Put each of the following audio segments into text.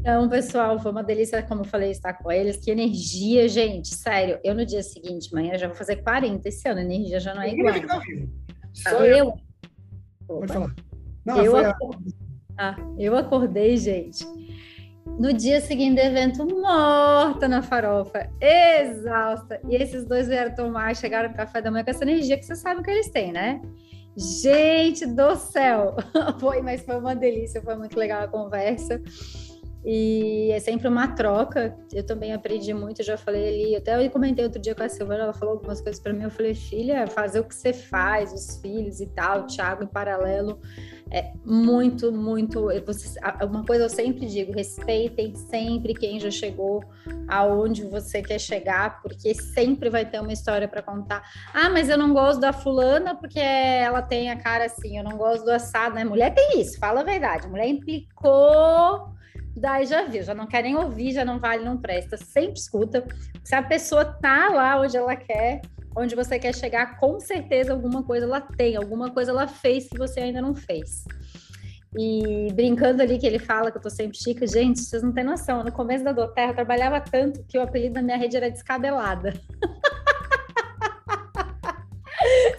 Então, pessoal, foi uma delícia, como eu falei, estar com eles. Que energia, gente. Sério, eu no dia seguinte, manhã, já vou fazer 40 esse ano, a energia já não é igual. Só eu. eu... Pode falar. Não, eu, a... ah, eu acordei, gente. No dia seguinte do evento, morta na farofa, exausta. E esses dois vieram tomar, chegaram no café da manhã com essa energia que vocês sabem que eles têm, né? Gente do céu! Foi, mas foi uma delícia, foi muito legal a conversa. E é sempre uma troca. Eu também aprendi muito, já falei ali, até eu comentei outro dia com a Silvana, ela falou algumas coisas para mim. Eu falei, filha, fazer o que você faz, os filhos e tal, o Thiago em paralelo, é muito, muito. Uma coisa eu sempre digo: respeitem sempre quem já chegou aonde você quer chegar, porque sempre vai ter uma história para contar. Ah, mas eu não gosto da fulana porque ela tem a cara assim, eu não gosto do assado, né? Mulher tem isso, fala a verdade. Mulher implicou daí já viu, já não quer nem ouvir, já não vale, não presta. Sempre escuta. Se a pessoa tá lá onde ela quer, onde você quer chegar, com certeza alguma coisa ela tem, alguma coisa ela fez que você ainda não fez. E brincando ali que ele fala que eu tô sempre chica, gente, vocês não têm noção. No começo da Doterra eu trabalhava tanto que o apelido da minha rede era descabelada.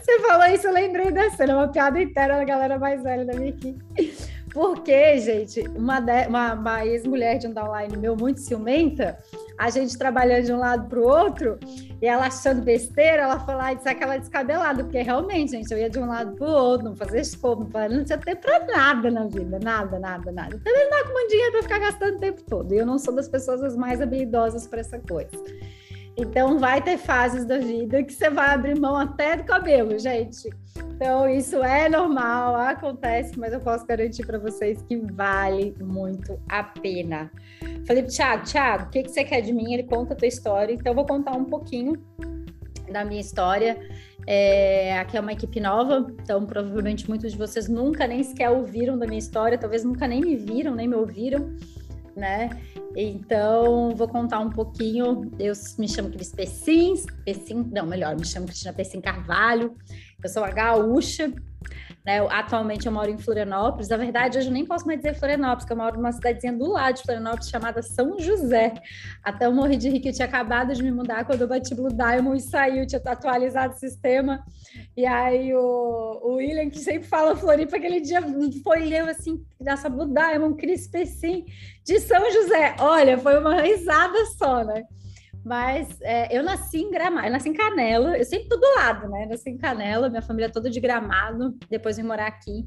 Você falou isso, eu lembrei dessa, era uma piada interna da galera mais velha da minha equipe. Porque, gente, uma, uma, uma ex-mulher de um downline meu muito ciumenta, a gente trabalhando de um lado para o outro, e ela achando besteira, ela lá e disse aquela descabelada, porque realmente, gente, eu ia de um lado para o outro, não fazia escopo, não tinha tempo para nada na vida, nada, nada, nada. Também não dá com muito dinheiro para ficar gastando o tempo todo, e eu não sou das pessoas as mais habilidosas para essa coisa. Então, vai ter fases da vida que você vai abrir mão até do cabelo, gente. Então, isso é normal, acontece, mas eu posso garantir para vocês que vale muito a pena. Falei para Thiago, Thiago, o que, que você quer de mim? Ele conta a tua história, então eu vou contar um pouquinho da minha história. É, aqui é uma equipe nova, então provavelmente muitos de vocês nunca nem sequer ouviram da minha história, talvez nunca nem me viram, nem me ouviram né? Então, vou contar um pouquinho. Eu me chamo Cris Pessim, Pessim, não, melhor, me chamo Cristina Pessim Carvalho. Eu sou a gaúcha, né? Eu, atualmente eu moro em Florianópolis. Na verdade, hoje eu nem posso mais dizer Florianópolis, porque eu moro numa cidadezinha do lado de Florianópolis chamada São José. Até eu morri de rir que eu tinha acabado de me mudar quando eu bati Blue Diamond e saiu, tinha atualizado o sistema. E aí o, o William, que sempre fala Floripa, aquele dia foi leu assim, nessa Blue Diamond, Cris Pessim, de São José. Olha, foi uma risada só, né? Mas é, eu nasci em Gramado, eu nasci em Canela, eu sempre tô do lado, né? nasci em Canela, minha família é toda de Gramado, depois vim morar aqui.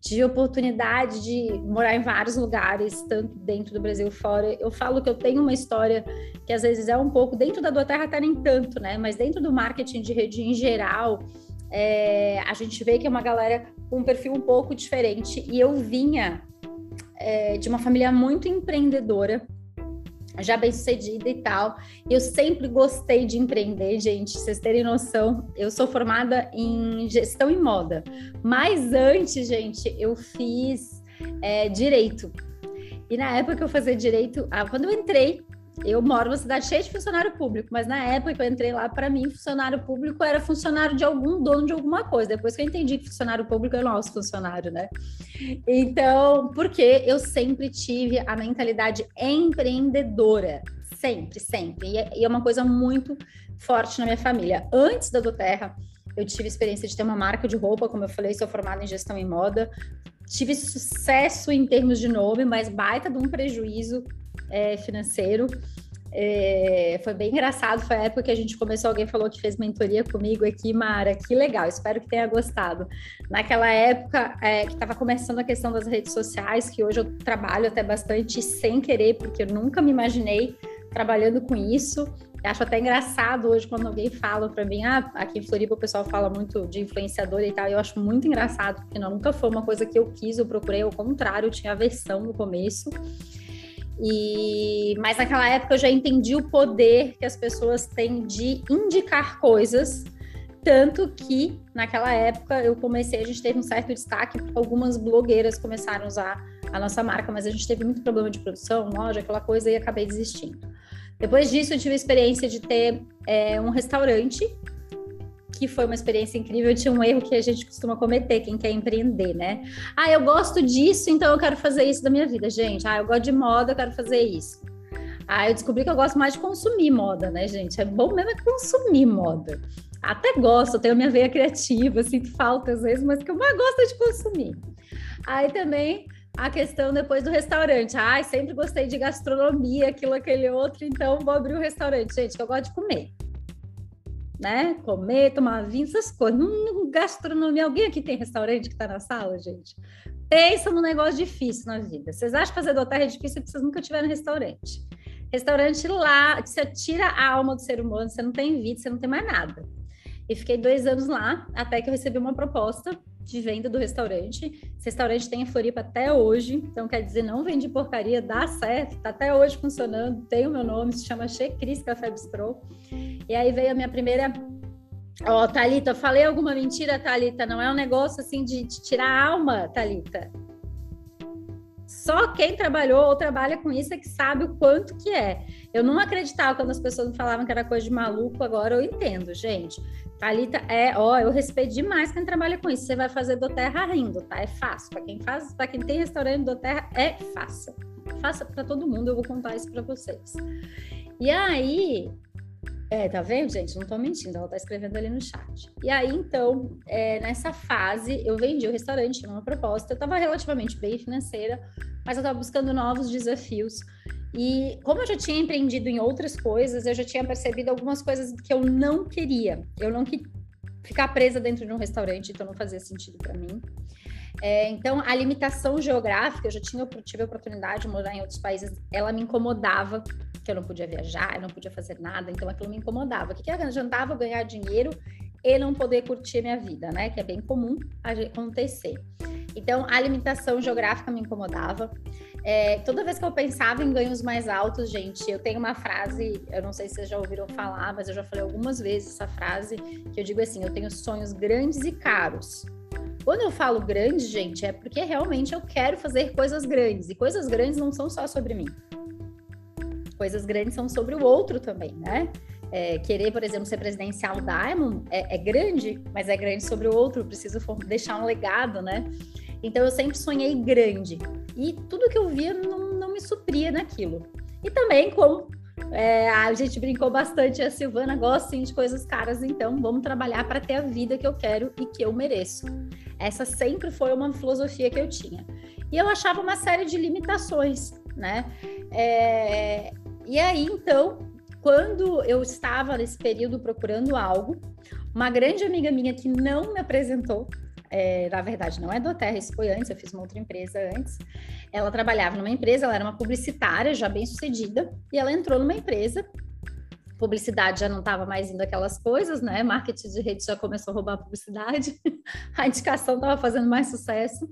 Tive oportunidade de morar em vários lugares, tanto dentro do Brasil fora. Eu falo que eu tenho uma história que às vezes é um pouco, dentro da Doa Terra até nem tanto, né? Mas dentro do marketing de rede em geral, é, a gente vê que é uma galera com um perfil um pouco diferente. E eu vinha é, de uma família muito empreendedora, já bem sucedida e tal. Eu sempre gostei de empreender, gente. Vocês terem noção, eu sou formada em gestão e moda. Mas antes, gente, eu fiz é, direito. E na época que eu fazia direito, ah, quando eu entrei eu moro numa cidade cheia de funcionário público, mas na época que eu entrei lá, para mim, funcionário público era funcionário de algum dono de alguma coisa. Depois que eu entendi que funcionário público é nosso funcionário, né? Então, porque eu sempre tive a mentalidade empreendedora. Sempre, sempre. E é, e é uma coisa muito forte na minha família. Antes da do Terra, eu tive experiência de ter uma marca de roupa, como eu falei, sou formada em gestão em moda. Tive sucesso em termos de nome, mas baita de um prejuízo é, financeiro. É, foi bem engraçado, foi a época que a gente começou, alguém falou que fez mentoria comigo aqui, Mara, que legal, espero que tenha gostado. Naquela época é, que estava começando a questão das redes sociais, que hoje eu trabalho até bastante sem querer, porque eu nunca me imaginei trabalhando com isso. Eu acho até engraçado hoje quando alguém fala para mim, ah, aqui em Floripa o pessoal fala muito de influenciador e tal, eu acho muito engraçado, porque não, nunca foi uma coisa que eu quis, eu procurei, ao contrário, eu tinha aversão no começo. E mas naquela época eu já entendi o poder que as pessoas têm de indicar coisas, tanto que naquela época eu comecei, a gente teve um certo destaque, algumas blogueiras começaram a usar a nossa marca, mas a gente teve muito problema de produção, loja, aquela coisa e acabei desistindo. Depois disso, eu tive a experiência de ter é, um restaurante que foi uma experiência incrível, tinha um erro que a gente costuma cometer, quem quer empreender, né? Ah, eu gosto disso, então eu quero fazer isso da minha vida, gente. Ah, eu gosto de moda, eu quero fazer isso. Ah, eu descobri que eu gosto mais de consumir moda, né, gente? É bom mesmo é consumir moda. Até gosto, tenho minha veia criativa, sinto falta às vezes, mas que eu mais gosto é de consumir. Aí também a questão depois do restaurante. Ai, sempre gostei de gastronomia, aquilo, aquele outro, então vou abrir um restaurante. Gente, eu gosto de comer né? Comer, tomar vinho, essas coisas. Não, gastronomia. Alguém aqui tem restaurante que está na sala, gente? Pensa num negócio difícil na vida. Vocês acham que fazer do terra é difícil porque vocês nunca tiveram restaurante. Restaurante lá, você tira a alma do ser humano, você não tem vida, você não tem mais nada. E fiquei dois anos lá, até que eu recebi uma proposta de venda do restaurante. Esse restaurante tem em Floripa até hoje, então quer dizer, não vende porcaria, dá certo, tá até hoje funcionando, tem o meu nome, se chama Che Cris Café Bistrô. E aí veio a minha primeira Ó, oh, Thalita, falei alguma mentira, Thalita? Não é um negócio assim de, de tirar a alma, Thalita. Só quem trabalhou ou trabalha com isso é que sabe o quanto que é. Eu não acreditava quando as pessoas me falavam que era coisa de maluco, agora eu entendo, gente. Thalita é, ó, eu respeito demais quem trabalha com isso. Você vai fazer do terra rindo, tá? É fácil. Para quem faz, para quem tem restaurante do terra, é fácil. Faça para todo mundo, eu vou contar isso para vocês. E aí, é, tá vendo, gente? Não tô mentindo, ela tá escrevendo ali no chat. E aí, então, é, nessa fase, eu vendi o restaurante numa proposta. Eu tava relativamente bem financeira, mas eu tava buscando novos desafios. E como eu já tinha empreendido em outras coisas, eu já tinha percebido algumas coisas que eu não queria. Eu não queria ficar presa dentro de um restaurante, então não fazia sentido para mim. É, então, a limitação geográfica, eu já tinha, tive a oportunidade de morar em outros países, ela me incomodava, que eu não podia viajar, eu não podia fazer nada, então aquilo me incomodava. O que, que adiantava ganhar dinheiro e não poder curtir minha vida, né? Que é bem comum acontecer. Então, a limitação geográfica me incomodava. É, toda vez que eu pensava em ganhos mais altos, gente, eu tenho uma frase, eu não sei se vocês já ouviram falar, mas eu já falei algumas vezes essa frase, que eu digo assim: eu tenho sonhos grandes e caros. Quando eu falo grande, gente, é porque realmente eu quero fazer coisas grandes. E coisas grandes não são só sobre mim. Coisas grandes são sobre o outro também, né? É, querer, por exemplo, ser presidencial Diamond é, é, grande, mas é grande sobre o outro. Preciso deixar um legado, né? Então eu sempre sonhei grande. E tudo que eu via não, não me supria naquilo. E também, como é, a gente brincou bastante, a Silvana gosta sim, de coisas caras, então vamos trabalhar para ter a vida que eu quero e que eu mereço. Essa sempre foi uma filosofia que eu tinha. E eu achava uma série de limitações, né? É, e aí, então, quando eu estava nesse período procurando algo, uma grande amiga minha que não me apresentou, é, na verdade, não é do Terra, isso foi antes, eu fiz uma outra empresa antes. Ela trabalhava numa empresa, ela era uma publicitária já bem sucedida, e ela entrou numa empresa. Publicidade já não estava mais indo aquelas coisas, né? Marketing de rede já começou a roubar a publicidade, a indicação estava fazendo mais sucesso.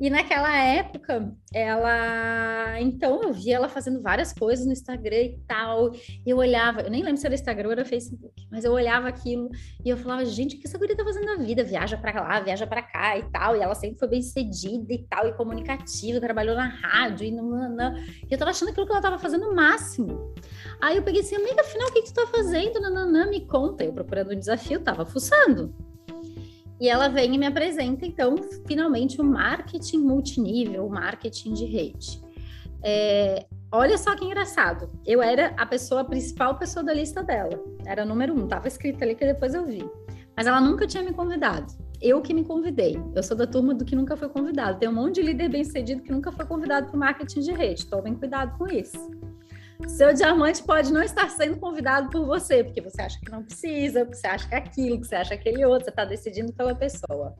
E naquela época, ela. Então, eu via ela fazendo várias coisas no Instagram e tal. E eu olhava, eu nem lembro se era Instagram ou era Facebook, mas eu olhava aquilo e eu falava, gente, o que essa guria tá fazendo na vida? Viaja para lá, viaja para cá e tal. E ela sempre foi bem cedida e tal, e comunicativa, trabalhou na rádio e não. E eu tava achando aquilo que ela tava fazendo o máximo. Aí eu peguei assim, amiga, afinal, o que, que tu tá fazendo? Nananã, me conta. Eu procurando um desafio, tava fuçando. E ela vem e me apresenta, então, finalmente, o marketing multinível, o marketing de rede. É, olha só que engraçado. Eu era a pessoa, a principal pessoa da lista dela. Era número um, estava escrito ali que depois eu vi. Mas ela nunca tinha me convidado. Eu que me convidei. Eu sou da turma do que nunca foi convidado. Tem um monte de líder bem sucedido que nunca foi convidado para o marketing de rede. Tomem cuidado com isso. Seu diamante pode não estar sendo convidado por você, porque você acha que não precisa, porque você acha que é aquilo, que você acha aquele outro, você está decidindo pela pessoa.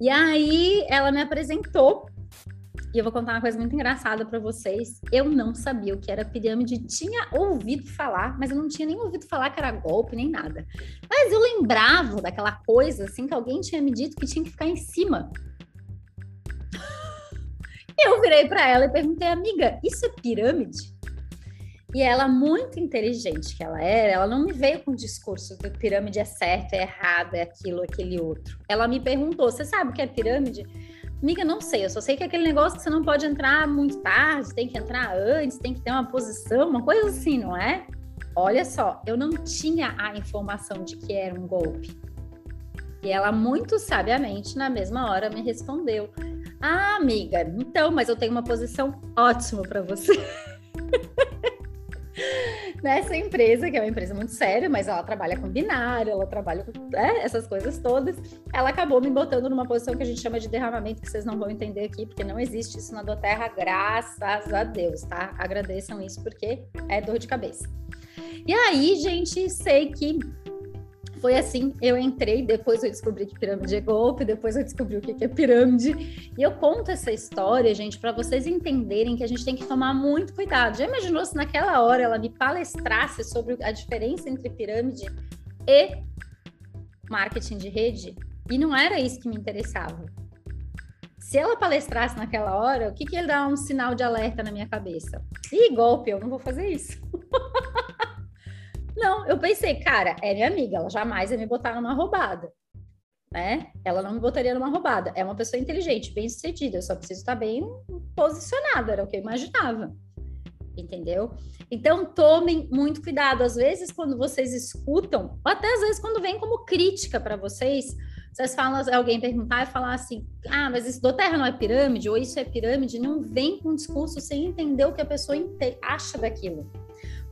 E aí ela me apresentou, e eu vou contar uma coisa muito engraçada para vocês. Eu não sabia o que era pirâmide, tinha ouvido falar, mas eu não tinha nem ouvido falar que era golpe nem nada. Mas eu lembrava daquela coisa assim que alguém tinha me dito que tinha que ficar em cima. Eu virei para ela e perguntei, amiga, isso é pirâmide? E ela, muito inteligente que ela era, ela não me veio com o discurso que pirâmide é certo, é errado, é aquilo, aquele outro. Ela me perguntou: você sabe o que é pirâmide? Amiga, não sei, eu só sei que é aquele negócio que você não pode entrar muito tarde, tem que entrar antes, tem que ter uma posição, uma coisa assim, não é? olha só, eu não tinha a informação de que era um golpe. E ela muito sabiamente, na mesma hora, me respondeu: Ah, amiga, então, mas eu tenho uma posição ótima para você. Nessa empresa, que é uma empresa muito séria, mas ela trabalha com binário, ela trabalha com é, essas coisas todas, ela acabou me botando numa posição que a gente chama de derramamento, que vocês não vão entender aqui, porque não existe isso na Doterra, graças a Deus, tá? Agradeçam isso, porque é dor de cabeça. E aí, gente, sei que foi assim, eu entrei, depois eu descobri que pirâmide é golpe, depois eu descobri o que é pirâmide. E eu conto essa história, gente, para vocês entenderem que a gente tem que tomar muito cuidado. Já imaginou se naquela hora ela me palestrasse sobre a diferença entre pirâmide e marketing de rede? E não era isso que me interessava. Se ela palestrasse naquela hora, o que, que ia dar um sinal de alerta na minha cabeça? Ih, golpe, eu não vou fazer isso. Não, eu pensei, cara, é minha amiga, ela jamais ia me botar numa roubada. Né? Ela não me botaria numa roubada. É uma pessoa inteligente, bem sucedida. Eu só preciso estar bem posicionada, era o que eu imaginava. Entendeu? Então, tomem muito cuidado. Às vezes, quando vocês escutam, ou até às vezes quando vem como crítica para vocês, vocês falam, alguém perguntar e falar assim: ah, mas isso do terra não é pirâmide, ou isso é pirâmide, não vem com um discurso sem entender o que a pessoa acha daquilo.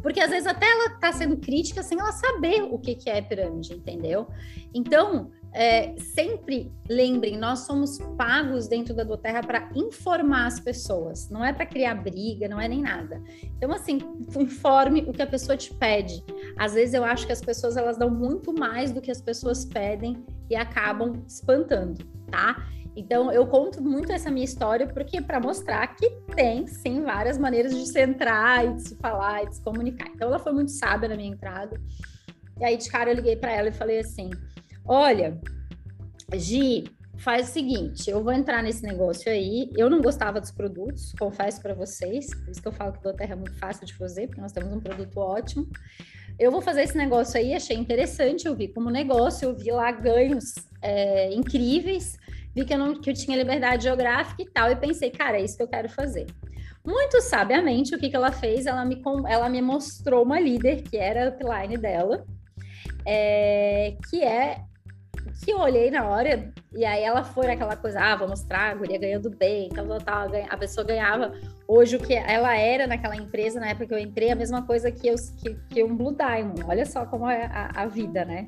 Porque às vezes até ela está sendo crítica sem ela saber o que, que é pirâmide, entendeu? Então, é, sempre lembrem, nós somos pagos dentro da Doterra para informar as pessoas, não é para criar briga, não é nem nada. Então, assim, informe o que a pessoa te pede. Às vezes eu acho que as pessoas elas dão muito mais do que as pessoas pedem e acabam espantando, tá? Então, eu conto muito essa minha história porque para mostrar que tem, sim, várias maneiras de se entrar e de se falar e de se comunicar. Então, ela foi muito sábia na minha entrada. E aí, de cara, eu liguei para ela e falei assim: Olha, Gi, faz o seguinte, eu vou entrar nesse negócio aí. Eu não gostava dos produtos, confesso para vocês, por isso que eu falo que do Terra é muito fácil de fazer, porque nós temos um produto ótimo. Eu vou fazer esse negócio aí, achei interessante, eu vi como negócio, eu vi lá ganhos é, incríveis vi que eu, não, que eu tinha liberdade geográfica e tal, e pensei, cara, é isso que eu quero fazer. Muito sabiamente, o que, que ela fez? Ela me, ela me mostrou uma líder, que era a upline dela, é, que é que eu olhei na hora, e aí ela foi aquela coisa, ah, vou mostrar, a guria ganhando bem, tal, tal, tal, a pessoa ganhava hoje o que ela era naquela empresa, na época que eu entrei, a mesma coisa que, eu, que, que um Blue Diamond, olha só como é a, a vida, né?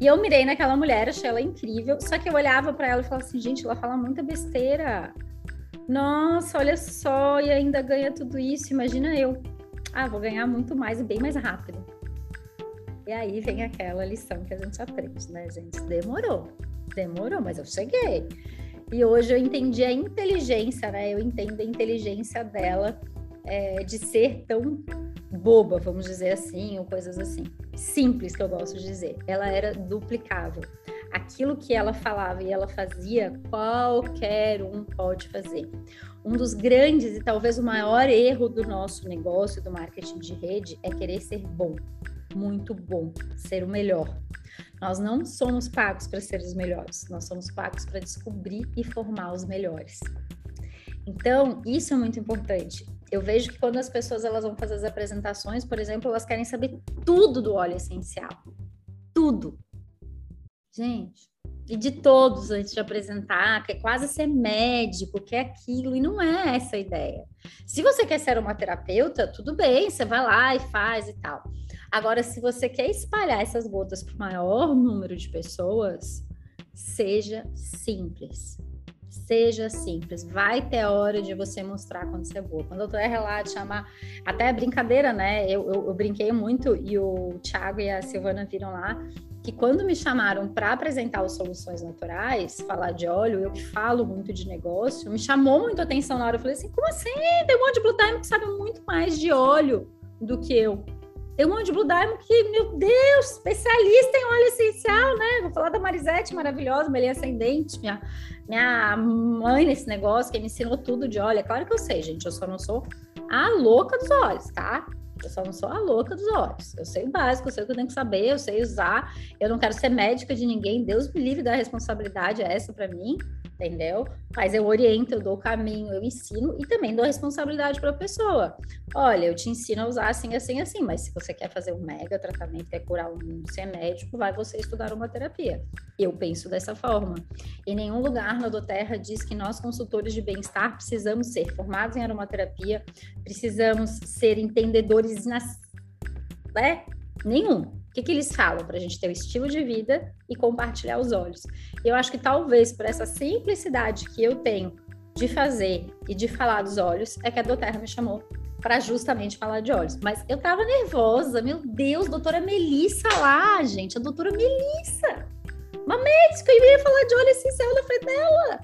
E eu mirei naquela mulher, achei ela incrível. Só que eu olhava para ela e falava assim, gente, ela fala muita besteira. Nossa, olha só, e ainda ganha tudo isso. Imagina eu. Ah, vou ganhar muito mais e bem mais rápido. E aí vem aquela lição que a gente aprende, né, gente? Demorou, demorou, mas eu cheguei. E hoje eu entendi a inteligência, né? Eu entendo a inteligência dela é, de ser tão boba, vamos dizer assim, ou coisas assim. Simples, que eu gosto de dizer. Ela era duplicável. Aquilo que ela falava e ela fazia, qualquer um pode fazer. Um dos grandes e talvez o maior erro do nosso negócio, do marketing de rede, é querer ser bom, muito bom, ser o melhor. Nós não somos pagos para ser os melhores, nós somos pagos para descobrir e formar os melhores. Então, isso é muito importante eu vejo que quando as pessoas elas vão fazer as apresentações, por exemplo, elas querem saber tudo do óleo essencial. Tudo. Gente, e de todos antes de apresentar, que é quase ser médico, que é aquilo, e não é essa a ideia. Se você quer ser uma terapeuta, tudo bem, você vai lá e faz e tal. Agora, se você quer espalhar essas gotas para o maior número de pessoas, seja simples seja simples. Vai ter hora de você mostrar quando você é boa. Quando eu tô lá de chamar, até é brincadeira, né? Eu, eu, eu, brinquei muito e o Thiago e a Silvana viram lá que quando me chamaram para apresentar os soluções naturais, falar de óleo, eu que falo muito de negócio, me chamou muito a atenção na hora. Eu falei assim: como assim? Tem um monte de Blue Time que sabe muito mais de óleo do que eu. Tem um monte de Blue Diamond que, meu Deus, especialista em óleo essencial, né? Vou falar da Marisete, maravilhosa, Melinha Ascendente, minha, minha mãe nesse negócio, que me ensinou tudo de óleo. É claro que eu sei, gente, eu só não sou a louca dos olhos, tá? Eu só não sou a louca dos olhos. Eu sei o básico, eu sei o que eu tenho que saber, eu sei usar. Eu não quero ser médica de ninguém. Deus me livre da responsabilidade é essa para mim. Entendeu? Mas eu oriento, eu dou o caminho, eu ensino e também dou responsabilidade para a pessoa. Olha, eu te ensino a usar assim, assim, assim, mas se você quer fazer um mega tratamento, quer curar um ser médico, vai você estudar uma terapia. Eu penso dessa forma. Em nenhum lugar na Doterra diz que nós, consultores de bem-estar, precisamos ser formados em aromaterapia, precisamos ser entendedores nas. Né? Nenhum. O que, que eles falam? Para a gente ter o estilo de vida e compartilhar os olhos. Eu acho que talvez por essa simplicidade que eu tenho de fazer e de falar dos olhos, é que a Doterra me chamou para justamente falar de olhos. Mas eu tava nervosa, meu Deus, doutora Melissa lá, gente, a doutora Melissa. Uma médica, eu ia falar de óleo essencial na frente dela.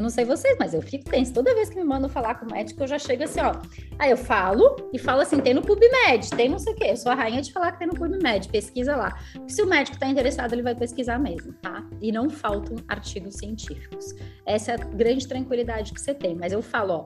Eu não sei vocês, mas eu fico tenso. Toda vez que me mandam falar com o médico, eu já chego assim, ó. Aí eu falo e falo assim: tem no PubMed, tem não sei o quê. Eu sou a rainha de falar que tem no PubMed, pesquisa lá. Porque se o médico está interessado, ele vai pesquisar mesmo, tá? E não faltam artigos científicos. Essa é a grande tranquilidade que você tem. Mas eu falo, ó,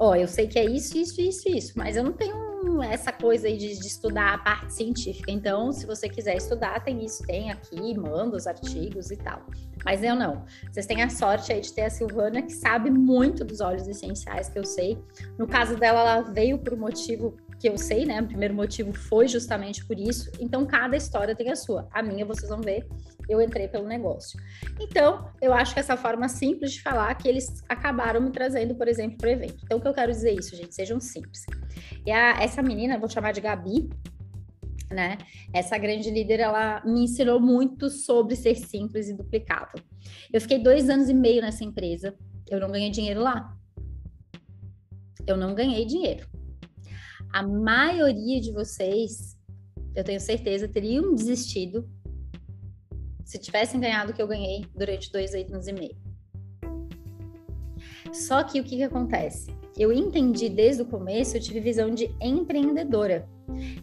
ó, eu sei que é isso, isso, isso, isso, mas eu não tenho essa coisa aí de, de, estudar a parte científica. Então, se você quiser estudar, tem isso, tem aqui, manda os artigos e tal. Mas eu não. Vocês têm a sorte aí de ter a Silvana, que sabe muito dos óleos essenciais, que eu sei. No caso dela, ela veio por motivo que eu sei, né? O primeiro motivo foi justamente por isso. Então, cada história tem a sua. A minha, vocês vão ver, eu entrei pelo negócio. Então, eu acho que essa forma simples de falar que eles acabaram me trazendo, por exemplo, para o evento. Então, o que eu quero dizer é isso, gente, sejam simples. E a, essa menina, vou chamar de Gabi, né? Essa grande líder, ela me ensinou muito sobre ser simples e duplicável. Eu fiquei dois anos e meio nessa empresa, eu não ganhei dinheiro lá. Eu não ganhei dinheiro. A maioria de vocês, eu tenho certeza, teriam desistido se tivessem ganhado o que eu ganhei durante dois anos e meio. Só que o que, que acontece? Eu entendi desde o começo, eu tive visão de empreendedora.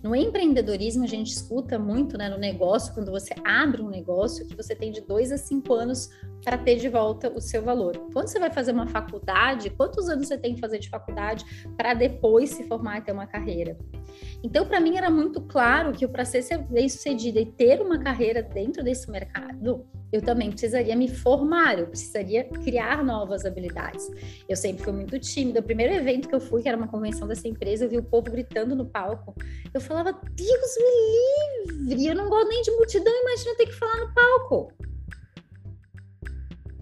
No empreendedorismo, a gente escuta muito né, no negócio, quando você abre um negócio, que você tem de dois a cinco anos para ter de volta o seu valor. Quando você vai fazer uma faculdade, quantos anos você tem que fazer de faculdade para depois se formar e ter uma carreira? Então, para mim, era muito claro que para ser bem-sucedida e ter uma carreira dentro desse mercado, eu também precisaria me formar, eu precisaria criar novas habilidades. Eu sempre fui muito tímida. O primeiro evento que eu fui, que era uma convenção dessa empresa, eu vi o povo gritando no palco. Eu falava, Deus me livre, eu não gosto nem de multidão, imagina ter que falar no palco.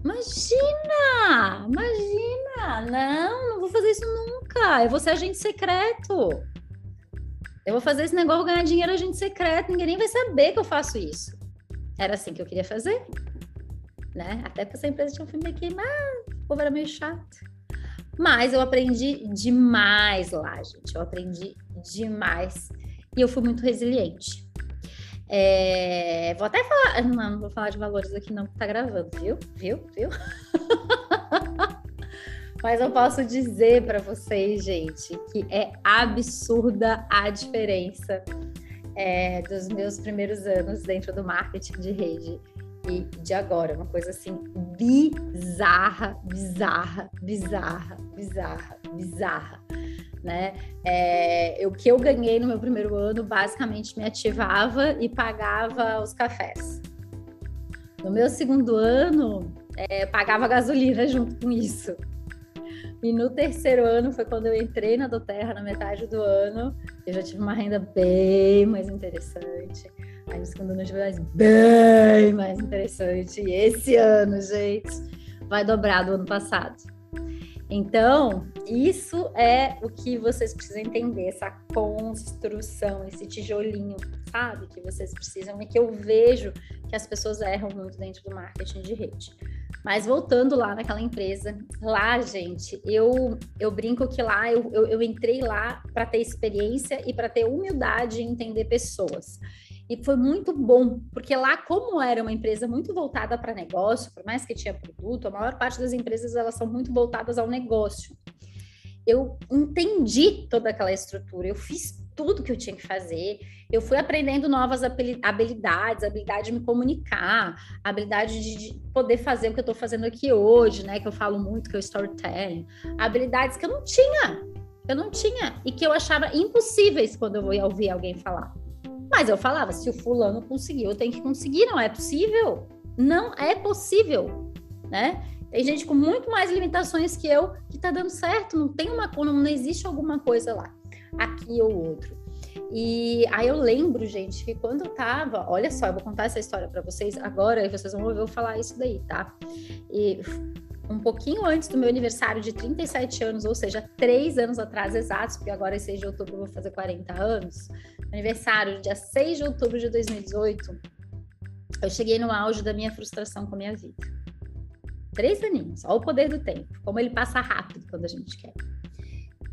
Imagina! Imagina! Não, não vou fazer isso nunca. Eu vou ser agente secreto. Eu vou fazer esse negócio, ganhar dinheiro agente secreto. Ninguém nem vai saber que eu faço isso. Era assim que eu queria fazer. Né? Até porque essa empresa tinha um filme aqui, mas o povo era meio chato. Mas eu aprendi demais lá, gente. Eu aprendi demais. E eu fui muito resiliente. É, vou até falar. Não, não vou falar de valores aqui, não, que tá gravando, viu? Viu? Viu? Mas eu posso dizer para vocês, gente, que é absurda a diferença é, dos meus primeiros anos dentro do marketing de rede e de agora. Uma coisa assim bizarra, bizarra, bizarra, bizarra, bizarra. Né? É, o que eu ganhei no meu primeiro ano basicamente me ativava e pagava os cafés. No meu segundo ano, é, pagava gasolina junto com isso. E no terceiro ano foi quando eu entrei na Doterra, na metade do ano. Eu já tive uma renda bem mais interessante. Aí no segundo ano eu tive mais bem mais interessante. E esse ano, gente, vai dobrar do ano passado. Então, isso é o que vocês precisam entender, essa construção, esse tijolinho, sabe? Que vocês precisam e que eu vejo que as pessoas erram muito dentro do marketing de rede. Mas voltando lá naquela empresa, lá, gente, eu, eu brinco que lá eu, eu, eu entrei lá para ter experiência e para ter humildade em entender pessoas. E foi muito bom, porque lá, como era uma empresa muito voltada para negócio, por mais que tinha produto, a maior parte das empresas elas são muito voltadas ao negócio. Eu entendi toda aquela estrutura, eu fiz tudo que eu tinha que fazer. Eu fui aprendendo novas habilidades, habilidade de me comunicar, habilidade de, poder fazer o que eu estou fazendo aqui hoje, né? Que eu falo muito, que é o storytelling. Habilidades que eu não tinha, eu não tinha, e que eu achava impossíveis quando eu ia ouvir alguém falar. Mas eu falava, se o fulano conseguiu, eu tenho que conseguir, não é possível. Não é possível. né? Tem gente com muito mais limitações que eu que tá dando certo, não tem uma não, não existe alguma coisa lá, aqui ou outro. E aí eu lembro, gente, que quando eu tava, olha só, eu vou contar essa história para vocês agora e vocês vão ouvir eu falar isso daí, tá? E um pouquinho antes do meu aniversário de 37 anos, ou seja, três anos atrás exatos, porque agora é 6 de outubro eu vou fazer 40 anos, aniversário, dia 6 de outubro de 2018, eu cheguei no auge da minha frustração com a minha vida. Três aninhos, olha o poder do tempo, como ele passa rápido quando a gente quer.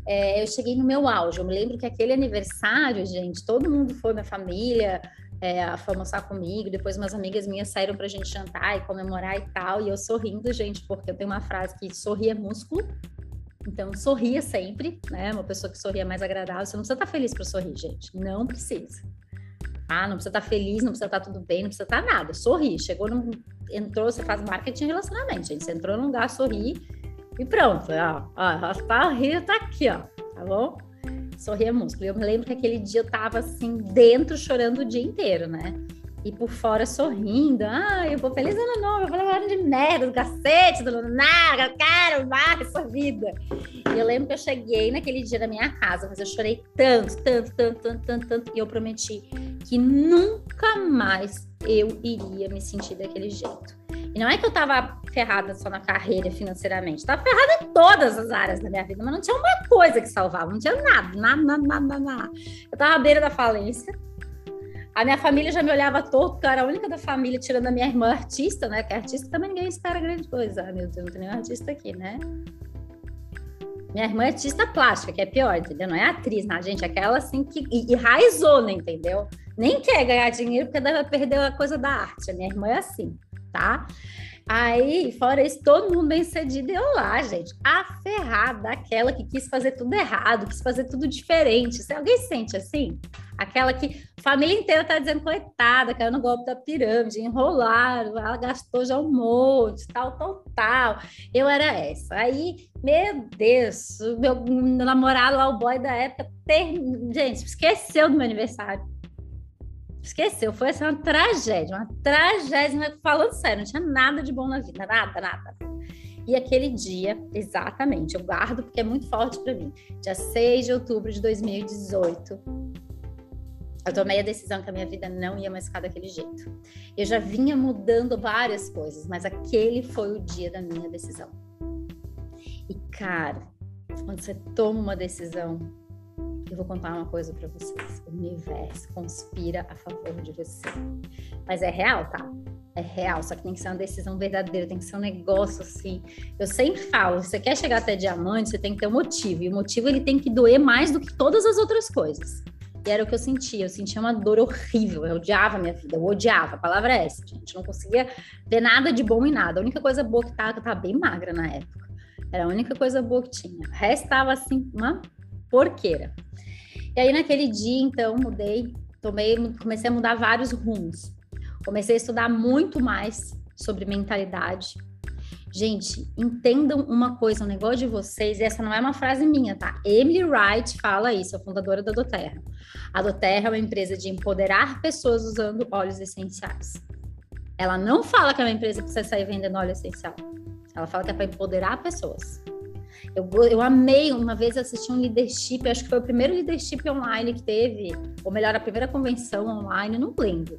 É, eu cheguei no meu auge, eu me lembro que aquele aniversário, gente, todo mundo foi, minha família, é, foi almoçar comigo, depois umas amigas minhas saíram pra gente jantar e comemorar e tal, e eu sorrindo, gente, porque eu tenho uma frase que sorrir é músculo, então sorria sempre, né, uma pessoa que sorria mais agradável, você não precisa estar feliz para sorrir, gente, não precisa. Ah, não precisa estar feliz, não precisa estar tudo bem, não precisa estar nada, sorri, chegou no, entrou, você faz marketing e relacionamento, gente, você entrou num lugar, sorri e pronto, ó, ó, tá, rio tá aqui, ó, tá bom? sorria músculo. Eu me lembro que aquele dia eu tava assim, dentro, chorando o dia inteiro, né? E por fora sorrindo. Ah, eu vou feliz ano novo, eu vou levar de merda, do cacete, do nada, quero mais essa vida. E eu lembro que eu cheguei naquele dia na minha casa, mas eu chorei tanto, tanto, tanto, tanto, tanto, tanto, e eu prometi que nunca mais eu iria me sentir daquele jeito. E não é que eu tava ferrada só na carreira financeiramente, tava ferrada em todas as áreas da minha vida, mas não tinha uma coisa que salvava, não tinha nada, nada, nada, nada, nada. Eu tava à beira da falência. A minha família já me olhava torto, era a única da família, tirando a minha irmã artista, né? Que artista também ninguém espera grande coisa. Ah, meu Deus, não tem nenhum artista aqui, né? Minha irmã é artista plástica, que é pior, entendeu? Não é atriz, né, gente? Aquela assim que enraizou, né, entendeu? Nem quer ganhar dinheiro porque deve perder a coisa da arte. A minha irmã é assim tá? Aí, fora isso, todo mundo bem cedido, eu lá, gente, aferrada, aquela que quis fazer tudo errado, quis fazer tudo diferente. Se alguém sente assim, aquela que a família inteira tá dizendo, coitada, caiu no golpe da pirâmide, enrolaram, ela gastou já um monte, tal, tal, tal. Eu era essa. Aí, meu Deus, o meu namorado lá, o boy da época, ter... gente, esqueceu do meu aniversário Esqueceu, foi assim, uma tragédia, uma tragédia, falando sério, não tinha nada de bom na vida, nada, nada. E aquele dia, exatamente, eu guardo porque é muito forte para mim. Dia 6 de outubro de 2018, eu tomei a decisão que a minha vida não ia mais ficar daquele jeito. Eu já vinha mudando várias coisas, mas aquele foi o dia da minha decisão. E cara, quando você toma uma decisão, eu vou contar uma coisa para vocês. O universo conspira a favor de você. Mas é real, tá? É real, só que tem que ser uma decisão verdadeira, tem que ser um negócio assim. Eu sempre falo, se você quer chegar até diamante, você tem que ter um motivo. E o motivo ele tem que doer mais do que todas as outras coisas. E era o que eu sentia. Eu sentia uma dor horrível. Eu odiava a minha vida. Eu odiava. A palavra é essa, gente. Eu não conseguia ver nada de bom em nada. A única coisa boa que tava, eu tava bem magra na época. Era a única coisa boa que tinha. O resto estava assim, uma porqueira. E aí, naquele dia, então, mudei, tomei, comecei a mudar vários rumos. Comecei a estudar muito mais sobre mentalidade. Gente, entendam uma coisa, o um negócio de vocês, e essa não é uma frase minha, tá? Emily Wright fala isso, a fundadora da Doterra. A Doterra é uma empresa de empoderar pessoas usando óleos essenciais. Ela não fala que é uma empresa que você sair vendendo óleo essencial. Ela fala que é para empoderar pessoas. Eu, eu amei, uma vez assisti um leadership, acho que foi o primeiro leadership online que teve, ou melhor, a primeira convenção online, não lembro.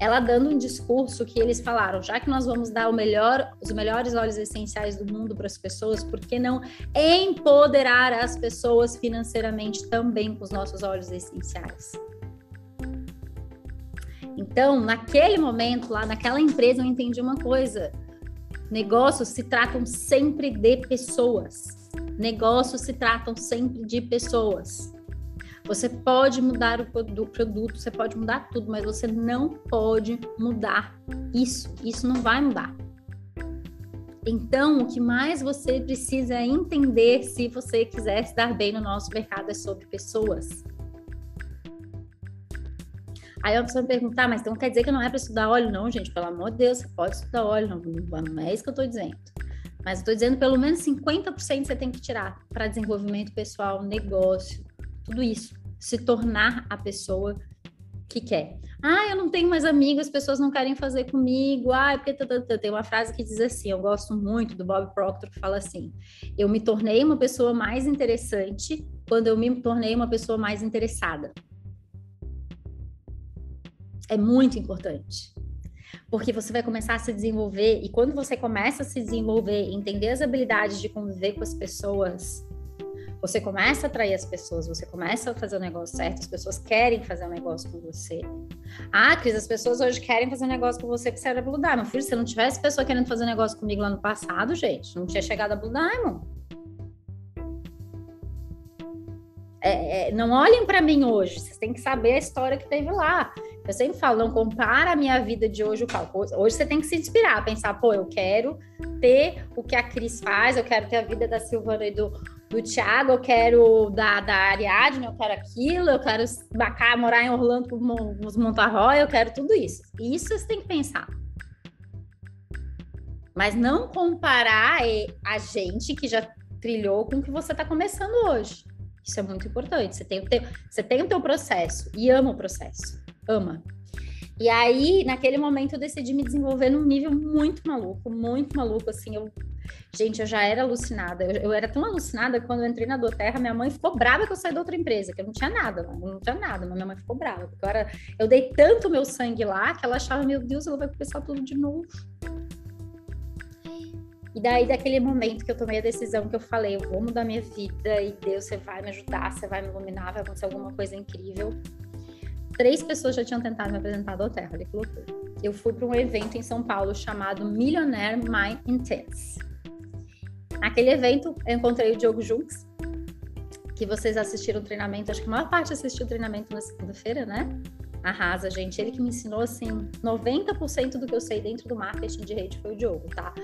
Ela dando um discurso que eles falaram, já que nós vamos dar melhor, os melhores óleos essenciais do mundo para as pessoas, por que não empoderar as pessoas financeiramente também com os nossos óleos essenciais? Então, naquele momento lá, naquela empresa, eu entendi uma coisa Negócios se tratam sempre de pessoas. Negócios se tratam sempre de pessoas. Você pode mudar o produto, você pode mudar tudo, mas você não pode mudar isso. Isso não vai mudar. Então, o que mais você precisa entender se você quiser se dar bem no nosso mercado é sobre pessoas. Aí a pessoa me perguntar, mas então quer dizer que não é para estudar óleo? Não, gente, pelo amor de Deus, você pode estudar óleo, não, não é isso que eu estou dizendo. Mas estou dizendo pelo menos 50% você tem que tirar para desenvolvimento pessoal, negócio, tudo isso. Se tornar a pessoa que quer. Ah, eu não tenho mais amigos, as pessoas não querem fazer comigo. Ah, é porque tem uma frase que diz assim, eu gosto muito do Bob Proctor que fala assim: eu me tornei uma pessoa mais interessante quando eu me tornei uma pessoa mais interessada. É muito importante. Porque você vai começar a se desenvolver, e quando você começa a se desenvolver, entender as habilidades de conviver com as pessoas, você começa a atrair as pessoas, você começa a fazer o negócio certo, as pessoas querem fazer o um negócio com você. Ah, Cris, as pessoas hoje querem fazer um negócio com você porque você era Blue Diamond. Filho, se não tivesse pessoa querendo fazer um negócio comigo lá no passado, gente, não tinha chegado a Blue Diamond. É, é, não olhem para mim hoje, vocês têm que saber a história que teve lá. Eu sempre falo, não compara a minha vida de hoje com Hoje você tem que se inspirar, pensar, pô, eu quero ter o que a Cris faz, eu quero ter a vida da Silvana e do, do Thiago, eu quero da, da Ariadne, eu quero aquilo, eu quero bacar, morar em Orlando com os Montarroy, eu quero tudo isso. Isso você tem que pensar. Mas não comparar a gente que já trilhou com o que você está começando hoje. Isso é muito importante. Você tem, o teu, você tem o teu processo e ama o processo. Ama. E aí, naquele momento, eu decidi me desenvolver num nível muito maluco, muito maluco, assim, eu... Gente, eu já era alucinada, eu, eu era tão alucinada que quando eu entrei na Doterra, minha mãe ficou brava que eu saí da outra empresa, que eu não tinha nada, não, não tinha nada, mas minha mãe ficou brava, porque eu, era... eu dei tanto meu sangue lá, que ela achava, meu Deus, ela vai começar tudo de novo. E daí, daquele momento que eu tomei a decisão que eu falei, eu vou mudar minha vida e Deus, você vai me ajudar, você vai me iluminar, vai acontecer alguma coisa incrível três pessoas já tinham tentado me apresentar do Terra, olha que loucura. Eu fui para um evento em São Paulo chamado Millionaire Mind Intense. Naquele evento, eu encontrei o Diogo Junks, que vocês assistiram o treinamento, acho que a maior parte assistiu o treinamento na segunda-feira, né? Arrasa, gente. Ele que me ensinou, assim, 90% do que eu sei dentro do marketing de rede foi o Diogo, tá?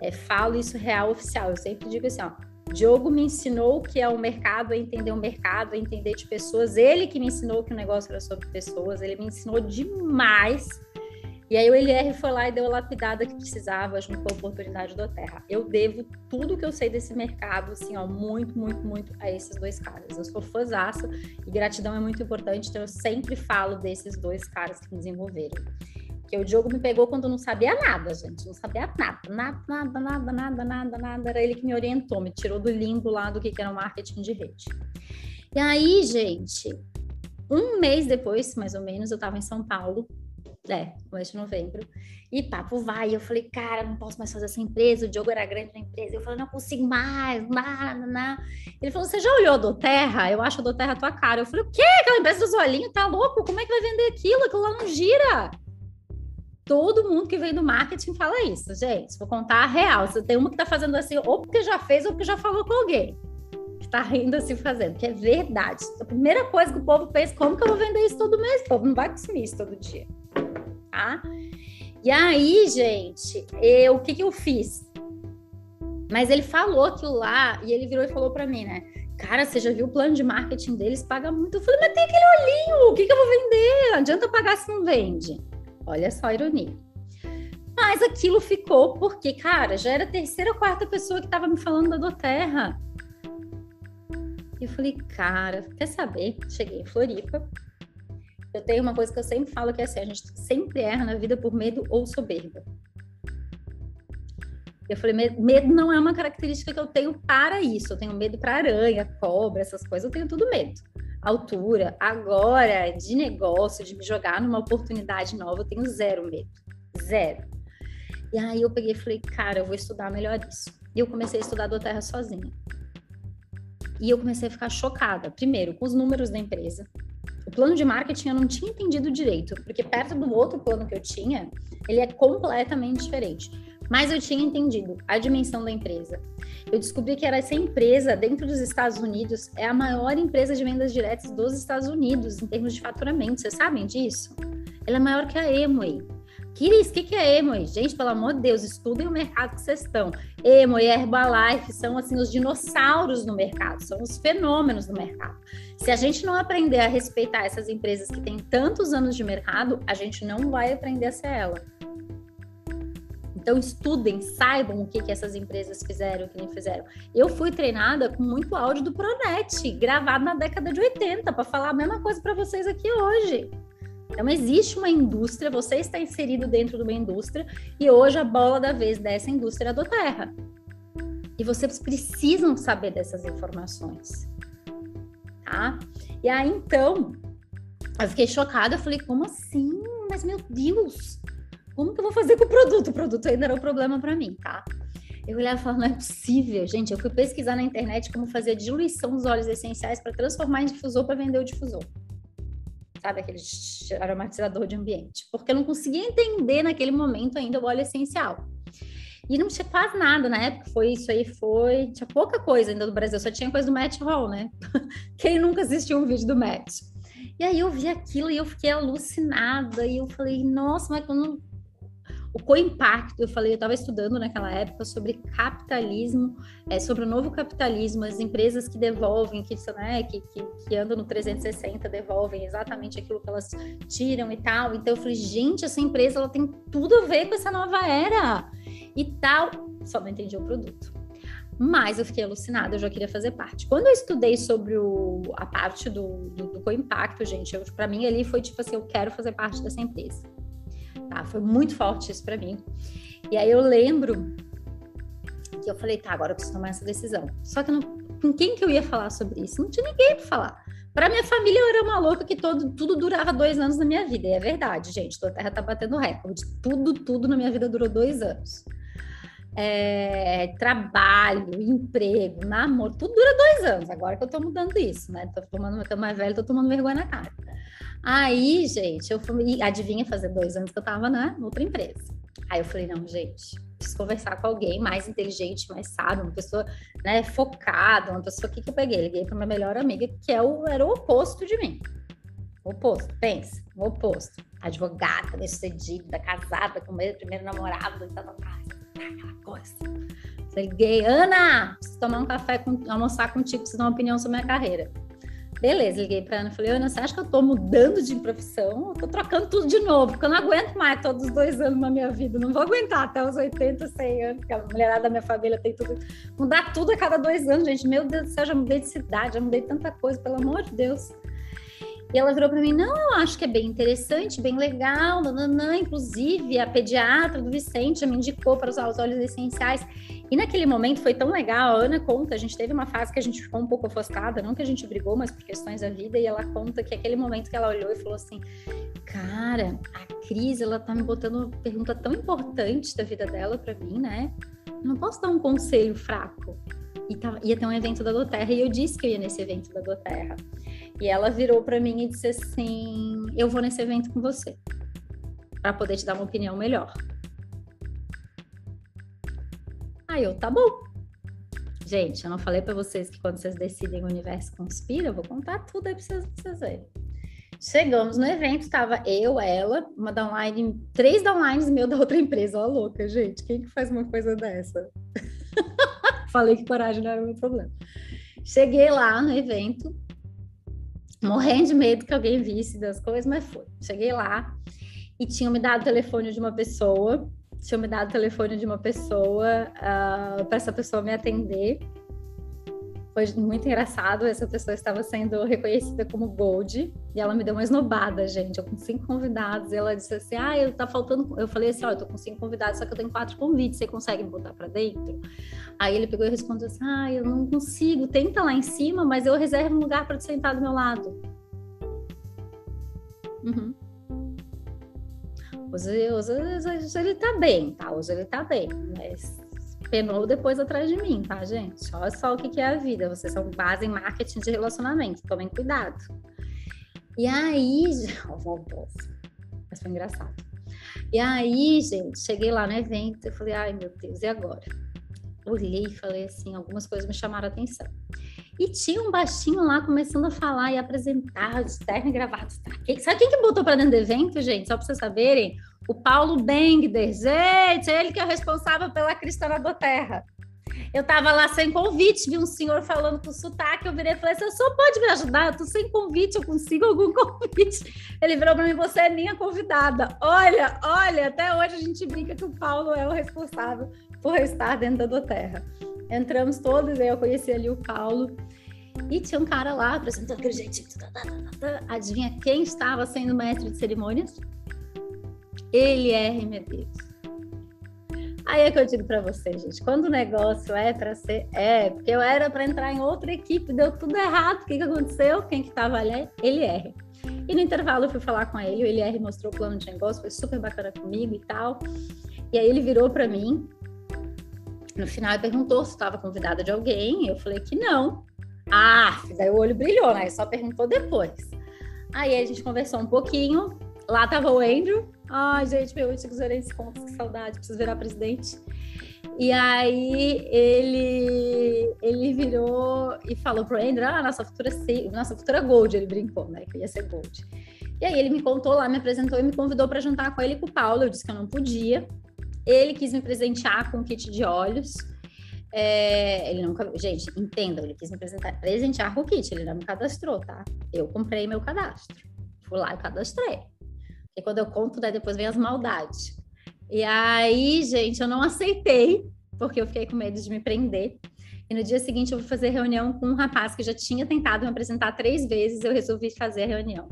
É, falo isso real, oficial. Eu sempre digo assim, ó, Diogo me ensinou o que é o mercado, a entender o mercado, a entender de pessoas. Ele que me ensinou que o negócio era sobre pessoas. Ele me ensinou demais. E aí o LR foi lá e deu a lapidada que precisava junto com a oportunidade do Terra. Eu devo tudo que eu sei desse mercado, assim, ó, muito, muito, muito a esses dois caras. Eu sou fãzaça e gratidão é muito importante, então eu sempre falo desses dois caras que me desenvolveram. Porque o Diogo me pegou quando não sabia nada, gente. Não sabia nada, nada, nada, nada, nada, nada, nada. Era ele que me orientou, me tirou do limbo lá do que era o marketing de rede. E aí, gente, um mês depois, mais ou menos, eu estava em São Paulo, é, mês de novembro, e papo vai. Eu falei, cara, não posso mais fazer essa empresa. O Diogo era grande na empresa. Eu falei, não consigo mais, nada, nada. Ele falou, você já olhou a Doterra? Eu acho a Doterra a tua cara. Eu falei, o quê? Aquela empresa dos olhinhos, tá louco? Como é que vai vender aquilo? Aquilo lá não gira. Todo mundo que vem do marketing fala isso, gente. Vou contar a real. Você tem uma que está fazendo assim, ou porque já fez, ou porque já falou com alguém. Que está rindo assim fazendo, que é verdade. A primeira coisa que o povo pensa, como que eu vou vender isso todo mês? O povo não vai consumir isso todo dia. Tá? E aí, gente, eu, o que, que eu fiz? Mas ele falou aquilo lá e ele virou e falou para mim, né? Cara, você já viu o plano de marketing deles? Paga muito. Eu falei, mas tem aquele olhinho, o que, que eu vou vender? Não adianta pagar se não vende. Olha só a ironia. Mas aquilo ficou porque, cara, já era a terceira ou quarta pessoa que estava me falando da Doterra. E eu falei, cara, quer saber? Cheguei em Floripa. Eu tenho uma coisa que eu sempre falo que é assim, a gente sempre erra na vida por medo ou soberba. Eu falei, medo não é uma característica que eu tenho para isso. Eu tenho medo para aranha, cobra, essas coisas. Eu tenho tudo medo altura. Agora, de negócio, de me jogar numa oportunidade nova, eu tenho zero medo. Zero. E aí eu peguei e falei, cara, eu vou estudar melhor isso. E eu comecei a estudar do Terra sozinha. E eu comecei a ficar chocada, primeiro, com os números da empresa. O plano de marketing eu não tinha entendido direito, porque perto do outro plano que eu tinha, ele é completamente diferente. Mas eu tinha entendido a dimensão da empresa. Eu descobri que era essa empresa dentro dos Estados Unidos é a maior empresa de vendas diretas dos Estados Unidos em termos de faturamento. Vocês sabem disso? Ela é maior que a Emway. Kiris, o que, que é Emway? Gente, pelo amor de Deus, estudem o mercado que vocês estão. Emway e Herbalife são assim os dinossauros no mercado, são os fenômenos do mercado. Se a gente não aprender a respeitar essas empresas que têm tantos anos de mercado, a gente não vai aprender a ser ela. Então, estudem, saibam o que, que essas empresas fizeram, o que não fizeram. Eu fui treinada com muito áudio do Pronet, gravado na década de 80, para falar a mesma coisa para vocês aqui hoje. Então, existe uma indústria, você está inserido dentro de uma indústria, e hoje a bola da vez dessa indústria é do terra. E vocês precisam saber dessas informações. Tá? E aí, então, eu fiquei chocada, eu falei, como assim? Mas, meu Deus, como que eu vou fazer com o produto? O produto ainda era o problema para mim, tá? Eu olhava e falava, não é possível, gente. Eu fui pesquisar na internet como fazer a diluição dos óleos essenciais para transformar em difusor para vender o difusor. Sabe, aquele aromatizador de ambiente. Porque eu não conseguia entender naquele momento ainda o óleo essencial. E não tinha quase nada na época, foi isso aí, foi. Tinha pouca coisa ainda do Brasil, só tinha coisa do Matt Hall, né? Quem nunca assistiu um vídeo do Matt? E aí eu vi aquilo e eu fiquei alucinada, e eu falei, nossa, mas quando o co-impacto, eu falei, eu estava estudando naquela época sobre capitalismo, é, sobre o novo capitalismo, as empresas que devolvem, que, né, que, que, que andam no 360, devolvem exatamente aquilo que elas tiram e tal. Então eu falei, gente, essa empresa ela tem tudo a ver com essa nova era e tal. Só não entendi o produto. Mas eu fiquei alucinada, eu já queria fazer parte. Quando eu estudei sobre o, a parte do, do, do co-impacto, gente, para mim ali foi tipo assim, eu quero fazer parte dessa empresa tá? Foi muito forte isso para mim. E aí eu lembro que eu falei, tá, agora eu preciso tomar essa decisão. Só que não, com quem que eu ia falar sobre isso? Não tinha ninguém para falar. Para minha família, eu era uma louca que todo, tudo durava dois anos na minha vida. E é verdade, gente. A Terra tá batendo recorde. Tudo, tudo na minha vida durou dois anos. É, trabalho, emprego, namoro, tudo dura dois anos. Agora que eu tô mudando isso, né? Tô tomando, tô mais velho, tô tomando vergonha na cara. Aí, gente, eu fui, adivinha fazer dois anos que eu tava na outra empresa. Aí eu falei, não, gente, preciso conversar com alguém mais inteligente, mais sábio, uma pessoa né, focada, uma pessoa que, que eu peguei. Liguei para minha melhor amiga, que é o, era o oposto de mim. O oposto, pensa, o oposto. Advogada, bem-sucedida, casada com o meu primeiro namorado, e tal, tal, aquela coisa. Liguei, Ana, preciso tomar um café, com, almoçar contigo, preciso dar uma opinião sobre minha carreira. Beleza, liguei para Ana e falei, Ana, você acha que eu estou mudando de profissão? Eu tô trocando tudo de novo, porque eu não aguento mais todos os dois anos na minha vida. Não vou aguentar até os 80, 100 anos, porque a mulherada da minha família tem tudo. Mudar tudo a cada dois anos, gente. Meu Deus do céu, já mudei de cidade, já mudei tanta coisa, pelo amor de Deus. E ela virou para mim: não, eu acho que é bem interessante, bem legal. Nananã. Inclusive, a pediatra do Vicente já me indicou para usar os óleos essenciais. E naquele momento foi tão legal. A Ana conta: a gente teve uma fase que a gente ficou um pouco ofuscada, não que a gente brigou, mas por questões da vida. E ela conta que aquele momento que ela olhou e falou assim: cara, a Cris, ela tá me botando uma pergunta tão importante da vida dela para mim, né? Não posso dar um conselho fraco. E ia ter um evento da Doterra e eu disse que eu ia nesse evento da Doterra. E ela virou para mim e disse assim: Eu vou nesse evento com você, para poder te dar uma opinião melhor. Aí eu, tá bom. Gente, eu não falei para vocês que quando vocês decidem o universo conspira, eu vou contar tudo aí para vocês, vocês verem. Chegamos no evento, tava eu, ela, uma downline, três downlines meu da outra empresa. Ó, louca, gente, quem que faz uma coisa dessa? Falei que coragem não era o meu problema. Cheguei lá no evento, morrendo de medo que alguém visse das coisas, mas foi. Cheguei lá e tinham me dado o telefone de uma pessoa, tinham me dado o telefone de uma pessoa uh, ah, para essa pessoa me atender. Foi muito engraçado, essa pessoa estava sendo reconhecida como Gold e ela me deu uma esnobada, gente. Eu com cinco convidados, e ela disse assim: Ah, eu tá faltando. Eu falei assim: Ó, oh, eu tô com cinco convidados, só que eu tenho quatro convites, você consegue me botar para dentro? Aí ele pegou e respondeu assim: Ah, eu não consigo, tenta lá em cima, mas eu reservo um lugar para te sentar do meu lado. Uhum. Hoje, hoje, hoje, ele tá bem, tá? Hoje ele tá bem, mas penou depois atrás de mim, tá, gente? Olha só o que, é a vida. Vocês são base em marketing de relacionamento. Tomem cuidado. E aí, voltou. Mas foi engraçado. E aí, gente, cheguei lá no evento e falei, ai meu Deus, e agora? Olhei e falei assim, algumas coisas me chamaram a atenção. E tinha um baixinho lá começando a falar e apresentar de terno e gravata. Sabe quem que botou para dentro do evento, gente? Só para vocês saberem? O Paulo Bengder. Gente, é ele que é responsável pela Cristana da Terra. Eu tava lá sem convite, vi um senhor falando com sotaque, eu virei e falei assim, o senhor pode me ajudar? Eu tô sem convite, eu consigo algum convite? Ele virou para mim, você é minha convidada. Olha, olha, até hoje a gente brinca que o Paulo é o responsável por estar dentro da Terra. Entramos todos, aí eu conheci ali o Paulo, E tinha um cara lá apresentando aquele jeitinho. Adivinha quem estava sendo mestre de cerimônias? Ele é Medeiros. Aí é que eu digo para vocês, gente, quando o negócio é para ser, é, porque eu era para entrar em outra equipe, deu tudo errado. O que, que aconteceu? Quem que estava ali? Ele R. E no intervalo eu fui falar com ele, o LR mostrou o plano de negócio, foi super bacana comigo e tal. E aí ele virou para mim, no final ele perguntou se estava convidada de alguém, eu falei que não. Ah, daí o olho brilhou, né? Só perguntou depois. Aí a gente conversou um pouquinho, lá tava o Andrew, Ai, gente, meu antigo gerente contas, que saudade, preciso virar presidente. E aí ele ele virou e falou pro Andrew, ah, nossa futura nossa futura Gold, ele brincou, né, que ia ser Gold. E aí ele me contou lá, me apresentou e me convidou para jantar com ele e com o Paulo. Eu disse que eu não podia. Ele quis me presentear com um kit de olhos. É, ele nunca, gente, entendam, ele quis me presentar, presentear com o kit, ele não me cadastrou, tá? Eu comprei meu cadastro. Fui lá e cadastrei. E quando eu conto, depois vem as maldades. E aí, gente, eu não aceitei, porque eu fiquei com medo de me prender. E no dia seguinte eu fui fazer reunião com um rapaz que já tinha tentado me apresentar três vezes, eu resolvi fazer a reunião.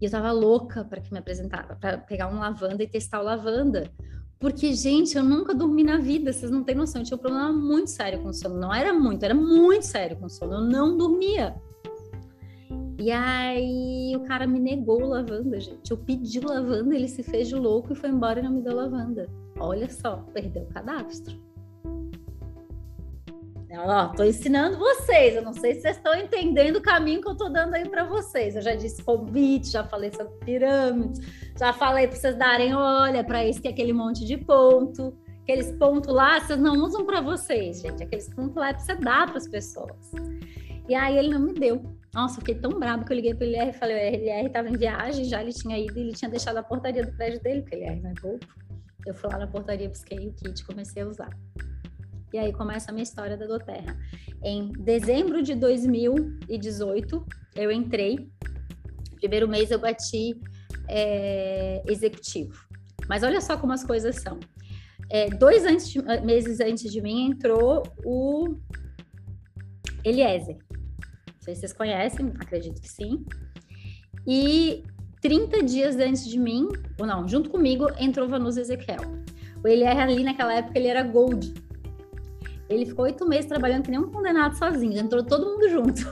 E eu tava louca para que me apresentava, para pegar um lavanda e testar o lavanda. Porque, gente, eu nunca dormi na vida, vocês não têm noção. Eu tinha um problema muito sério com sono. Não era muito, era muito sério com sono. Eu não dormia. E aí o cara me negou lavanda, gente. Eu pedi lavanda, ele se fez de louco e foi embora e não me deu lavanda. Olha só, perdeu o cadastro. Ó, tô ensinando vocês. Eu não sei se vocês estão entendendo o caminho que eu tô dando aí para vocês. Eu já disse convite, já falei sobre pirâmides, já falei para vocês darem olha para esse que é aquele monte de ponto. Aqueles pontos lá, vocês não usam para vocês, gente. Aqueles pontos lá é para você dar para as pessoas. E aí ele não me deu. Nossa, eu fiquei tão bravo que eu liguei pro LR e falei, o LR estava em viagem, já ele tinha ido e ele tinha deixado a portaria do prédio dele, porque LR não é. Eu fui lá na portaria, busquei o kit comecei a usar. E aí começa a minha história da Doterra. Em dezembro de 2018, eu entrei. Primeiro mês eu bati é, executivo. Mas olha só como as coisas são. É, dois antes de, meses antes de mim entrou o Eliezer. Sei se vocês conhecem, acredito que sim. E 30 dias antes de mim, ou não, junto comigo, entrou Vanusa Ezequiel. O Eliezer ali naquela época ele era gold. Ele ficou oito meses trabalhando que nem um condenado sozinho, entrou todo mundo junto.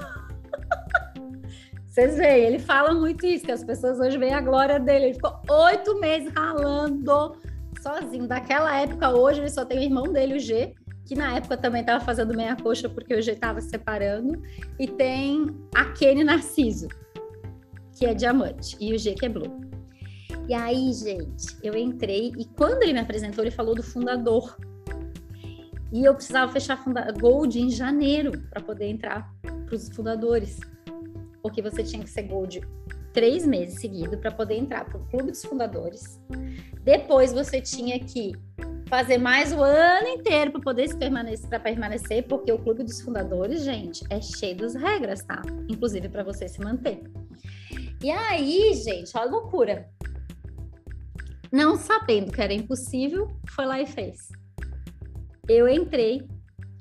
Vocês veem, ele fala muito isso, que as pessoas hoje veem a glória dele. Ele ficou oito meses ralando sozinho. Daquela época, hoje, ele só tem o irmão dele, o G, que na época também estava fazendo meia coxa porque o G estava separando, e tem a Narciso, que é diamante, e o G que é blue. E aí, gente, eu entrei e quando ele me apresentou, ele falou do fundador. E eu precisava fechar funda Gold em janeiro para poder entrar para os fundadores. Porque você tinha que ser Gold três meses seguidos para poder entrar para o Clube dos Fundadores. Depois você tinha que fazer mais o ano inteiro para poder se permanecer, para permanecer, porque o clube dos fundadores, gente, é cheio das regras, tá? Inclusive para você se manter. E aí, gente, olha a loucura. Não sabendo que era impossível, foi lá e fez. Eu entrei,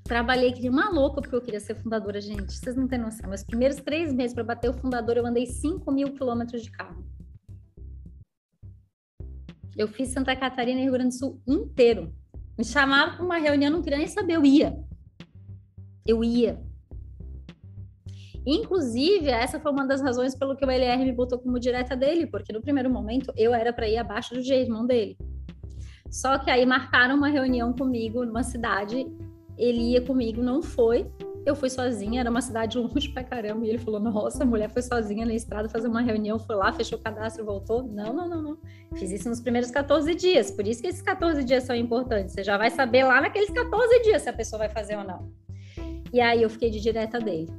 trabalhei que uma louca porque eu queria ser fundadora, gente. Vocês não têm noção. Meus primeiros três meses para bater o fundador, eu andei 5 mil quilômetros de carro. Eu fiz Santa Catarina e Rio Grande do Sul inteiro. Me chamava para uma reunião, não queria nem saber, eu ia. Eu ia. Inclusive, essa foi uma das razões pelo que o LR me botou como direta dele, porque no primeiro momento eu era para ir abaixo do G, irmão dele. Só que aí marcaram uma reunião comigo numa cidade, ele ia comigo, não foi, eu fui sozinha, era uma cidade longe pra caramba. E ele falou: Nossa, a mulher foi sozinha na estrada fazer uma reunião, foi lá, fechou o cadastro, voltou. Não, não, não, não. Fiz isso nos primeiros 14 dias. Por isso que esses 14 dias são importantes. Você já vai saber lá naqueles 14 dias se a pessoa vai fazer ou não. E aí eu fiquei de direta dele.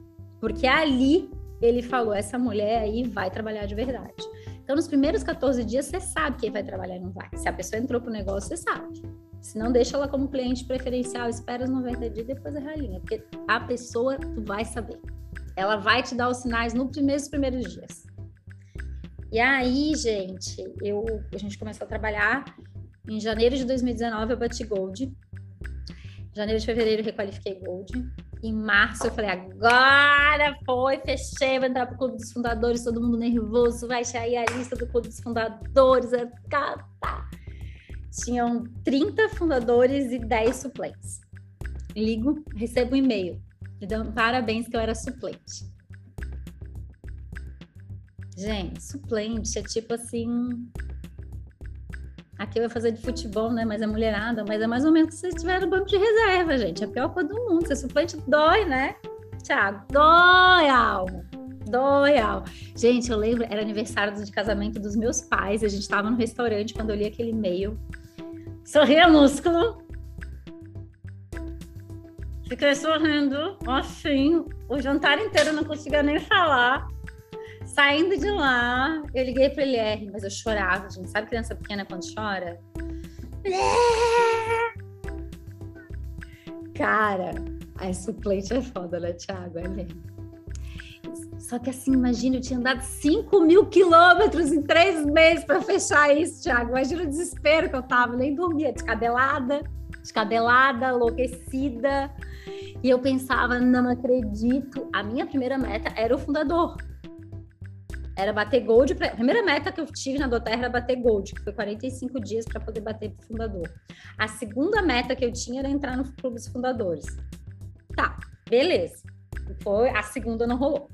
Porque ali ele falou: Essa mulher aí vai trabalhar de verdade. Então, nos primeiros 14 dias, você sabe quem vai trabalhar e não vai. Se a pessoa entrou pro negócio, você sabe. Se não, deixa ela como cliente preferencial, espera os 90 dias e depois a ralinha, porque a pessoa tu vai saber. Ela vai te dar os sinais no primeiros dias. E aí, gente, eu, a gente começou a trabalhar. Em janeiro de 2019 eu bati Gold. Janeiro de fevereiro requalifiquei Gold. Em março eu falei, agora foi, fechei, vou entrar pro Clube dos Fundadores, todo mundo nervoso, vai sair a lista do Clube dos Fundadores, é, tá. Tinham 30 fundadores e 10 suplentes. Ligo, recebo um e-mail, me dando parabéns que eu era suplente. Gente, suplente é tipo assim, Aqui eu vou fazer de futebol, né? Mas é mulherada, mas é mais ou menos que você estiver no banco de reserva, gente. É a pior coisa do mundo. Ser suplente dói, né? Tiago, dói a alma. Dói a. Gente, eu lembro, era aniversário de casamento dos meus pais. A gente estava no restaurante quando eu li aquele e-mail. Sorria músculo. Fiquei sorrindo, assim, o jantar inteiro não conseguia nem falar. Saindo de lá, eu liguei para ele, mas eu chorava, gente. Sabe criança pequena quando chora? Cara, a suplente é foda, né, Thiago? É mesmo. Só que assim, imagina, eu tinha andado 5 mil quilômetros em três meses para fechar isso, Thiago. Imagina o desespero que eu tava, nem dormia, descabelada, descabelada, enlouquecida. E eu pensava, não acredito. A minha primeira meta era o fundador era bater gold. Pra... A primeira meta que eu tive na Doterra era bater gold, que foi 45 dias para poder bater pro fundador. A segunda meta que eu tinha era entrar no clube dos fundadores. Tá, beleza. Foi, a segunda não rolou,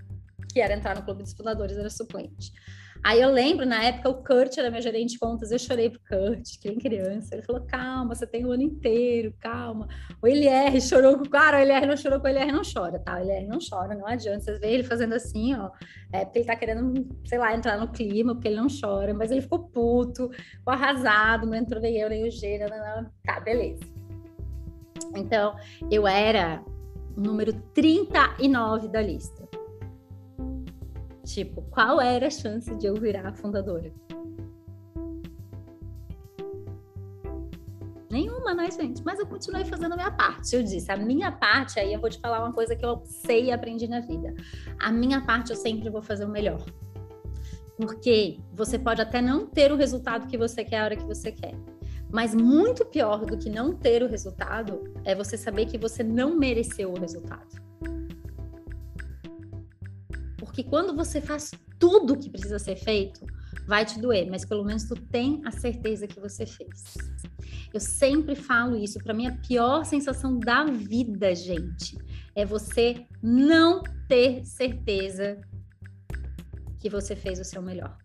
que era entrar no clube dos fundadores, era suplente. Aí eu lembro, na época, o Kurt era meu gerente de contas, eu chorei pro Kurt, que nem criança. Ele falou: calma, você tem o ano inteiro, calma. O LR chorou com o cara, o LR não chorou com o LR, não chora, tá? O LR não chora, não adianta. Vocês veem ele fazendo assim, ó. É porque ele tá querendo, sei lá, entrar no clima, porque ele não chora, mas ele ficou puto, ficou arrasado, não entrou nem eu, nem o G, não, não, não. tá, beleza. Então, eu era número 39 da lista. Tipo, qual era a chance de eu virar fundadora? Nenhuma, né, gente? Mas eu continuei fazendo a minha parte. Eu disse, a minha parte, aí eu vou te falar uma coisa que eu sei e aprendi na vida. A minha parte eu sempre vou fazer o melhor. Porque você pode até não ter o resultado que você quer a hora que você quer. Mas muito pior do que não ter o resultado é você saber que você não mereceu o resultado. Porque quando você faz tudo que precisa ser feito, vai te doer, mas pelo menos tu tem a certeza que você fez. Eu sempre falo isso, para mim a pior sensação da vida, gente, é você não ter certeza que você fez o seu melhor.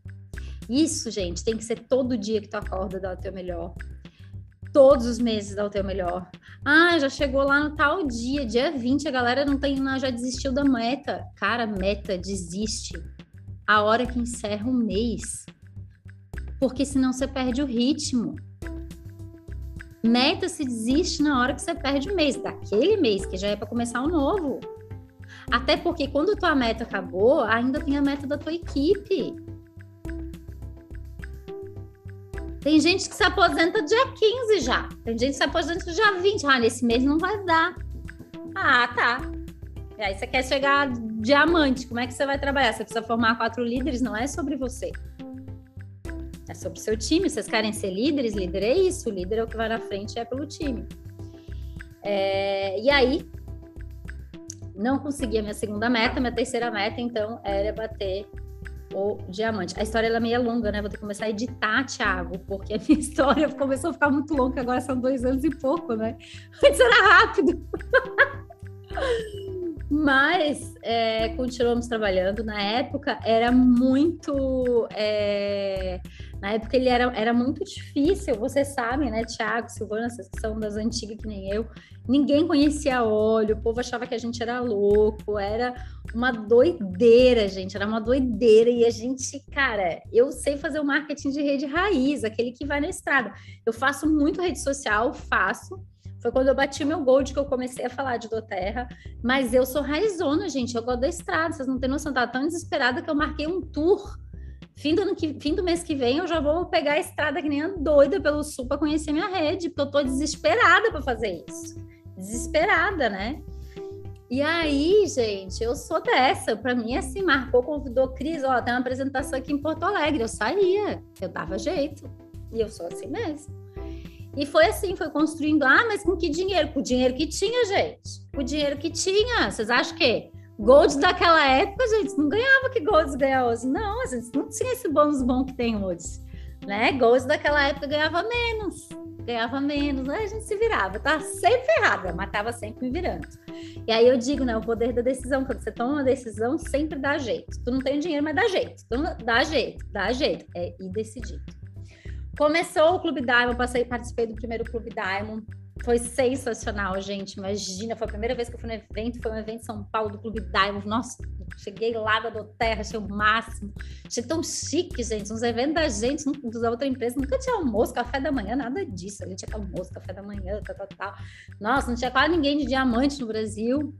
Isso, gente, tem que ser todo dia que tu acorda dar o teu melhor todos os meses dar o teu melhor. Ah, já chegou lá no tal dia, dia 20, a galera não tem, já desistiu da meta. Cara, meta desiste a hora que encerra o mês. Porque senão você perde o ritmo. Meta se desiste na hora que você perde o mês, daquele mês, que já é para começar o novo. Até porque quando tua meta acabou, ainda tem a meta da tua equipe. Tem gente que se aposenta dia 15 já. Tem gente que se aposenta dia 20. Ah, nesse mês não vai dar. Ah, tá. E aí você quer chegar diamante. Como é que você vai trabalhar? Você precisa formar quatro líderes, não é sobre você. É sobre o seu time. Vocês querem ser líderes? Líder é isso. O líder é o que vai na frente é pelo time. É, e aí, não consegui a minha segunda meta. Minha terceira meta, então, era bater o diamante. A história é meio longa, né? Vou ter que começar a editar, Thiago, porque a minha história começou a ficar muito longa, agora são dois anos e pouco, né? Antes era rápido. Mas é, continuamos trabalhando. Na época era muito. É, na época ele era, era muito difícil, vocês sabem, né, Tiago, Silvana, vocês que são das antigas que nem eu, ninguém conhecia óleo, o povo achava que a gente era louco, era uma doideira, gente, era uma doideira, e a gente, cara, eu sei fazer o marketing de rede raiz, aquele que vai na estrada. Eu faço muito rede social, faço, foi quando eu bati meu gold que eu comecei a falar de doterra. Mas eu sou raizona, gente. Eu gosto da estrada. Vocês não têm noção. Tava tão desesperada que eu marquei um tour Fim do, que, fim do mês que vem eu já vou pegar a estrada que nem a doida pelo sul para conhecer minha rede, porque eu tô desesperada para fazer isso. Desesperada, né? E aí, gente, eu sou dessa. Para mim, assim, marcou, convidou Cris, ó, tem uma apresentação aqui em Porto Alegre. Eu saía, eu dava jeito. E eu sou assim mesmo. E foi assim, foi construindo. Ah, mas com que dinheiro? Com o dinheiro que tinha, gente. Com o dinheiro que tinha. Vocês acham que Golds daquela época, gente, não ganhava que Golds ganha hoje. Não, a gente não tinha esse bônus bom que tem hoje. Né? Golds daquela época ganhava menos. Ganhava menos, né? a gente se virava. Tava sempre ferrada, mas tava sempre me virando. E aí eu digo, né? O poder da decisão. Quando você toma uma decisão, sempre dá jeito. Tu não tem dinheiro, mas dá jeito. Tu não, dá jeito, dá jeito. É ir decidir. Começou o Clube Diamond, passei, participei do primeiro Clube Diamond. Foi sensacional, gente. Imagina, foi a primeira vez que eu fui no evento, foi um evento em São Paulo do Clube Diamond. Nossa, cheguei lá da Terra, achei o máximo. Achei tão chique, gente. Uns eventos da gente, da outra empresa, nunca tinha almoço, café da manhã, nada disso. A gente tinha almoço, café da manhã, tal, tal, tal. Nossa, não tinha quase ninguém de diamante no Brasil.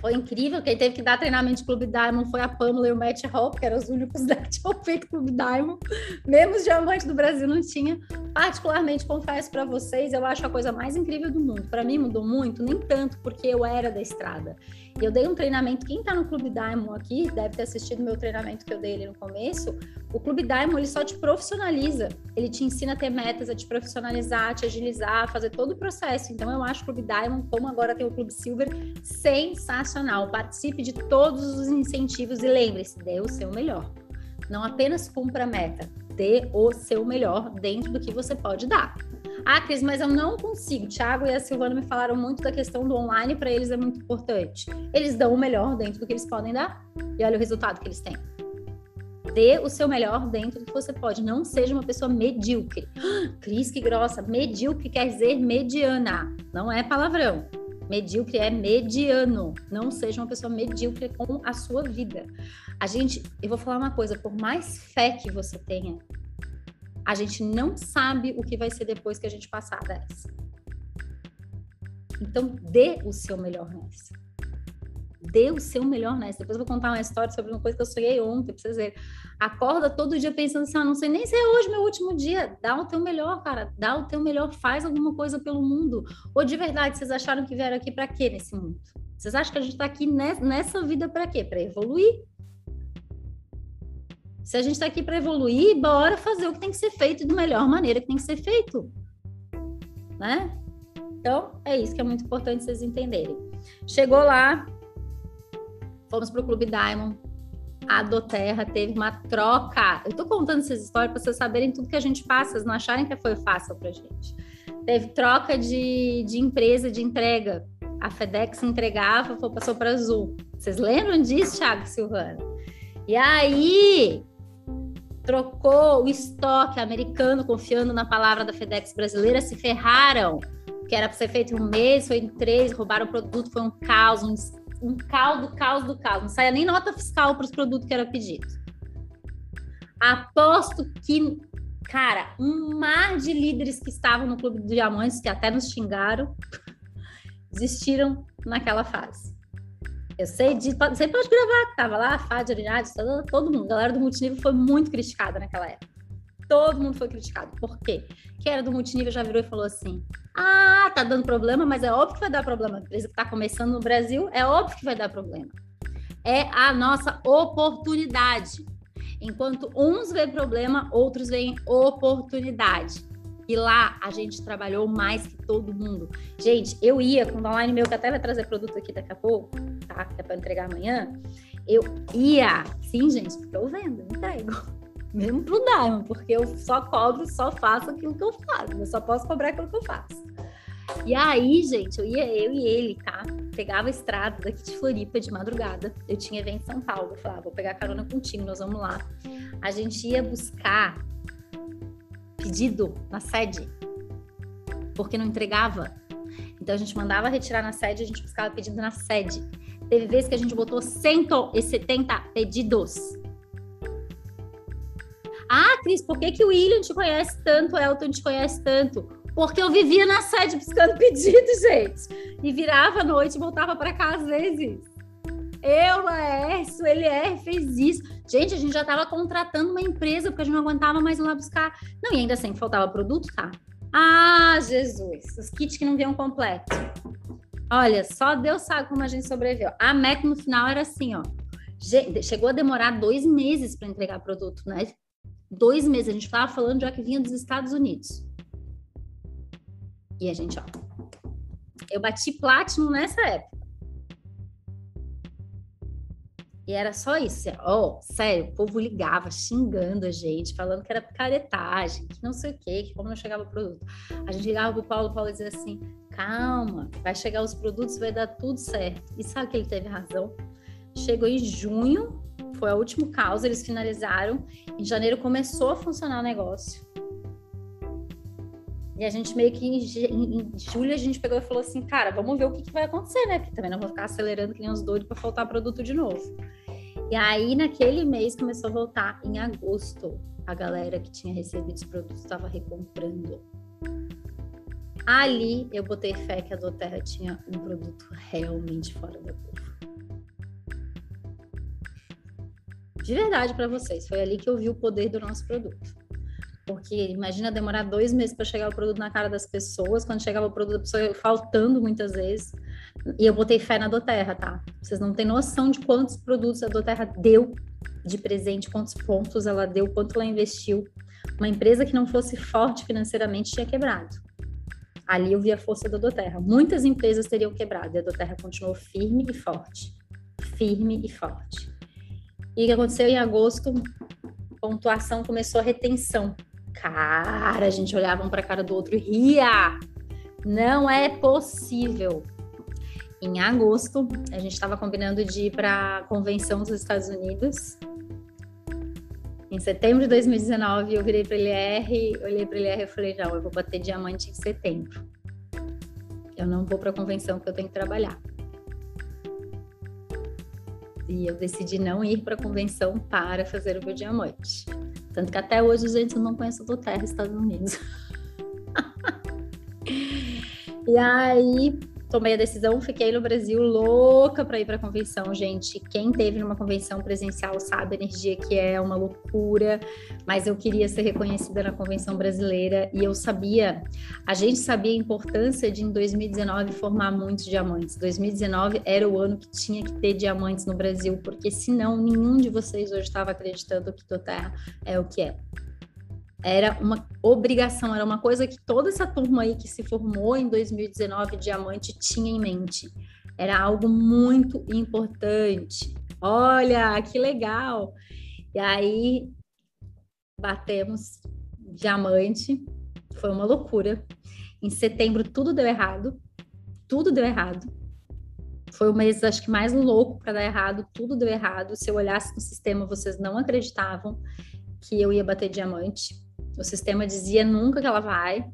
Foi incrível. Quem teve que dar treinamento de Clube Diamond foi a Pamela e o Matt Hope, que eram os únicos que tinham feito Clube Diamond. Mesmo os diamantes do Brasil não tinha. Particularmente, confesso para vocês, eu acho a coisa mais incrível do mundo. Para mim mudou muito, nem tanto porque eu era da estrada. Eu dei um treinamento, quem está no Clube Diamond aqui, deve ter assistido meu treinamento que eu dei ali no começo. O Clube Diamond, ele só te profissionaliza. Ele te ensina a ter metas, a te profissionalizar, a te agilizar, a fazer todo o processo. Então, eu acho o Clube Diamond, como agora tem o Clube Silver, sensacional. Participe de todos os incentivos e lembre-se, dê o seu melhor. Não apenas cumpra a meta, dê o seu melhor dentro do que você pode dar. Ah, Cris, mas eu não consigo. Tiago e a Silvana me falaram muito da questão do online, para eles é muito importante. Eles dão o melhor dentro do que eles podem dar e olha o resultado que eles têm. Dê o seu melhor dentro do que você pode. Não seja uma pessoa medíocre. Cris, que grossa. Medíocre quer dizer mediana. Não é palavrão. Medíocre é mediano. Não seja uma pessoa medíocre com a sua vida. A gente, eu vou falar uma coisa, por mais fé que você tenha, a gente não sabe o que vai ser depois que a gente passar dessa. Então, dê o seu melhor nessa. Dê o seu melhor nessa. Depois eu vou contar uma história sobre uma coisa que eu sonhei ontem, pra vocês verem. Acorda todo dia pensando assim, ah, não sei nem se é hoje meu último dia. Dá o teu melhor, cara. Dá o teu melhor. Faz alguma coisa pelo mundo. Ou de verdade, vocês acharam que vieram aqui para quê nesse mundo? Vocês acham que a gente está aqui nessa vida para quê? Para evoluir. Se a gente está aqui para evoluir, bora fazer o que tem que ser feito da melhor maneira que tem que ser feito. Né? Então, é isso que é muito importante vocês entenderem. Chegou lá, fomos para o Clube Diamond, a Doterra teve uma troca. Eu estou contando essas histórias para vocês saberem tudo que a gente passa, vocês não acharem que foi fácil para gente. Teve troca de, de empresa de entrega. A FedEx entregava, passou para Azul. Vocês lembram disso, Thiago Silvana? E aí, trocou o estoque americano, confiando na palavra da FedEx brasileira, se ferraram, que era para ser feito em um mês, foi em três, roubaram o produto, foi um caos, um, um caldo, caos do caos. Não saia nem nota fiscal para os produtos que era pedido. Aposto que, cara, um mar de líderes que estavam no Clube do Diamantes, que até nos xingaram, desistiram naquela fase. Eu sei de. Você pode gravar, tava lá, Arinade, todo, todo mundo. A galera do multinível foi muito criticada naquela época. Todo mundo foi criticado. Por quê? Quem era do multinível já virou e falou assim: Ah, tá dando problema, mas é óbvio que vai dar problema. A empresa que tá começando no Brasil, é óbvio que vai dar problema. É a nossa oportunidade. Enquanto uns veem problema, outros veem oportunidade. E lá a gente trabalhou mais que todo mundo. Gente, eu ia com o online meu, que até vai trazer produto aqui daqui a pouco, tá? Que é para entregar amanhã. Eu ia, sim, gente, porque eu vendo, entrego. Mesmo pro Diamond, porque eu só cobro, só faço aquilo que eu faço. Eu só posso cobrar aquilo que eu faço. E aí, gente, eu ia, eu e ele, tá? Pegava a estrada daqui de Floripa de madrugada. Eu tinha evento em São Paulo. Eu falava, vou pegar carona contigo, nós vamos lá. A gente ia buscar pedido na sede, porque não entregava. Então a gente mandava retirar na sede, a gente buscava pedido na sede. Teve vezes que a gente botou 170 pedidos. Ah, Cris, por que, que o William te conhece tanto, o Elton te conhece tanto? Porque eu vivia na sede buscando pedidos, gente. E virava à noite e voltava para casa às vezes. Eu, Laércio, ele é, fez isso. Gente, a gente já estava contratando uma empresa porque a gente não aguentava mais ir lá buscar. Não, e ainda assim, faltava produto, tá? Ah, Jesus, os kits que não vinham completo. Olha, só Deus sabe como a gente sobreviveu. A meta no final era assim, ó. Chegou a demorar dois meses para entregar produto, né? Dois meses. A gente estava falando já que vinha dos Estados Unidos. E a gente, ó, eu bati Platinum nessa época. E era só isso. Ó, oh, sério, o povo ligava xingando a gente, falando que era picaretagem, que não sei o quê, que como não chegava o produto. A gente ligava pro Paulo, o Paulo dizia assim: calma, vai chegar os produtos, vai dar tudo certo. E sabe que ele teve razão? Chegou em junho, foi o último caos, eles finalizaram. Em janeiro começou a funcionar o negócio. E a gente meio que em, julho a gente pegou e falou assim, cara, vamos ver o que, que vai acontecer, né? Porque também não vou ficar acelerando que nem os doidos para faltar produto de novo. E aí, naquele mês, começou a voltar. Em agosto, a galera que tinha recebido os produtos estava recomprando. Ali eu botei fé que a Doterra tinha um produto realmente fora da curva. De verdade para vocês, foi ali que eu vi o poder do nosso produto. Porque imagina demorar dois meses para chegar o produto na cara das pessoas, quando chegava o produto, a pessoa faltando muitas vezes. E eu botei fé na Doterra, tá? Vocês não têm noção de quantos produtos a Doterra deu de presente, quantos pontos ela deu, quanto ela investiu. Uma empresa que não fosse forte financeiramente tinha quebrado. Ali eu vi a força da Doterra. Muitas empresas teriam quebrado e a Doterra continuou firme e forte. Firme e forte. E o que aconteceu em agosto? Pontuação começou a retenção Cara, a gente olhava um para a cara do outro e ria. Não é possível. Em agosto, a gente estava combinando de ir para a convenção dos Estados Unidos. Em setembro de 2019, eu virei para ele R, olhei para ele R e falei: não, eu vou bater diamante em setembro. Eu não vou para a convenção porque eu tenho que trabalhar. E eu decidi não ir para a convenção para fazer o meu diamante. Tanto que até hoje, gente, eu não conheço do Terra Estados Unidos. e aí, tomei a decisão, fiquei no Brasil louca para ir para convenção, gente. Quem teve numa convenção presencial sabe a energia que é uma loucura, mas eu queria ser reconhecida na convenção brasileira e eu sabia, a gente sabia a importância de em 2019 formar muitos diamantes. 2019 era o ano que tinha que ter diamantes no Brasil, porque senão nenhum de vocês hoje estava acreditando que Terra é o que é era uma obrigação, era uma coisa que toda essa turma aí que se formou em 2019 Diamante tinha em mente. Era algo muito importante. Olha, que legal! E aí batemos Diamante, foi uma loucura. Em setembro tudo deu errado, tudo deu errado. Foi o mês, acho que mais louco para dar errado, tudo deu errado. Se eu olhasse no sistema, vocês não acreditavam que eu ia bater diamante. O sistema dizia nunca que ela vai,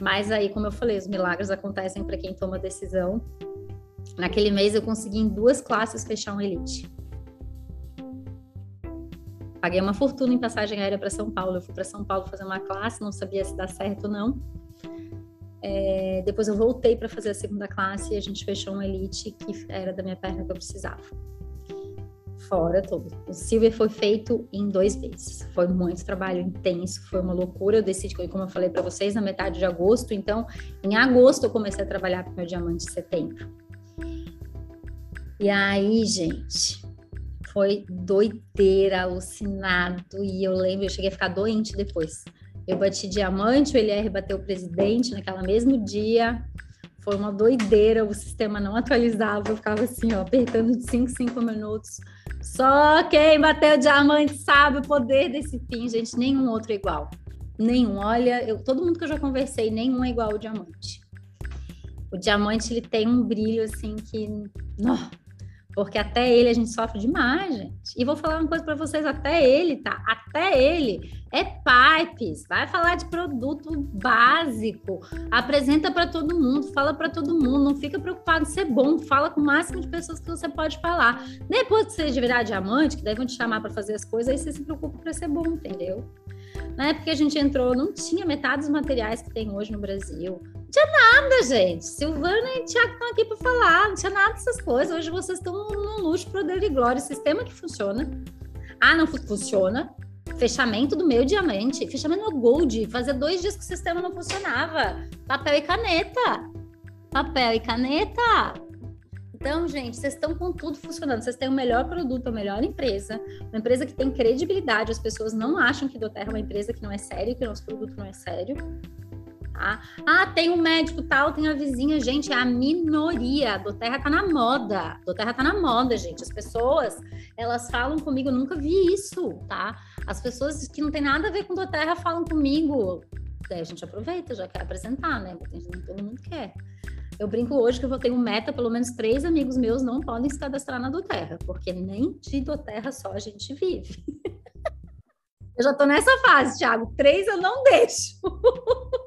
mas aí, como eu falei, os milagres acontecem para quem toma decisão. Naquele mês eu consegui em duas classes fechar um elite. Paguei uma fortuna em passagem aérea para São Paulo. Eu fui para São Paulo fazer uma classe, não sabia se dá certo ou não. É, depois eu voltei para fazer a segunda classe e a gente fechou um elite que era da minha perna que eu precisava fora todo. O Silver foi feito em dois meses. Foi muito trabalho intenso, foi uma loucura. Eu decidi, como eu falei para vocês, na metade de agosto. Então, em agosto eu comecei a trabalhar com meu diamante de setembro. E aí, gente, foi doideira, alucinado. E eu lembro, eu cheguei a ficar doente depois. Eu bati diamante, o LR bateu o presidente naquela mesmo dia. Foi uma doideira, o sistema não atualizava, eu ficava assim, ó, apertando de 5 5 minutos só quem bateu diamante sabe o poder desse fim, gente. Nenhum outro é igual. Nenhum. Olha, eu, todo mundo que eu já conversei, nenhum é igual ao diamante. O diamante ele tem um brilho assim que. Oh, porque até ele a gente sofre demais, gente. E vou falar uma coisa para vocês, até ele, tá? Até ele é pipes, vai falar de produto básico, apresenta para todo mundo, fala para todo mundo, não fica preocupado em ser bom, fala com o máximo de pessoas que você pode falar. Depois que você virar diamante, que devem te chamar para fazer as coisas, aí você se preocupa para ser bom, entendeu? Na época que a gente entrou, não tinha metade dos materiais que tem hoje no Brasil. Tinha nada, gente. Silvana e Tiago estão aqui para falar. Não tinha nada dessas coisas. Hoje vocês estão no luxo, poder e glória. Sistema que funciona. Ah, não funciona. Fechamento do meio diamante. Fechamento no Gold. Fazia dois dias que o sistema não funcionava. Papel e caneta. Papel e caneta. Então, gente, vocês estão com tudo funcionando. Vocês têm o melhor produto, a melhor empresa, uma empresa que tem credibilidade. As pessoas não acham que Doterra é uma empresa que não é séria, que o nosso produto não é sério. Tá? Ah, tem um médico tal, tem a vizinha, gente, é a minoria. Do Terra tá na moda. Do Terra tá na moda, gente. As pessoas, elas falam comigo, eu nunca vi isso, tá? As pessoas que não tem nada a ver com do Terra falam comigo. Daí a gente aproveita, já quer apresentar, né? Todo mundo quer. Eu brinco hoje que eu vou ter um meta, pelo menos três amigos meus não podem se cadastrar na do Terra, porque nem de do Terra só a gente vive. eu já tô nessa fase, Thiago. Três eu não deixo.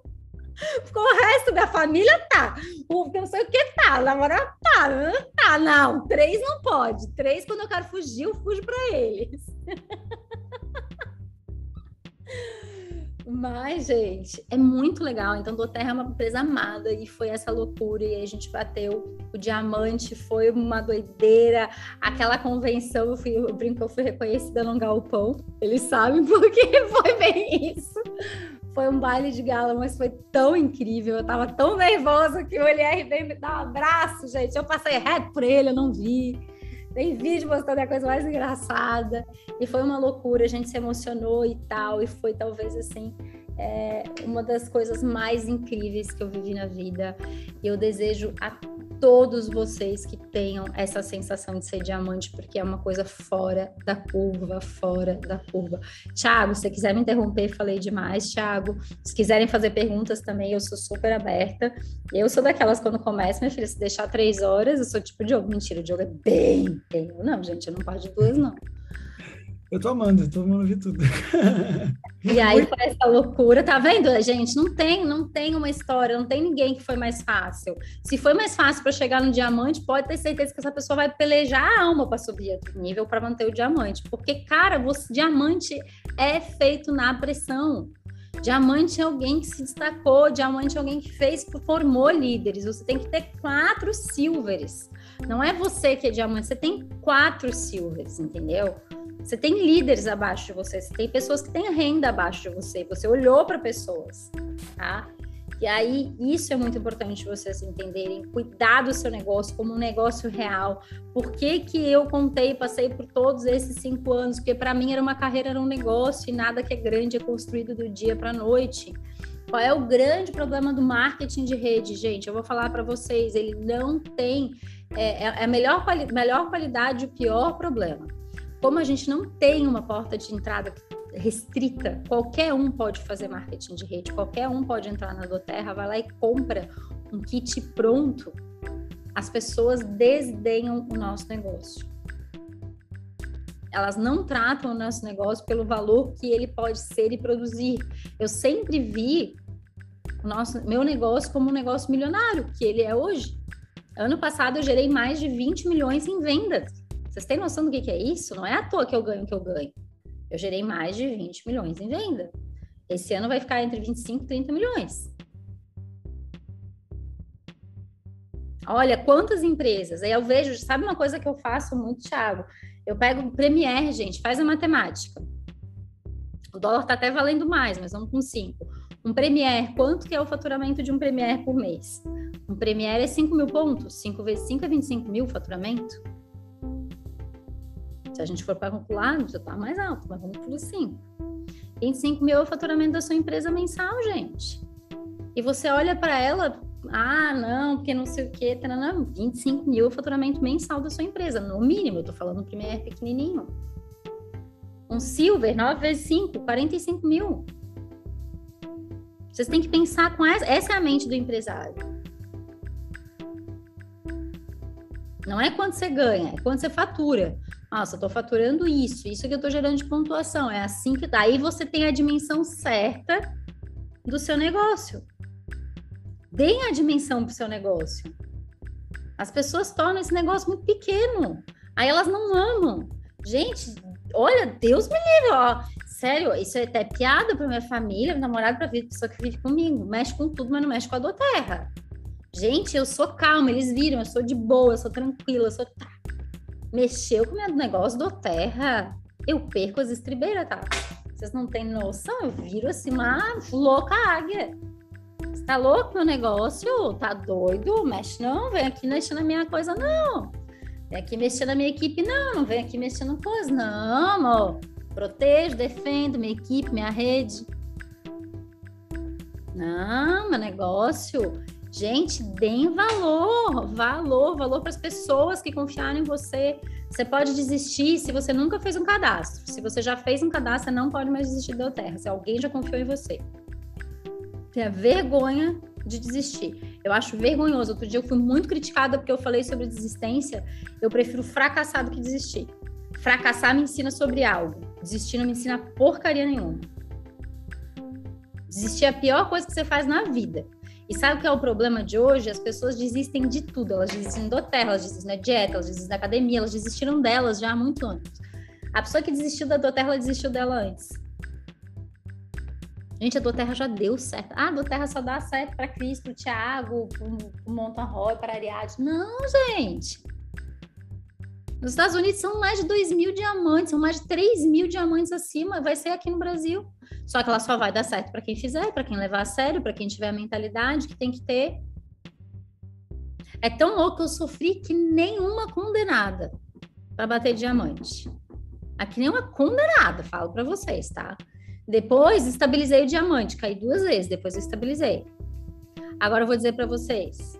Porque o resto da família tá. O não sei o que tá. Namorado tá. Tá, não. Três não pode. Três, quando eu quero fugir, eu fujo para eles. Mas, gente, é muito legal. Então, Doterra é uma empresa amada e foi essa loucura. E a gente bateu o diamante, foi uma doideira. Aquela convenção, eu, fui, eu brinco, eu fui reconhecida num galpão. Eles sabem porque foi bem isso. Foi um baile de gala, mas foi tão incrível. Eu tava tão nervosa que o LR veio me dar um abraço, gente. Eu passei reto por ele, eu não vi. Tem vídeo mostrando a coisa mais engraçada. E foi uma loucura, a gente se emocionou e tal. E foi talvez assim é, uma das coisas mais incríveis que eu vivi na vida. E eu desejo a todos vocês que tenham essa sensação de ser diamante, porque é uma coisa fora da curva, fora da curva. Tiago, se quiser me interromper, falei demais, Tiago. Se quiserem fazer perguntas também, eu sou super aberta. Eu sou daquelas quando começa, minha filha, se deixar três horas, eu sou tipo de jogo. Mentira, o jogo é bem. Não, gente, eu não paro de duas, não. Eu tô amando, eu tô amando ver tudo. E aí foi essa loucura, tá vendo, gente? Não tem, não tem uma história, não tem ninguém que foi mais fácil. Se foi mais fácil para chegar no diamante, pode ter certeza que essa pessoa vai pelejar a alma para subir outro nível para manter o diamante, porque cara, você diamante é feito na pressão. Diamante é alguém que se destacou, diamante é alguém que fez, formou líderes. Você tem que ter quatro silvers. Não é você que é diamante, você tem quatro silvers, entendeu? Você tem líderes abaixo de você, você tem pessoas que têm renda abaixo de você, você olhou para pessoas, tá? E aí, isso é muito importante vocês entenderem, cuidar do seu negócio como um negócio real. Por que, que eu contei, passei por todos esses cinco anos? Porque para mim era uma carreira, era um negócio, e nada que é grande é construído do dia para a noite. Qual é o grande problema do marketing de rede, gente? Eu vou falar para vocês, ele não tem é, é a melhor, melhor qualidade o pior problema como a gente não tem uma porta de entrada restrita, qualquer um pode fazer marketing de rede, qualquer um pode entrar na Doterra, vai lá e compra um kit pronto. As pessoas desdenham o nosso negócio. Elas não tratam o nosso negócio pelo valor que ele pode ser e produzir. Eu sempre vi o nosso, meu negócio como um negócio milionário, que ele é hoje. Ano passado eu gerei mais de 20 milhões em vendas. Vocês têm noção do que, que é isso? Não é à toa que eu ganho o que eu ganho. Eu gerei mais de 20 milhões em venda. Esse ano vai ficar entre 25 e 30 milhões. Olha, quantas empresas. Aí eu vejo, sabe uma coisa que eu faço muito, Thiago? Eu pego o Premier, gente, faz a matemática. O dólar está até valendo mais, mas vamos com 5. Um Premier, quanto que é o faturamento de um Premier por mês? Um Premier é 5 mil pontos. 5 vezes 5 é 25 mil faturamento. Se a gente for para calcular, já está mais alto, mas vamos por 5. 25 mil é o faturamento da sua empresa mensal, gente. E você olha para ela, ah, não, porque não sei o quê, não, 25 mil é o faturamento mensal da sua empresa, no mínimo, eu estou falando primeiro pequenininho. Um Silver, 9 vezes 5, 45 mil. Vocês têm que pensar com essa, essa é a mente do empresário. Não é quanto você ganha, é quanto você fatura. Nossa, eu tô faturando isso, isso que eu tô gerando de pontuação. É assim que daí você tem a dimensão certa do seu negócio. Deem a dimensão pro seu negócio. As pessoas tornam esse negócio muito pequeno. Aí elas não amam. Gente, olha, Deus me livre, ó. Sério, isso é até piada para minha família, meu namorado, para a pessoa que vive comigo. Mexe com tudo, mas não mexe com a do terra. Gente, eu sou calma, eles viram, eu sou de boa, eu sou tranquila, eu sou. Mexeu com o meu negócio do terra, eu perco as estribeiras, tá? Vocês não têm noção, eu viro assim uma louca águia. Você tá louco meu negócio? Tá doido? Mexe não, vem aqui mexer na minha coisa, não. Vem aqui mexer na minha equipe, não. Não vem aqui mexer no coisa, não, amor. Protejo, defendo minha equipe, minha rede. Não, meu negócio. Gente, deem valor, valor, valor para as pessoas que confiaram em você. Você pode desistir se você nunca fez um cadastro. Se você já fez um cadastro, você não pode mais desistir da Terra. Se alguém já confiou em você. Tenha vergonha de desistir. Eu acho vergonhoso. Outro dia eu fui muito criticada porque eu falei sobre desistência. Eu prefiro fracassar do que desistir. Fracassar me ensina sobre algo. Desistir não me ensina porcaria nenhuma. Desistir é a pior coisa que você faz na vida. E sabe o que é o problema de hoje? As pessoas desistem de tudo. Elas desistem do terra, elas desistem da dieta, elas desistem da academia, elas desistiram delas já há muito antes. A pessoa que desistiu da doTERRA, ela desistiu dela antes. Gente, a doTERRA já deu certo. Ah, a doTERRA só dá certo para Cristo, Tiago, o Monta Roy, para Ariadne. Não, gente. Nos Estados Unidos são mais de 2 mil diamantes, são mais de 3 mil diamantes acima. Vai ser aqui no Brasil. Só que ela só vai dar certo para quem fizer, para quem levar a sério, para quem tiver a mentalidade que tem que ter. É tão louco que eu sofri que nenhuma condenada para bater diamante. Aqui nenhuma condenada, falo para vocês, tá? Depois estabilizei o diamante, caí duas vezes, depois eu estabilizei. Agora eu vou dizer para vocês.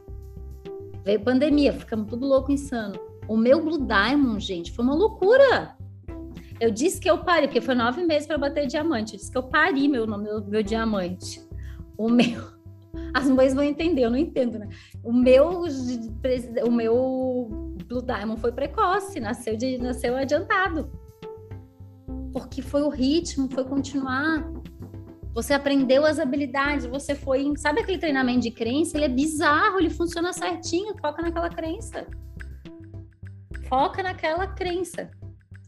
Veio pandemia, ficamos tudo louco, insano. O meu Blue Diamond, gente, foi uma loucura. Eu disse que eu pari, porque foi nove meses para bater diamante. Eu disse que eu pari meu, meu, meu diamante. O meu. As mães vão entender, eu não entendo, né? O meu, o meu Blue Diamond foi precoce, nasceu, de, nasceu adiantado. Porque foi o ritmo, foi continuar. Você aprendeu as habilidades, você foi. Sabe aquele treinamento de crença? Ele é bizarro, ele funciona certinho, foca naquela crença. Foca naquela crença.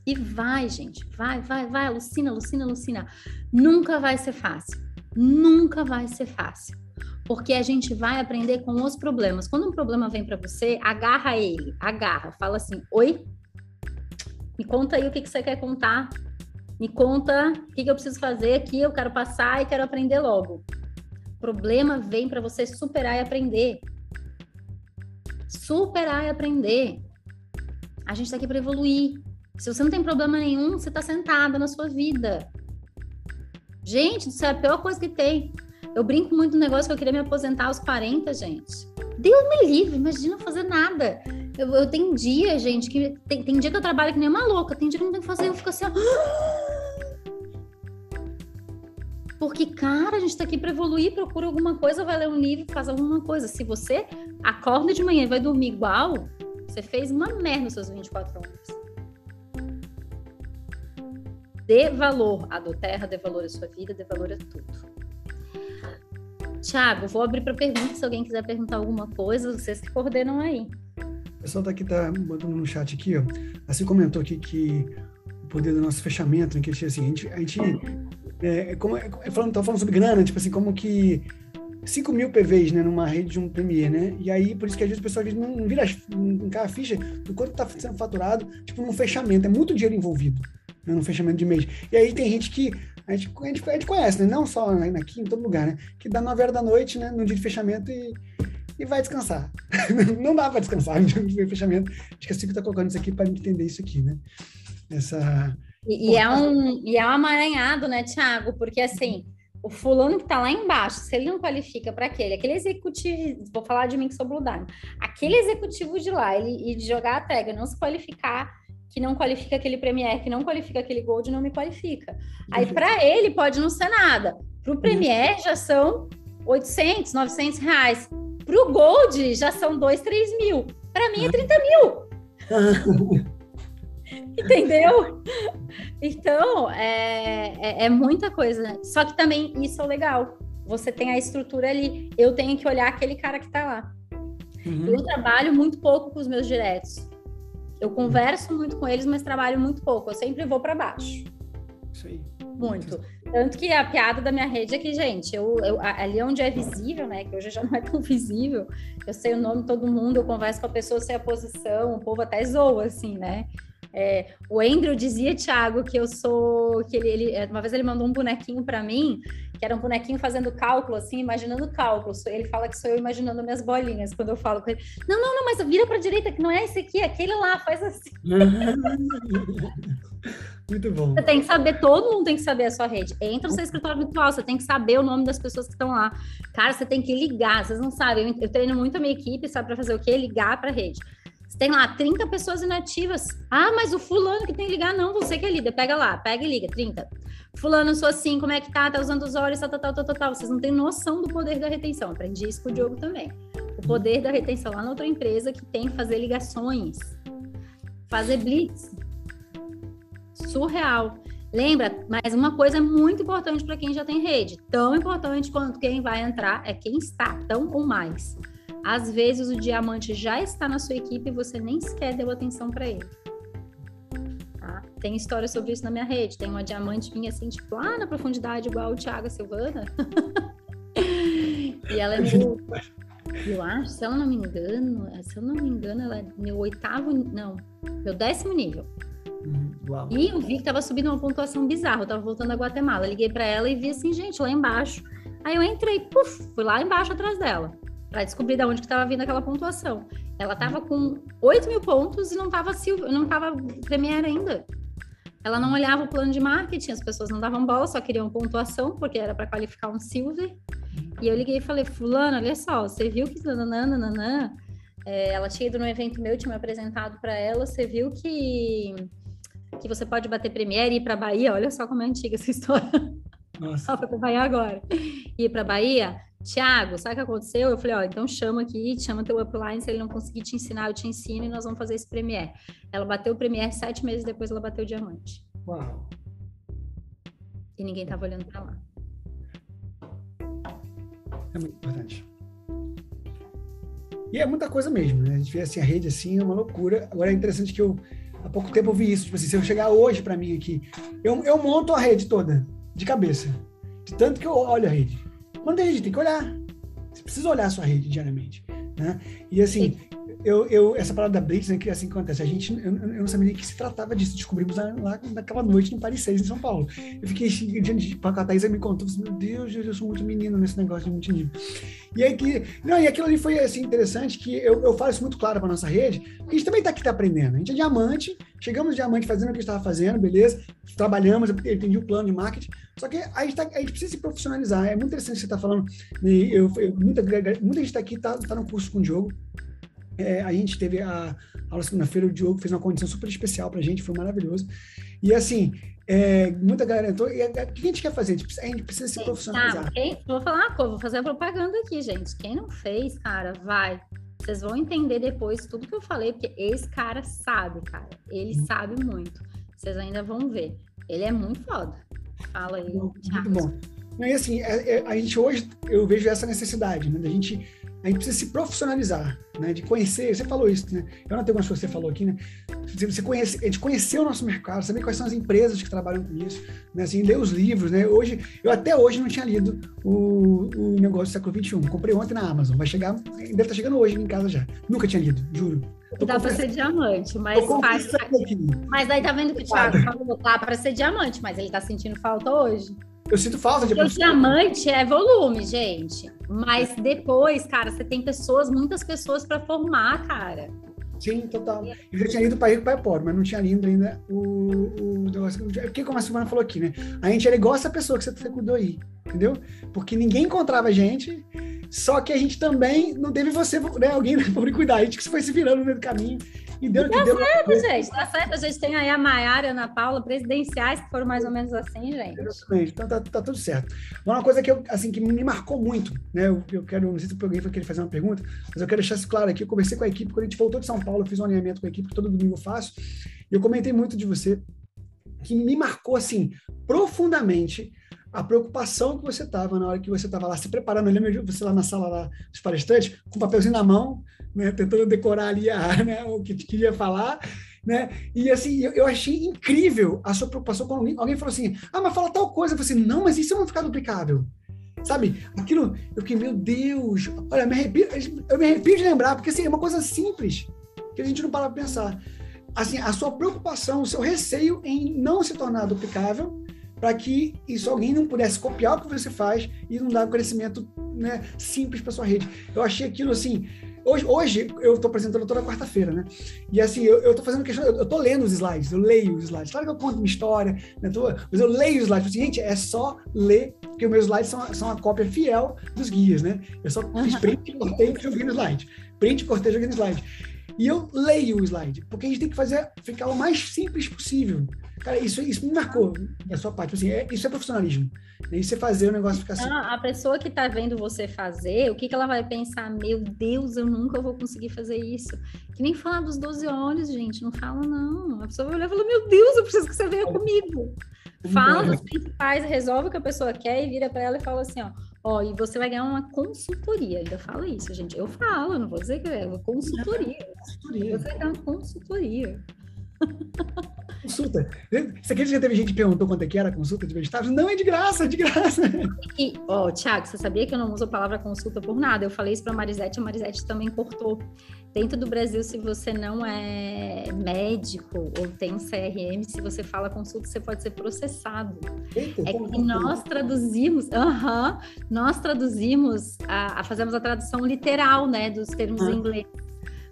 E vai, gente, vai, vai, vai, alucina, alucina, alucina. Nunca vai ser fácil. Nunca vai ser fácil. Porque a gente vai aprender com os problemas. Quando um problema vem para você, agarra ele, agarra, fala assim: Oi, me conta aí o que, que você quer contar. Me conta o que, que eu preciso fazer aqui. Eu quero passar e quero aprender logo. Problema vem para você superar e aprender. Superar e aprender. A gente está aqui para evoluir. Se você não tem problema nenhum, você está sentada na sua vida. Gente, isso é a pior coisa que tem. Eu brinco muito no negócio que eu queria me aposentar aos 40, gente. Deus me livre, imagina fazer nada. Eu, eu tenho dia, gente, que tem, tem, dia que eu trabalho que nem uma louca, tem dia que não tem que fazer, eu fico assim, ó. Porque, cara, a gente tá aqui para evoluir, procura alguma coisa, vai ler um livro, faz alguma coisa. Se você acorda de manhã e vai dormir igual, você fez uma merda nos seus 24 horas. Dê valor à do terra, dê valor à sua vida, dê valor a tudo. Tiago, vou abrir para perguntas. Se alguém quiser perguntar alguma coisa, vocês que coordenam aí. O pessoal tá aqui, tá botando no chat aqui, ó. Assim comentou aqui que o poder do nosso fechamento, né, que assim, a gente, a gente é, como, é, falando, tô falando sobre grana, tipo assim, como que 5 mil PVs, né, numa rede de um Premier, né? E aí, por isso que às vezes o pessoal não, não vira, não cai a ficha do quanto está sendo faturado, tipo, num fechamento. É muito dinheiro envolvido né, no fechamento de mês. E aí tem gente que a gente, a gente, a gente conhece, né? Não só aqui, em todo lugar, né? Que dá 9 horas da noite, né? No dia de fechamento e, e vai descansar. não dá para descansar no dia de fechamento. Acho que a Silvia está colocando isso aqui para entender isso aqui, né? Essa... E, e, é um, e é um amaranhado, né, Tiago? Porque assim, o fulano que está lá embaixo, se ele não qualifica para aquele, aquele executivo, vou falar de mim que sou Blue Diamond, aquele executivo de lá, ele e de jogar a tag, não se qualificar que não qualifica aquele Premier, que não qualifica aquele Gold, não me qualifica. Aí para ele pode não ser nada. Para o Premier já são 800, 900 reais. Para o Gold já são 2, 3 mil. Para mim é 30 mil. Entendeu? Então, é, é, é, muita coisa. Né? Só que também isso é legal. Você tem a estrutura ali. Eu tenho que olhar aquele cara que está lá. Uhum. Eu trabalho muito pouco com os meus diretos. Eu converso muito com eles, mas trabalho muito pouco. Eu sempre vou para baixo. Isso aí. Muito. Tanto que a piada da minha rede é que, gente, eu, eu, ali onde é visível, né? Que hoje já não é tão visível, eu sei o nome de todo mundo, eu converso com a pessoa, sei a posição, o povo até zoa, assim, né? É, o Andrew dizia, Thiago, que eu sou. que ele, ele Uma vez ele mandou um bonequinho para mim, que era um bonequinho fazendo cálculo, assim, imaginando cálculos. Ele fala que sou eu imaginando minhas bolinhas quando eu falo com ele. Não, não, não, mas vira para direita, que não é esse aqui, é aquele lá, faz assim. Muito bom. Você tem que saber, todo mundo tem que saber a sua rede. Entra no seu escritório virtual, você tem que saber o nome das pessoas que estão lá. Cara, você tem que ligar, vocês não sabem. Eu, eu treino muito a minha equipe, sabe, para fazer o quê? Ligar para a rede. Você tem lá 30 pessoas inativas. Ah, mas o fulano que tem que ligar, não, você que é líder. Pega lá, pega e liga, 30. Fulano, sou assim, como é que tá? Tá usando os olhos, tal, tal, tal, tal, tal. Vocês não têm noção do poder da retenção. Aprendi isso com o Diogo também. O poder da retenção lá na outra empresa que tem que fazer ligações, fazer blitz. Surreal. Lembra, mas uma coisa muito importante para quem já tem rede, tão importante quanto quem vai entrar é quem está, tão ou mais. Às vezes o diamante já está na sua equipe e você nem sequer deu atenção para ele. Tá? Tem história sobre isso na minha rede. Tem uma diamante minha assim, tipo, lá na profundidade, igual o Thiago Silvana. e ela é meu. Eu acho, se ela não me engano, se eu não me engano, ela é meu oitavo, não, meu décimo nível. Uhum, uau. E eu vi que tava subindo uma pontuação bizarra. Eu tava voltando a Guatemala. Liguei para ela e vi assim, gente, lá embaixo. Aí eu entrei, puf, fui lá embaixo atrás dela para descobrir de onde que estava vindo aquela pontuação. Ela estava com 8 mil pontos e não estava não tava Premiere ainda. Ela não olhava o plano de marketing, as pessoas não davam bola, só queriam pontuação, porque era para qualificar um Silver. E eu liguei e falei, fulano, olha só, você viu que nananã, é, ela tinha ido no evento meu, tinha me apresentado para ela, você viu que que você pode bater Premiere e ir para Bahia, olha só como é antiga essa história. Nossa. Foi para Bahia agora. Ir para Bahia, Tiago, sabe o que aconteceu? Eu falei, ó, então chama aqui, chama teu upline, se ele não conseguir te ensinar, eu te ensino e nós vamos fazer esse Premiere. Ela bateu o Premiere sete meses depois, ela bateu o diamante. Uau! E ninguém tava olhando para lá. É muito importante. E é muita coisa mesmo, né? A gente vê assim, a rede assim, é uma loucura. Agora é interessante que eu, há pouco tempo eu vi isso, tipo assim, se eu chegar hoje para mim aqui, eu, eu monto a rede toda, de cabeça. De tanto que eu olho a rede. Quando a gente tem que olhar. Você precisa olhar a sua rede diariamente. Né? E assim, eu, eu, essa parada da Blitz, né, que assim acontece, a gente, eu, eu não sabia nem que se tratava disso, descobrimos lá, lá naquela noite no Paris 6, em São Paulo. Eu fiquei diante de a Thaís me contou, meu Deus, eu sou muito menino nesse negócio de multinível. E aí que, não, e aquilo ali foi assim interessante, que eu, eu falo isso muito claro para nossa rede, porque a gente também está aqui tá aprendendo. A gente é diamante, chegamos diamante fazendo o que a gente estava fazendo, beleza, trabalhamos, eu entendi o plano de marketing, só que a gente, tá, a gente precisa se profissionalizar. É muito interessante você estar tá falando, eu, eu, muita, muita gente está aqui, está tá no curso com o Diogo, é, a gente teve a aula segunda-feira, o Diogo fez uma condição super especial para a gente, foi maravilhoso. E assim, é, muita galera entrou. E, o que a gente quer fazer? A gente, a gente precisa se profissionalizar. Tá, quem, vou falar uma coisa, vou fazer a propaganda aqui, gente. Quem não fez, cara, vai. Vocês vão entender depois tudo que eu falei, porque esse cara sabe, cara. Ele hum. sabe muito. Vocês ainda vão ver. Ele é muito foda. Fala aí. Muito, muito bom. E assim, é, é, a gente hoje, eu vejo essa necessidade, né? Da gente a gente precisa se profissionalizar, né? De conhecer, você falou isso, né? Eu não tenho algumas coisas que você falou aqui, né? Você conhece, a gente conhecer o nosso mercado, saber quais são as empresas que trabalham com isso, né? Assim, ler os livros, né? Hoje, eu até hoje não tinha lido o, o negócio do século XXI. Comprei ontem na Amazon, vai chegar, deve estar chegando hoje em casa já. Nunca tinha lido, juro. Tô Dá para ser diamante, mas faz. Mas aí tá vendo que o Thiago falou, tá para ser diamante, mas ele tá sentindo falta hoje. Eu sinto falta de o diamante é volume, gente. Mas depois, cara, você tem pessoas, muitas pessoas para formar, cara. Sim, total. Eu já tinha ido para Rico para Pobre, mas não tinha lido ainda o, o negócio. Porque, como a Silvana falou aqui, né? A gente era igual essa pessoa que você cuidou aí, entendeu? Porque ninguém encontrava a gente, só que a gente também não teve você, né? Alguém para cuidar. A gente foi se virando no meio do caminho. E deu tá deu. certo, gente. Tá certo. A gente tem aí a Maiara e a Ana Paula, presidenciais, que foram mais ou menos assim, gente. Exatamente. Então tá, tá tudo certo. Uma coisa que, eu, assim, que me marcou muito, né? Eu, eu quero, não sei se alguém vai querer fazer uma pergunta, mas eu quero deixar isso claro aqui. Eu conversei com a equipe, quando a gente voltou de São Paulo, eu fiz um alinhamento com a equipe, que todo domingo eu faço, e eu comentei muito de você, que me marcou, assim, profundamente a preocupação que você estava na hora que você estava lá se preparando. Eu lembro você lá na sala lá, dos palestrantes, com um papelzinho na mão, né, tentando decorar ali a, né, o que queria falar. Né? E assim, eu, eu, achei incrível a sua preocupação quando alguém, alguém falou assim: ah, mas fala tal coisa. Eu falei assim: não, mas isso não ficar duplicável. Sabe? Aquilo, eu fiquei, meu Deus, olha, me arrepio, eu me arrepio de lembrar, porque assim, é uma coisa simples, que a gente não para pra pensar. assim, a sua preocupação, o seu receio em não se tornar duplicável, para que isso alguém não pudesse copiar o que você faz e não dar um crescimento né, simples para sua rede. Eu achei aquilo assim. Hoje, hoje eu estou apresentando toda quarta-feira, né? E assim, eu estou fazendo questão, eu estou lendo os slides, eu leio os slides. Claro que eu conto uma história, né? Tô, mas eu leio os slides. Assim, gente, é só ler, porque os meus slides são, são a cópia fiel dos guias, né? Eu só fiz print, cortei e joguei no slide. Print, cortei e joguei no slide. E eu leio o slide, porque a gente tem que fazer ficar o mais simples possível. Cara, isso, isso me marcou da sua parte. Assim, é, isso é profissionalismo. É isso é fazer o negócio ficar assim. Ah, a pessoa que está vendo você fazer, o que, que ela vai pensar? Meu Deus, eu nunca vou conseguir fazer isso. Que nem falar dos 12 olhos, gente. Não fala, não. A pessoa vai olhar e falar, meu Deus, eu preciso que você venha comigo. Fala dos principais, resolve o que a pessoa quer e vira para ela e fala assim, ó. Ó, e você vai ganhar uma consultoria. Ainda fala isso, gente. Eu falo, não vou dizer que é uma consultoria. consultoria. Você vai ganhar uma consultoria. Consulta. Você acredita que teve gente que perguntou quanto é que era a consulta de vegetáveis? Não, é de graça, é de graça. E, ó, oh, Tiago, você sabia que eu não uso a palavra consulta por nada? Eu falei isso para a Marisete, a Marisete também cortou. Dentro do Brasil, se você não é médico ou tem um CRM, se você fala consulta, você pode ser processado. Eita, é que nós traduzimos, uh -huh, nós traduzimos, a, a, fazemos a tradução literal, né, dos termos ah. em inglês.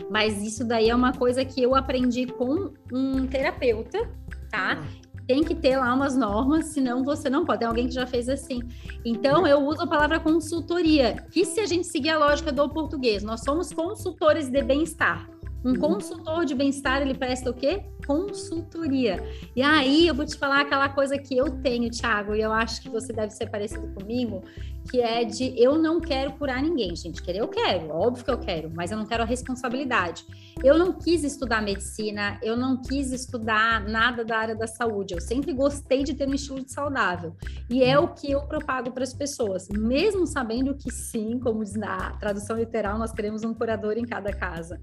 Mas isso daí é uma coisa que eu aprendi com um terapeuta, tá? Tem que ter lá umas normas, senão você não pode. Tem alguém que já fez assim. Então, eu uso a palavra consultoria, que se a gente seguir a lógica do português, nós somos consultores de bem-estar. Um uhum. consultor de bem-estar, ele presta o quê? Consultoria. E aí, eu vou te falar aquela coisa que eu tenho, Thiago, e eu acho que você deve ser parecido comigo, que é de eu não quero curar ninguém, gente. Querer eu quero, óbvio que eu quero, mas eu não quero a responsabilidade. Eu não quis estudar medicina, eu não quis estudar nada da área da saúde. Eu sempre gostei de ter um estilo de saudável. E é o que eu propago para as pessoas, mesmo sabendo que sim, como diz na tradução literal, nós queremos um curador em cada casa.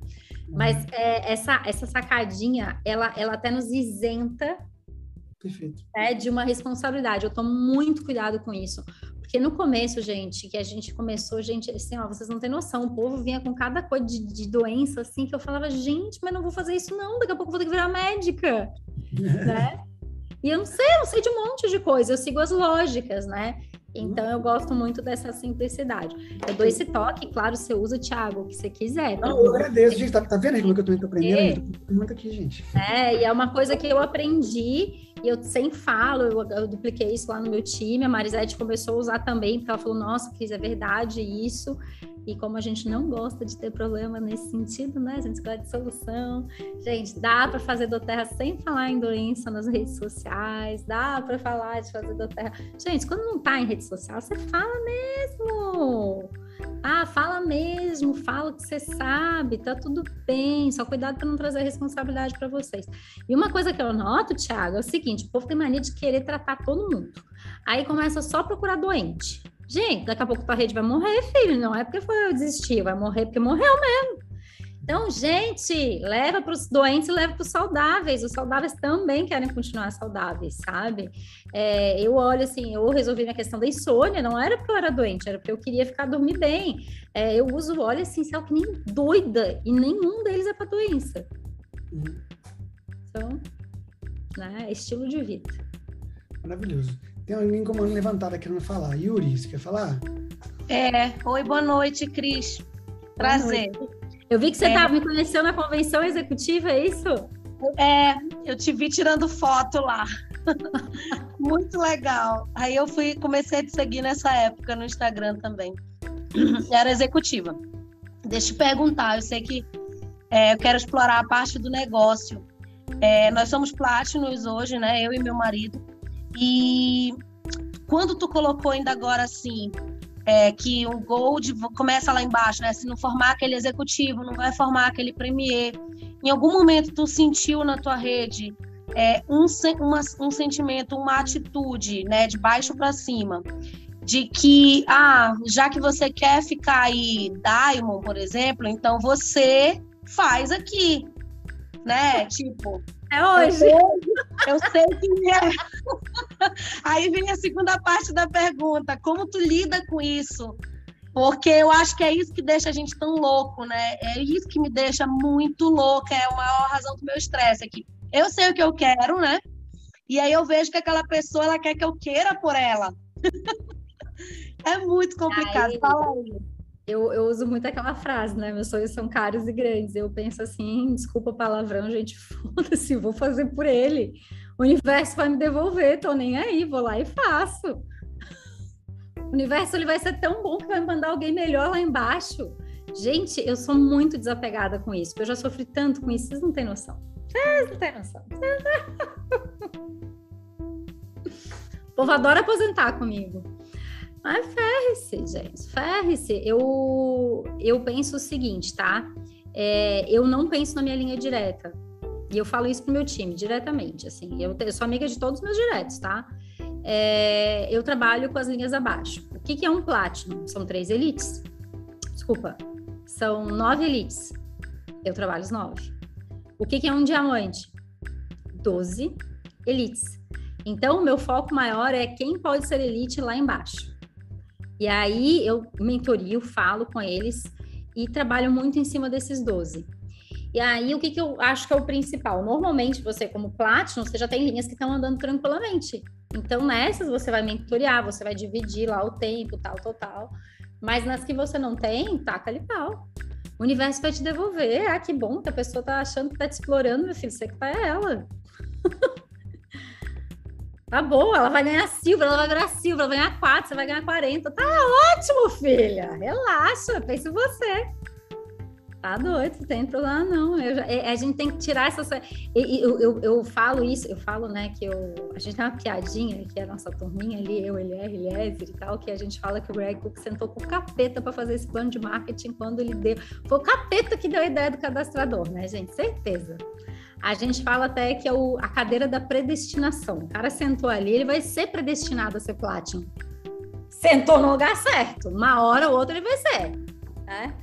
Mas é, essa, essa sacadinha, ela, ela até nos isenta Perfeito. É, de uma responsabilidade. Eu tomo muito cuidado com isso. Porque no começo, gente, que a gente começou, gente, assim, ó, vocês não têm noção, o povo vinha com cada coisa de, de doença, assim, que eu falava, gente, mas não vou fazer isso não, daqui a pouco eu vou ter que virar médica, né? E eu não sei, eu não sei de um monte de coisa, eu sigo as lógicas, né? Então eu gosto muito dessa simplicidade. Eu dou esse toque, claro, você usa, Thiago, o que você quiser. Tá? Não, eu agradeço, gente. Tá, tá vendo como que eu tô aprendendo? É. muito aqui, gente. É, e é uma coisa que eu aprendi e eu sempre falo, eu, eu, dupliquei isso lá no meu time, a Marisete começou a usar também, porque ela falou, nossa, Cris, é verdade isso. E como a gente não gosta de ter problema nesse sentido, né? A gente gosta de solução. Gente, dá para fazer do terra sem falar em doença nas redes sociais, dá para falar de fazer do terra. Gente, quando não tá em rede social, você fala mesmo. Ah, fala mesmo, fala o que você sabe, tá tudo bem, só cuidado para não trazer responsabilidade para vocês. E uma coisa que eu noto, Thiago, é o seguinte: o povo tem mania de querer tratar todo mundo. Aí começa só procurar doente. Gente, daqui a pouco tua rede vai morrer, filho. Não é porque foi eu desistir, vai morrer porque morreu mesmo. Então, gente, leva para os doentes e leva para os saudáveis. Os saudáveis também querem continuar saudáveis, sabe? É, eu olho assim, eu resolvi minha questão da insônia, não era porque eu era doente, era porque eu queria ficar dormir bem. É, eu uso óleo essencial que nem doida, e nenhum deles é para doença. Então, né, estilo de vida. Maravilhoso. Tem alguém com a mão levantada querendo falar. Yuri, você quer falar? É. Oi, boa noite, Cris. Prazer. Eu vi que você estava é. me conhecendo na convenção executiva, é isso? É, eu te vi tirando foto lá. Muito legal. Aí eu fui, comecei a te seguir nessa época no Instagram também. Era executiva. Deixa eu te perguntar, eu sei que é, eu quero explorar a parte do negócio. É, nós somos Platinums hoje, né? Eu e meu marido. E quando tu colocou ainda agora assim, é, que o Gold começa lá embaixo, né? Se não formar aquele executivo, não vai formar aquele premier. Em algum momento tu sentiu na tua rede é, um, uma, um sentimento, uma atitude, né? De baixo para cima, de que, ah, já que você quer ficar aí Diamond, por exemplo, então você faz aqui, né? Tipo, é hoje. Eu sei, eu sei que é. Aí vem a segunda parte da pergunta: como tu lida com isso? Porque eu acho que é isso que deixa a gente tão louco, né? É isso que me deixa muito louca, é a maior razão do meu estresse aqui. Eu sei o que eu quero, né? E aí eu vejo que aquela pessoa ela quer que eu queira por ela. é muito complicado. Aí, Fala aí. Eu, eu uso muito aquela frase, né? Meus sonhos são caros e grandes. Eu penso assim, desculpa o palavrão, gente, foda-se, vou fazer por ele. O universo vai me devolver, tô nem aí, vou lá e faço. O universo ele vai ser tão bom que vai mandar alguém melhor lá embaixo. Gente, eu sou muito desapegada com isso, porque eu já sofri tanto com isso, vocês não têm noção. Vocês não têm noção. O povo adora aposentar comigo. Mas ferre-se, gente, ferre-se. Eu, eu penso o seguinte, tá? É, eu não penso na minha linha direta. E eu falo isso pro meu time, diretamente, assim. Eu, eu sou amiga de todos os meus diretos, tá? É, eu trabalho com as linhas abaixo. O que, que é um Platinum? São três elites. Desculpa, são nove elites. Eu trabalho os nove. O que, que é um diamante? Doze elites. Então, o meu foco maior é quem pode ser elite lá embaixo. E aí eu mentorio, falo com eles e trabalho muito em cima desses 12. E aí, o que, que eu acho que é o principal? Normalmente, você, como Platinum, você já tem linhas que estão andando tranquilamente. Então, nessas, você vai mentorear, você vai dividir lá o tempo, tal, tal, tal. Mas nas que você não tem, taca ali pau. O universo vai te devolver. Ah, que bom que a pessoa tá achando que tá te explorando, meu filho. Você que tá é ela. tá bom, ela vai ganhar silver, ela vai virar silver, ela vai ganhar 4, você vai ganhar 40. Tá ótimo, filha. Relaxa, pense em você. Tá doido, não tem problema não. Eu, é, a gente tem que tirar essa. Eu, eu, eu, falo isso, eu falo, né, que eu, a gente tem uma piadinha, que é a nossa turminha ali, eu, ele é, Eliezer e tal, que a gente fala que o Greg Cook sentou com o capeta para fazer esse plano de marketing quando ele deu. Foi o capeta que deu a ideia do cadastrador, né, gente? Certeza. A gente fala até que é o, a cadeira da predestinação. O cara sentou ali, ele vai ser predestinado a ser Platinum. Sentou no lugar certo. Uma hora ou outra ele vai ser. Né?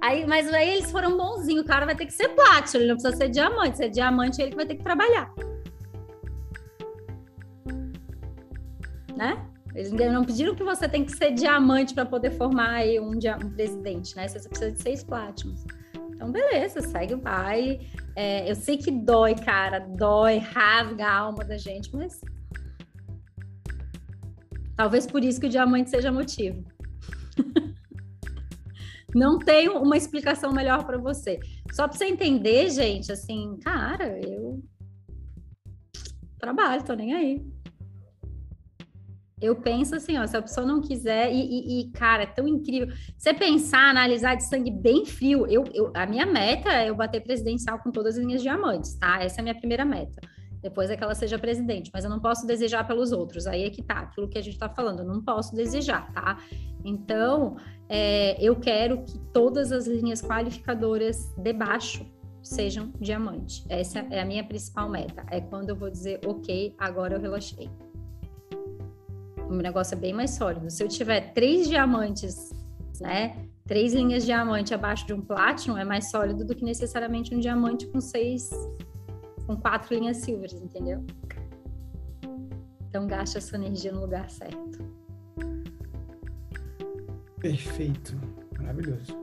Aí, mas aí eles foram bonzinhos, o cara vai ter que ser plático, ele não precisa ser diamante. Se é diamante, ele que vai ter que trabalhar. Né? Eles não pediram que você tem que ser diamante para poder formar aí um, um, presidente, né? Você precisa de seis plátimos. Então, beleza, segue o pai. É, eu sei que dói, cara, dói, rasga a alma da gente, mas talvez por isso que o diamante seja motivo. Não tenho uma explicação melhor para você. Só para você entender, gente, assim, cara, eu trabalho, tô nem aí. Eu penso assim, ó, se a pessoa não quiser, e, e, e, cara, é tão incrível. Você pensar, analisar de sangue bem frio, eu, eu, a minha meta é eu bater presidencial com todas as linhas diamantes, tá? Essa é a minha primeira meta. Depois é que ela seja presidente, mas eu não posso desejar pelos outros. Aí é que tá, aquilo que a gente está falando, eu não posso desejar, tá? Então, é, eu quero que todas as linhas qualificadoras de baixo sejam diamante. Essa é a minha principal meta. É quando eu vou dizer, ok, agora eu relaxei. O meu negócio é bem mais sólido. Se eu tiver três diamantes, né? Três linhas de diamante abaixo de um platino é mais sólido do que necessariamente um diamante com seis, com quatro linhas silvers, entendeu? Então gaste essa energia no lugar certo. Perfeito. Maravilhoso.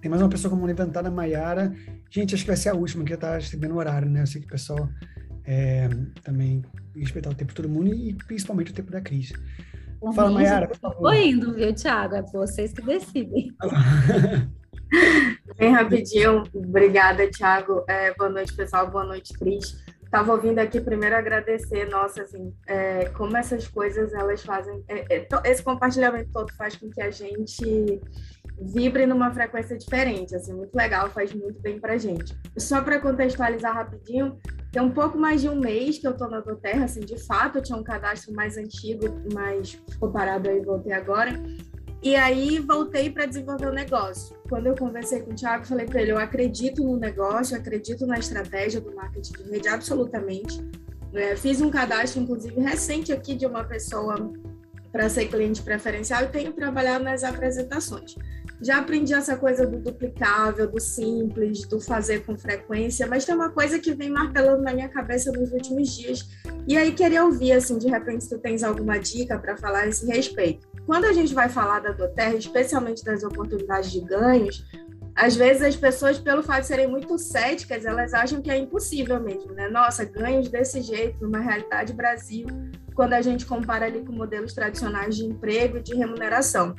Tem mais uma pessoa como levantada, Maiara. Gente, acho que vai ser a última, que já está chegando o horário, né? Eu sei que o pessoal é, também respeitar o tempo de todo mundo e principalmente o tempo da Cris. Por Fala, Maiara, por favor. indo, viu, Thiago? É vocês que decidem. Bem rapidinho. Obrigada, Thiago. É, boa noite, pessoal. Boa noite, Cris. Estava ouvindo aqui primeiro agradecer, nossa, assim, é, como essas coisas elas fazem, é, é esse compartilhamento todo faz com que a gente vibre numa frequência diferente, assim, muito legal, faz muito bem pra gente. Só para contextualizar rapidinho, tem um pouco mais de um mês que eu tô na Doterra, assim, de fato, eu tinha um cadastro mais antigo, mas ficou parado aí, voltei agora, e aí voltei para desenvolver o negócio. Quando eu conversei com o Thiago, falei para ele: eu acredito no negócio, acredito na estratégia do marketing de rede, absolutamente. É, fiz um cadastro, inclusive, recente aqui de uma pessoa para ser cliente preferencial e tenho trabalhado nas apresentações. Já aprendi essa coisa do duplicável, do simples, do fazer com frequência, mas tem uma coisa que vem martelando na minha cabeça nos últimos dias. E aí queria ouvir, assim, de repente, se tu tens alguma dica para falar a esse respeito quando a gente vai falar da Doterra, especialmente das oportunidades de ganhos, às vezes as pessoas, pelo fato de serem muito céticas, elas acham que é impossível mesmo, né? Nossa, ganhos desse jeito, numa realidade Brasil, quando a gente compara ali com modelos tradicionais de emprego e de remuneração.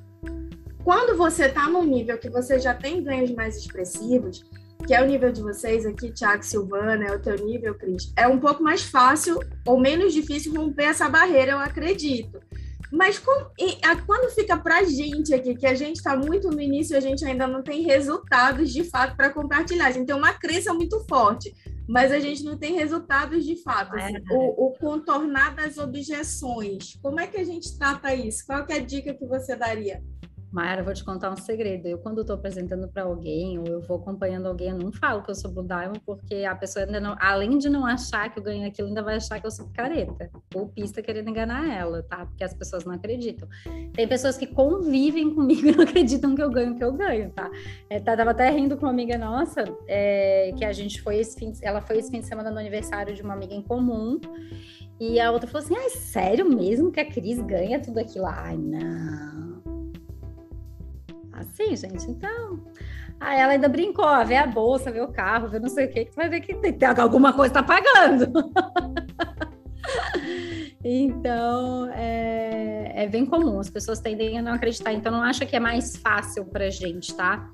Quando você está num nível que você já tem ganhos mais expressivos, que é o nível de vocês aqui, Tiago Silvana, é o teu nível, Cris, é um pouco mais fácil ou menos difícil romper essa barreira, eu acredito. Mas com, e, a, quando fica para a gente aqui, que a gente está muito no início, a gente ainda não tem resultados de fato para compartilhar. A gente tem uma crença muito forte, mas a gente não tem resultados de fato. Assim, é. o, o, contornar das objeções, como é que a gente trata isso? Qual é a dica que você daria? Mayara, vou te contar um segredo. Eu, quando estou apresentando para alguém, ou eu vou acompanhando alguém, eu não falo que eu sou Blue Diamond, porque a pessoa ainda não, além de não achar que eu ganhei aquilo, ainda vai achar que eu sou careta, ou pista querendo enganar ela, tá? Porque as pessoas não acreditam. Tem pessoas que convivem comigo e não acreditam que eu ganho o que eu ganho, tá? É, tá tava até rindo com uma amiga nossa, é, que a gente foi esse fim, ela foi esse fim de semana no aniversário de uma amiga em comum, e a outra falou assim: ah, sério mesmo que a Cris ganha tudo aquilo? Ai, não Assim, gente, então. Aí ela ainda brincou, ó, vê a bolsa, vê o carro, vê não sei o que, que tu vai ver que tem, tem alguma coisa tá pagando. então, é, é, bem comum, as pessoas tendem a não acreditar, então não acha que é mais fácil pra gente, tá?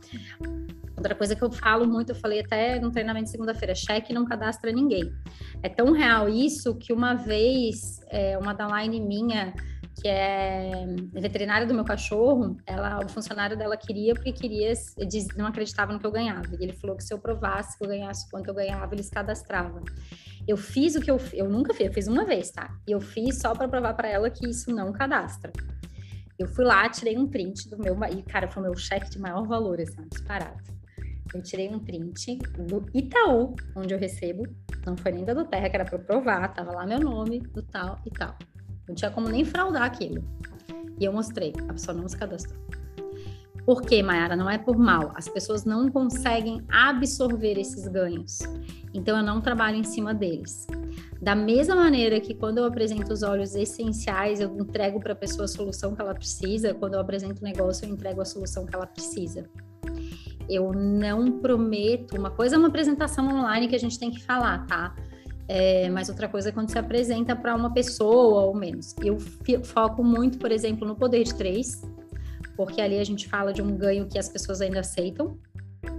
Outra coisa que eu falo muito, eu falei até no treinamento de segunda-feira, cheque não cadastra ninguém. É tão real isso que uma vez, é, uma downline minha que é veterinária do meu cachorro, ela, o funcionário dela queria porque queria, diz, não acreditava no que eu ganhava. E ele falou que se eu provasse que eu ganhasse quanto eu ganhava, eles cadastravam. Eu fiz o que eu, eu nunca fiz, eu fiz uma vez, tá? E eu fiz só para provar para ela que isso não cadastra. Eu fui lá, tirei um print do meu, e cara, foi o meu cheque de maior valor, assim, disparado. Eu tirei um print do Itaú, onde eu recebo, não foi nem da do Terra, que era para provar, tava lá meu nome, do tal e tal. Não tinha como nem fraudar aquilo. E eu mostrei, a pessoa não se cadastrou. Por quê, Mayara? Não é por mal. As pessoas não conseguem absorver esses ganhos. Então, eu não trabalho em cima deles. Da mesma maneira que quando eu apresento os óleos essenciais, eu entrego para a pessoa a solução que ela precisa, quando eu apresento o negócio, eu entrego a solução que ela precisa. Eu não prometo. Uma coisa é uma apresentação online que a gente tem que falar, tá? É, mas outra coisa é quando se apresenta para uma pessoa ou menos. Eu foco muito, por exemplo, no poder de três, porque ali a gente fala de um ganho que as pessoas ainda aceitam,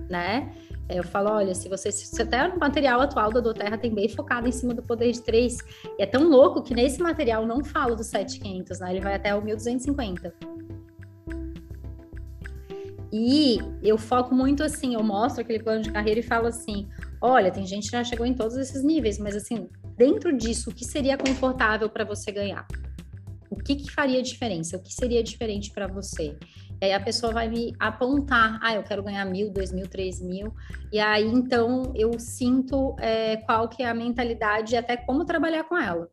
né? É, eu falo, olha, se você, se até o material atual da Doterra tem bem focado em cima do poder de três, e é tão louco que nesse material não falo do 7500, né? Ele vai até o 1250. E eu foco muito assim, eu mostro aquele plano de carreira e falo assim: olha, tem gente que já chegou em todos esses níveis, mas assim, dentro disso, o que seria confortável para você ganhar? O que, que faria diferença? O que seria diferente para você? E aí a pessoa vai me apontar, ah, eu quero ganhar mil, dois mil, três mil. E aí então eu sinto é, qual que é a mentalidade e até como trabalhar com ela.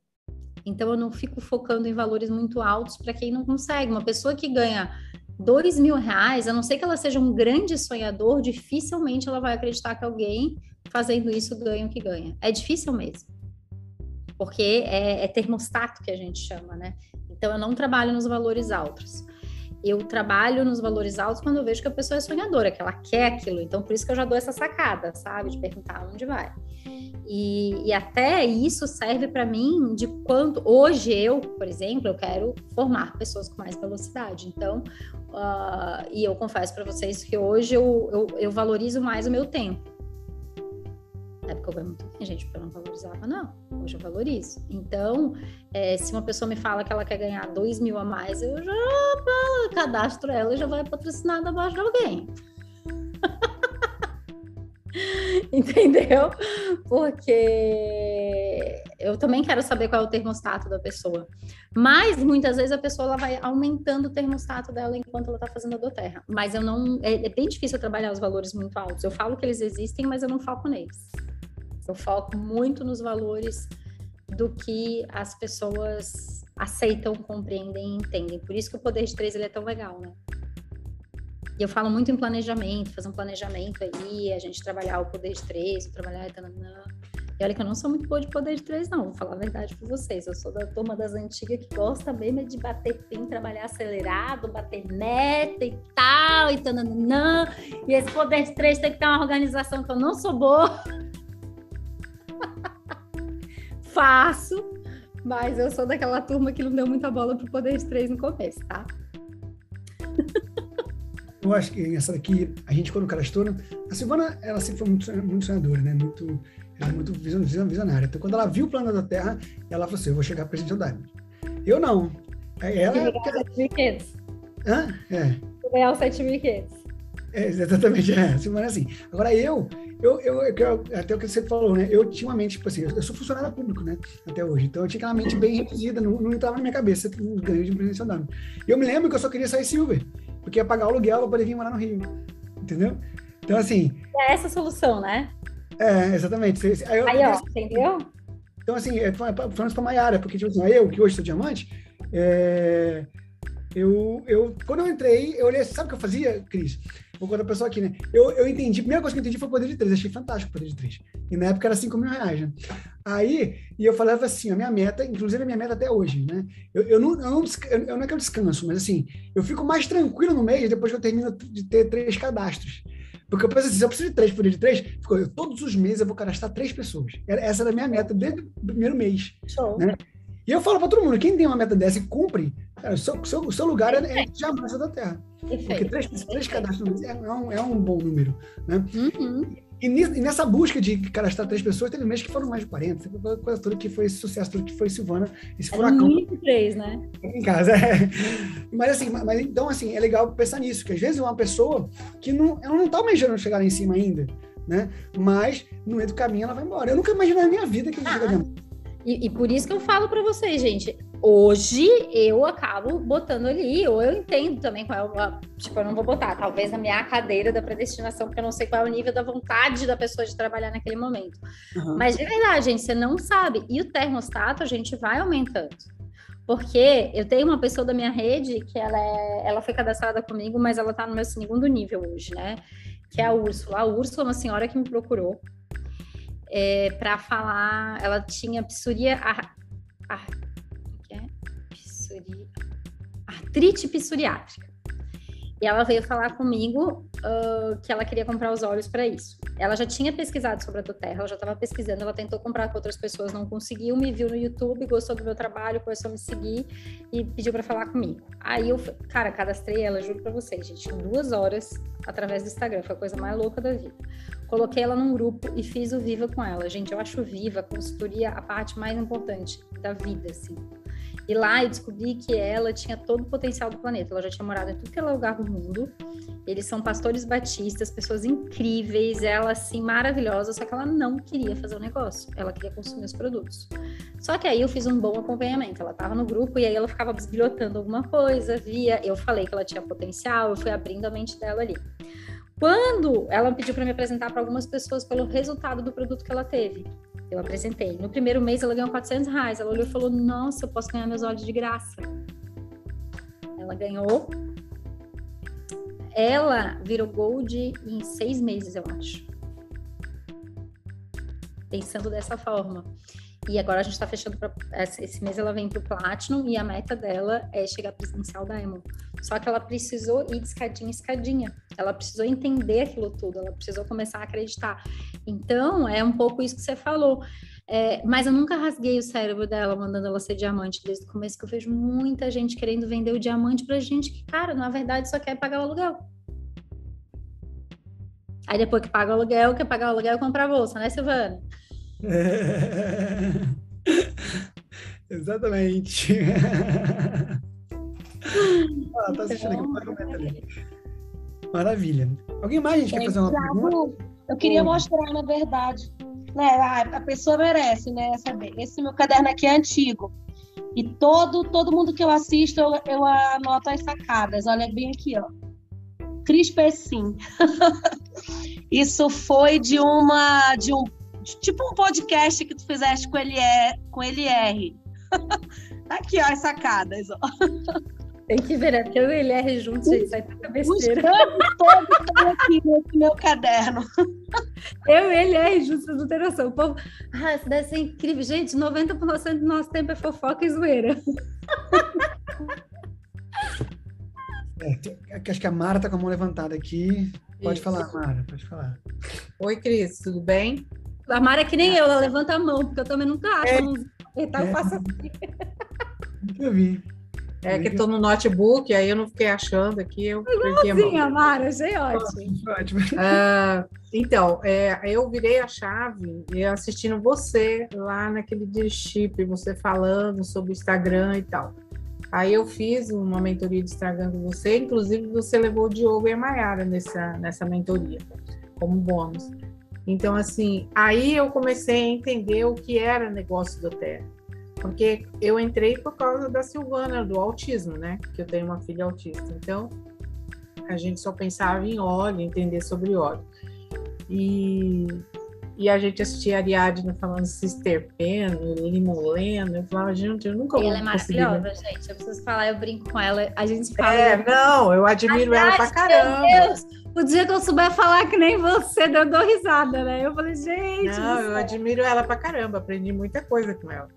Então eu não fico focando em valores muito altos para quem não consegue. Uma pessoa que ganha dois mil reais, a não ser que ela seja um grande sonhador, dificilmente ela vai acreditar que alguém fazendo isso ganha o que ganha. É difícil mesmo. Porque é, é termostato que a gente chama, né? Então eu não trabalho nos valores altos. Eu trabalho nos valores altos quando eu vejo que a pessoa é sonhadora, que ela quer aquilo. Então, por isso que eu já dou essa sacada, sabe? De perguntar onde vai. E, e até isso serve para mim de quanto. Hoje, eu, por exemplo, eu quero formar pessoas com mais velocidade. Então, uh, e eu confesso para vocês que hoje eu, eu, eu valorizo mais o meu tempo. Na época eu ganhei muito bem, gente, porque eu não valorizava, não. Hoje eu valorizo. Então, é, se uma pessoa me fala que ela quer ganhar dois mil a mais, eu já cadastro ela e já vai patrocinada abaixo de alguém. Entendeu? Porque eu também quero saber qual é o termostato da pessoa. Mas muitas vezes a pessoa ela vai aumentando o termostato dela enquanto ela está fazendo a do terra. Mas eu não. É, é, bem difícil trabalhar os valores muito altos. Eu falo que eles existem, mas eu não foco neles. Eu foco muito nos valores do que as pessoas aceitam, compreendem e entendem. Por isso que o poder de três ele é tão legal, né? E eu falo muito em planejamento, fazer um planejamento aí, a gente trabalhar o poder de três, trabalhar. Tanana. E olha que eu não sou muito boa de poder de três, não. Vou falar a verdade para vocês. Eu sou da turma das antigas que gosta mesmo de bater pin, trabalhar acelerado, bater meta e tal, e tananã. E esse poder de três tem que ter uma organização que eu não sou boa. Faço, mas eu sou daquela turma que não deu muita bola pro poder de três no começo, tá? Eu acho que essa daqui, a gente quando cara estoura, a Silvana, ela sempre foi muito, muito sonhadora, né? Muito, ela é muito visionária. Então, quando ela viu o plano da Terra, ela falou assim, eu vou chegar para Presidente Diamond. Eu não. É, ela... Ganhar 7.500. Hã? É. Ganhar os 7.500. É, exatamente, é. Silvana é assim. Agora, eu, eu, eu, eu, até o que você falou, né? Eu tinha uma mente, tipo assim, eu sou funcionário público, né? Até hoje. Então, eu tinha aquela mente bem reduzida, não, não entrava na minha cabeça os ganhos de Presidente Diamond. E eu me lembro que eu só queria sair Silver porque ia pagar o aluguel para poder vir morar no Rio. Entendeu? Então, assim. É essa a solução, né? É, exatamente. Aí, eu, aí ó, entendeu? Então, assim, é, falando pra Maiara, porque, tipo assim, eu, que hoje sou diamante, é, eu, eu, quando eu entrei, eu olhei, sabe o que eu fazia, Cris? Vou contar a pessoa aqui, né? Eu, eu entendi, a primeira coisa que eu entendi foi o poder de três, achei fantástico o poder de três. E na época era 5 mil reais, né? Aí, e eu falava assim, a minha meta, inclusive a minha meta até hoje, né? Eu, eu, não, eu, não, eu não é que eu descanso, mas assim, eu fico mais tranquilo no mês depois que eu termino de ter três cadastros. Porque eu penso assim, se eu preciso de três, poder de três, eu, todos os meses eu vou cadastrar três pessoas. Essa era a minha meta desde o primeiro mês. Show. Né? E eu falo para todo mundo, quem tem uma meta dessa e cumpre, cara, o, seu, seu, seu lugar é, é jamais da Terra. Porque três, três cadastros é, é, um, é um bom número. Né? Uhum. E, e, nessa busca de cadastrar três pessoas, teve meses que foram mais de 40, coisa toda que foi esse sucesso, tudo que foi Silvana, esse é furacão. Três, né? Em casa, é. Mas assim, mas, então assim, é legal pensar nisso, que às vezes uma pessoa que não, ela não tá almejando chegar lá em cima ainda, né? Mas no meio do caminho ela vai embora. Eu nunca imaginei na minha vida que eu ah. E, e, por isso que eu falo para vocês, gente. Hoje eu acabo botando ali, ou eu entendo também qual é o. Tipo, eu não vou botar, talvez na minha cadeira da predestinação, porque eu não sei qual é o nível da vontade da pessoa de trabalhar naquele momento. Uhum. Mas de verdade, gente, você não sabe. E o termostato a gente vai aumentando. Porque eu tenho uma pessoa da minha rede que ela, é, ela foi cadastrada comigo, mas ela tá no meu segundo nível hoje, né? Que é a Úrsula. A Úrsula é uma senhora que me procurou é, para falar. Ela tinha psoria. Ar, ar, artrite psoriátrica. E ela veio falar comigo uh, que ela queria comprar os óleos para isso. Ela já tinha pesquisado sobre a Doterra, ela já estava pesquisando, ela tentou comprar com outras pessoas, não conseguiu, me viu no YouTube, gostou do meu trabalho, começou a me seguir e pediu para falar comigo. Aí eu, cara, cadastrei ela, juro para vocês, gente, duas horas através do Instagram, foi a coisa mais louca da vida. Coloquei ela num grupo e fiz o Viva com ela. Gente, eu acho Viva, consultoria, a parte mais importante da vida, assim. E lá eu descobri que ela tinha todo o potencial do planeta. Ela já tinha morado em tudo que é lugar do mundo. Eles são pastores batistas, pessoas incríveis, ela assim maravilhosa, só que ela não queria fazer o negócio. Ela queria consumir os produtos. Só que aí eu fiz um bom acompanhamento. Ela estava no grupo e aí ela ficava bisbilhotando alguma coisa, via, eu falei que ela tinha potencial, eu fui abrindo a mente dela ali. Quando ela pediu para me apresentar para algumas pessoas pelo resultado do produto que ela teve, eu apresentei. No primeiro mês ela ganhou 400 reais. Ela olhou e falou: Nossa, eu posso ganhar meus olhos de graça. Ela ganhou. Ela virou gold em seis meses, eu acho. Pensando dessa forma. E agora a gente está fechando pra, esse mês ela vem para o Platinum e a meta dela é chegar presencial Diamond. Só que ela precisou ir de escadinha em escadinha. Ela precisou entender aquilo tudo, ela precisou começar a acreditar. Então, é um pouco isso que você falou. É, mas eu nunca rasguei o cérebro dela mandando ela ser diamante desde o começo, que eu vejo muita gente querendo vender o diamante pra gente que, cara, na verdade só quer pagar o aluguel. Aí depois que paga o aluguel, quer pagar o aluguel comprar a bolsa, né, Silvana? É... Exatamente. ah, tá assistindo aqui, ali. Maravilha. Alguém mais, gente, quer fazer uma pergunta? Eu queria mostrar, na verdade, né, a, a pessoa merece, né, saber. Esse meu caderno aqui é antigo. E todo, todo mundo que eu assisto, eu, eu anoto as sacadas. Olha bem aqui, ó. Cris Pessim. Isso foi de uma de um tipo um podcast que tu fizeste com ele com LR. Tá aqui, ó, as sacadas, ó. Tem que ver, né? Porque eu e ele LR juntos, gente, sai tanta besteira. Os todos estão aqui nesse meu caderno. Eu e ele LR juntos, vocês não tem noção. O povo, ah, isso deve ser incrível. Gente, 90% do nosso tempo é fofoca e zoeira. É, acho que a Mara tá com a mão levantada aqui. Pode Isso. falar, Mara, pode falar. Oi, Cris, tudo bem? A Mara é que nem eu, ela levanta a mão, porque eu também nunca acho. É. Então eu faço assim. Eu vi. É que estou no notebook, aí eu não fiquei achando aqui, eu perdi a mão. Mara, achei ótimo. ótimo. Uh, então, é, eu virei a chave e assistindo você lá naquele de chip, você falando sobre o Instagram e tal. Aí eu fiz uma mentoria de Instagram com você, inclusive você levou o Diogo e a Mayara nessa, nessa mentoria, como bônus. Então, assim, aí eu comecei a entender o que era negócio do Terra. Porque eu entrei por causa da Silvana, do autismo, né? Que eu tenho uma filha autista. Então, a gente só pensava em óleo, entender sobre óleo. E, e a gente assistia a Ariadne falando cisterpeno, limoleno. Eu falava, gente, eu nunca vou Ela é maravilhosa, ver. gente. Eu preciso falar, eu brinco com ela. A gente fala. É, não, eu admiro ela pra caramba. Meu Deus, o dia que eu souber falar que nem você, eu dou risada, né? Eu falei, gente. Não, eu admiro ela pra caramba, aprendi muita coisa com ela.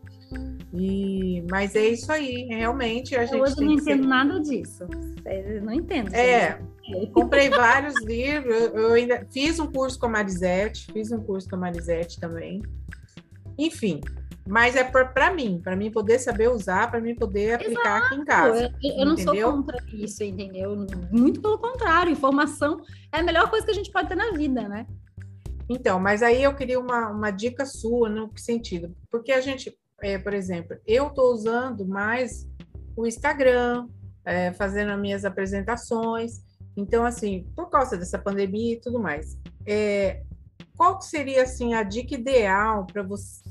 E, mas é isso aí, realmente a eu gente. Hoje eu não entendo ser... nada disso. Eu não entendo. É, comprei vários livros, eu, eu, ainda fiz um curso com a Marisete, fiz um curso com a Marisete também. Enfim, mas é para mim, para mim poder saber usar, para mim poder aplicar Exato. aqui em casa. Eu, eu não sou contra isso, entendeu? Muito pelo contrário, informação é a melhor coisa que a gente pode ter na vida, né? Então, mas aí eu queria uma, uma dica sua, no que sentido? Porque a gente é, por exemplo, eu estou usando mais o Instagram, é, fazendo as minhas apresentações. Então, assim, por causa dessa pandemia e tudo mais, é, qual seria assim a dica ideal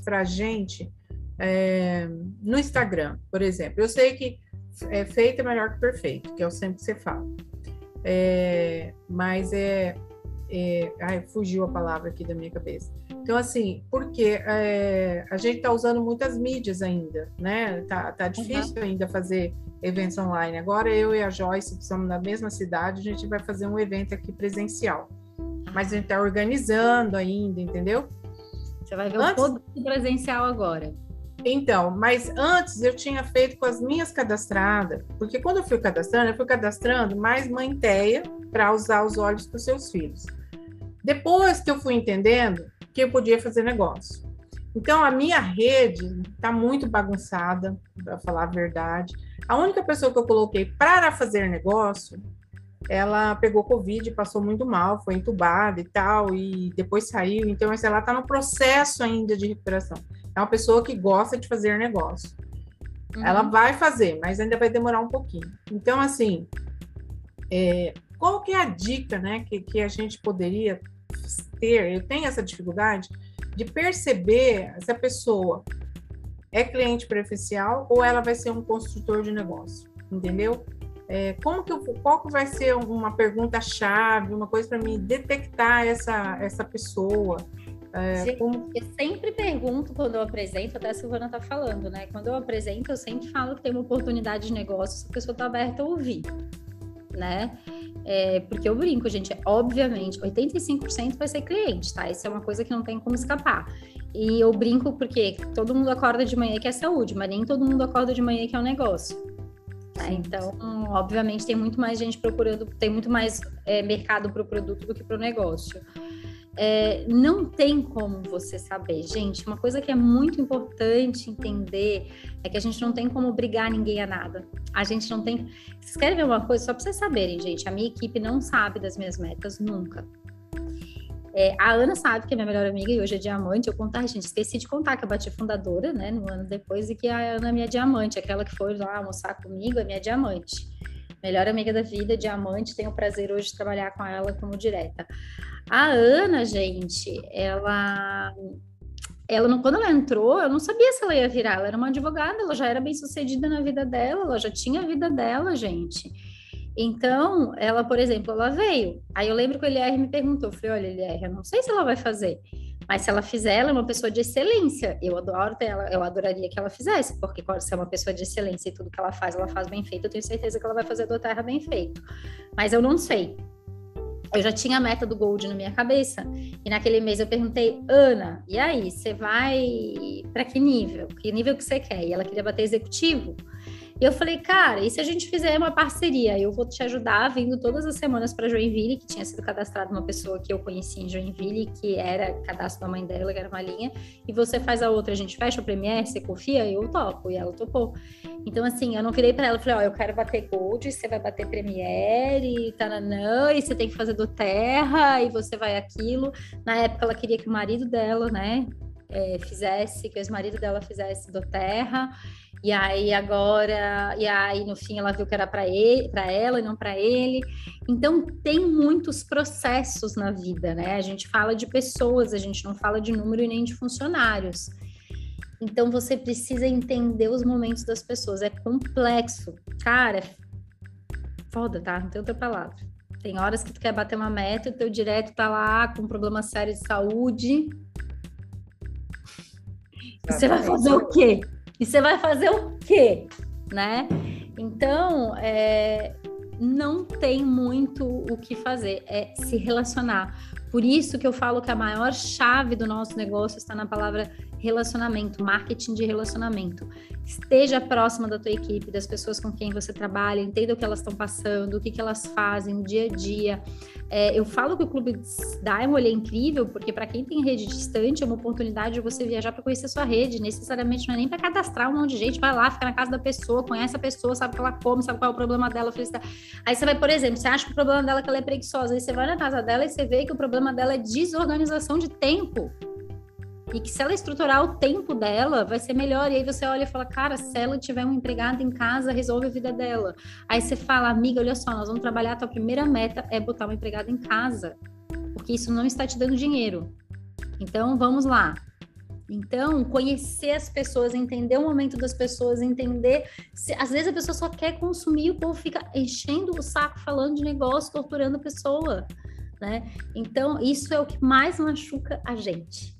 para a gente é, no Instagram, por exemplo? Eu sei que é feito é melhor que perfeito, que é o sempre que você fala. É, mas é, é, ai, fugiu a palavra aqui da minha cabeça. Então, assim, porque é, a gente está usando muitas mídias ainda, né? Tá, tá difícil uhum. ainda fazer eventos online. Agora eu e a Joyce, que somos na mesma cidade, a gente vai fazer um evento aqui presencial. Mas a gente está organizando ainda, entendeu? Você vai ver antes... o todo presencial agora. Então, mas antes eu tinha feito com as minhas cadastradas, porque quando eu fui cadastrando, eu fui cadastrando mais mãe teia para usar os olhos para os seus filhos. Depois que eu fui entendendo, que eu podia fazer negócio. Então, a minha rede está muito bagunçada, para falar a verdade. A única pessoa que eu coloquei para fazer negócio, ela pegou Covid, passou muito mal, foi entubada e tal, e depois saiu. Então, ela está no processo ainda de recuperação. É uma pessoa que gosta de fazer negócio. Uhum. Ela vai fazer, mas ainda vai demorar um pouquinho. Então, assim, é, qual que é a dica né, que, que a gente poderia ter, eu tenho essa dificuldade de perceber se a pessoa é cliente preferencial ou ela vai ser um construtor de negócio, entendeu? É, como que eu, qual que vai ser uma pergunta chave, uma coisa para mim detectar essa essa pessoa? É, como... Eu sempre pergunto quando eu apresento, até a Silvana está falando, né? Quando eu apresento, eu sempre falo que tem uma oportunidade de negócio, se a pessoa está aberta a ouvir, né? É, porque eu brinco, gente, obviamente, 85% vai ser cliente, tá? Isso é uma coisa que não tem como escapar. E eu brinco porque todo mundo acorda de manhã que é saúde, mas nem todo mundo acorda de manhã que é um negócio. Tá? Então, obviamente, tem muito mais gente procurando, tem muito mais é, mercado para o produto do que para o negócio é, não tem como você saber. Gente, uma coisa que é muito importante entender é que a gente não tem como obrigar ninguém a nada. A gente não tem. Vocês querem ver uma coisa? Só para vocês saberem, gente, a minha equipe não sabe das minhas metas nunca. É, a Ana sabe que é minha melhor amiga e hoje é diamante. Eu contar, gente, esqueci de contar que eu bati fundadora, né, no ano depois, e que a Ana é minha diamante, aquela que foi lá almoçar comigo, é minha diamante. Melhor amiga da vida, diamante, tenho o prazer hoje de trabalhar com ela como direta. A Ana, gente, ela ela não, quando ela entrou, eu não sabia se ela ia virar. Ela era uma advogada, ela já era bem sucedida na vida dela, ela já tinha a vida dela, gente. Então, ela, por exemplo, ela veio. Aí eu lembro que o LR me perguntou, eu falei, olha, LR, eu não sei se ela vai fazer, Mas se ela fizer, ela é uma pessoa de excelência. Eu adoro ela, eu adoraria que ela fizesse, porque se é uma pessoa de excelência e tudo que ela faz, ela faz bem feito, eu tenho certeza que ela vai fazer do Terra bem feito. Mas eu não sei. Eu já tinha a meta do Gold na minha cabeça. E naquele mês eu perguntei, Ana, e aí, você vai para que nível? Que nível que você quer? E ela queria bater executivo. E eu falei, cara, e se a gente fizer uma parceria? Eu vou te ajudar vindo todas as semanas para Joinville, que tinha sido cadastrada uma pessoa que eu conhecia em Joinville, que era cadastro da mãe dela, que era uma linha, e você faz a outra, a gente fecha o Premiere, você confia? Eu topo, e ela topou. Então, assim, eu não virei para ela, falei, ó, eu quero bater Gold, você vai bater Premiere, e taranã, e você tem que fazer do Terra, e você vai aquilo. Na época, ela queria que o marido dela, né, é, fizesse, que o ex-marido dela fizesse do Terra. E aí agora, e aí no fim ela viu que era para ele, para ela e não para ele. Então tem muitos processos na vida, né? A gente fala de pessoas, a gente não fala de número e nem de funcionários. Então você precisa entender os momentos das pessoas. É complexo, cara. É foda, tá? Não tem outra palavra. Tem horas que tu quer bater uma meta, o teu direto tá lá com um problema sério de saúde. E você vai fazer o quê? E você vai fazer o quê? Né? Então, é, não tem muito o que fazer, é se relacionar. Por isso que eu falo que a maior chave do nosso negócio está na palavra relacionamento, marketing de relacionamento. Esteja próxima da tua equipe, das pessoas com quem você trabalha, entenda o que elas estão passando, o que, que elas fazem no dia a dia. É, eu falo que o Clube Diamond é incrível, porque para quem tem rede distante, é uma oportunidade de você viajar para conhecer a sua rede. Necessariamente não é nem para cadastrar um monte de gente, vai lá, fica na casa da pessoa, conhece a pessoa, sabe o que ela come, sabe qual é o problema dela, felicidade. Aí você vai, por exemplo, você acha que o problema dela é que ela é preguiçosa, aí você vai na casa dela e você vê que o problema dela é desorganização de tempo e que se ela estruturar o tempo dela, vai ser melhor. E aí você olha e fala, cara, se ela tiver um empregado em casa, resolve a vida dela. Aí você fala, amiga, olha só, nós vamos trabalhar, a tua primeira meta é botar um empregado em casa, porque isso não está te dando dinheiro. Então, vamos lá. Então, conhecer as pessoas, entender o momento das pessoas, entender. Se, às vezes a pessoa só quer consumir e o povo fica enchendo o saco falando de negócio, torturando a pessoa, né? Então, isso é o que mais machuca a gente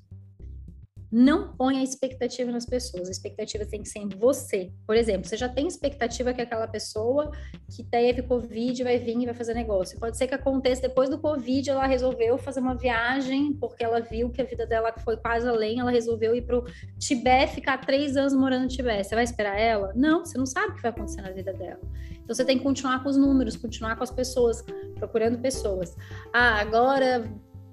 não ponha expectativa nas pessoas. A expectativa tem que ser em você. Por exemplo, você já tem expectativa que aquela pessoa que teve Covid vai vir e vai fazer negócio. Pode ser que aconteça depois do Covid, ela resolveu fazer uma viagem porque ela viu que a vida dela foi quase além, ela resolveu ir para o Tibete, ficar três anos morando no Tibete. Você vai esperar ela? Não, você não sabe o que vai acontecer na vida dela. Então você tem que continuar com os números, continuar com as pessoas, procurando pessoas. Ah, agora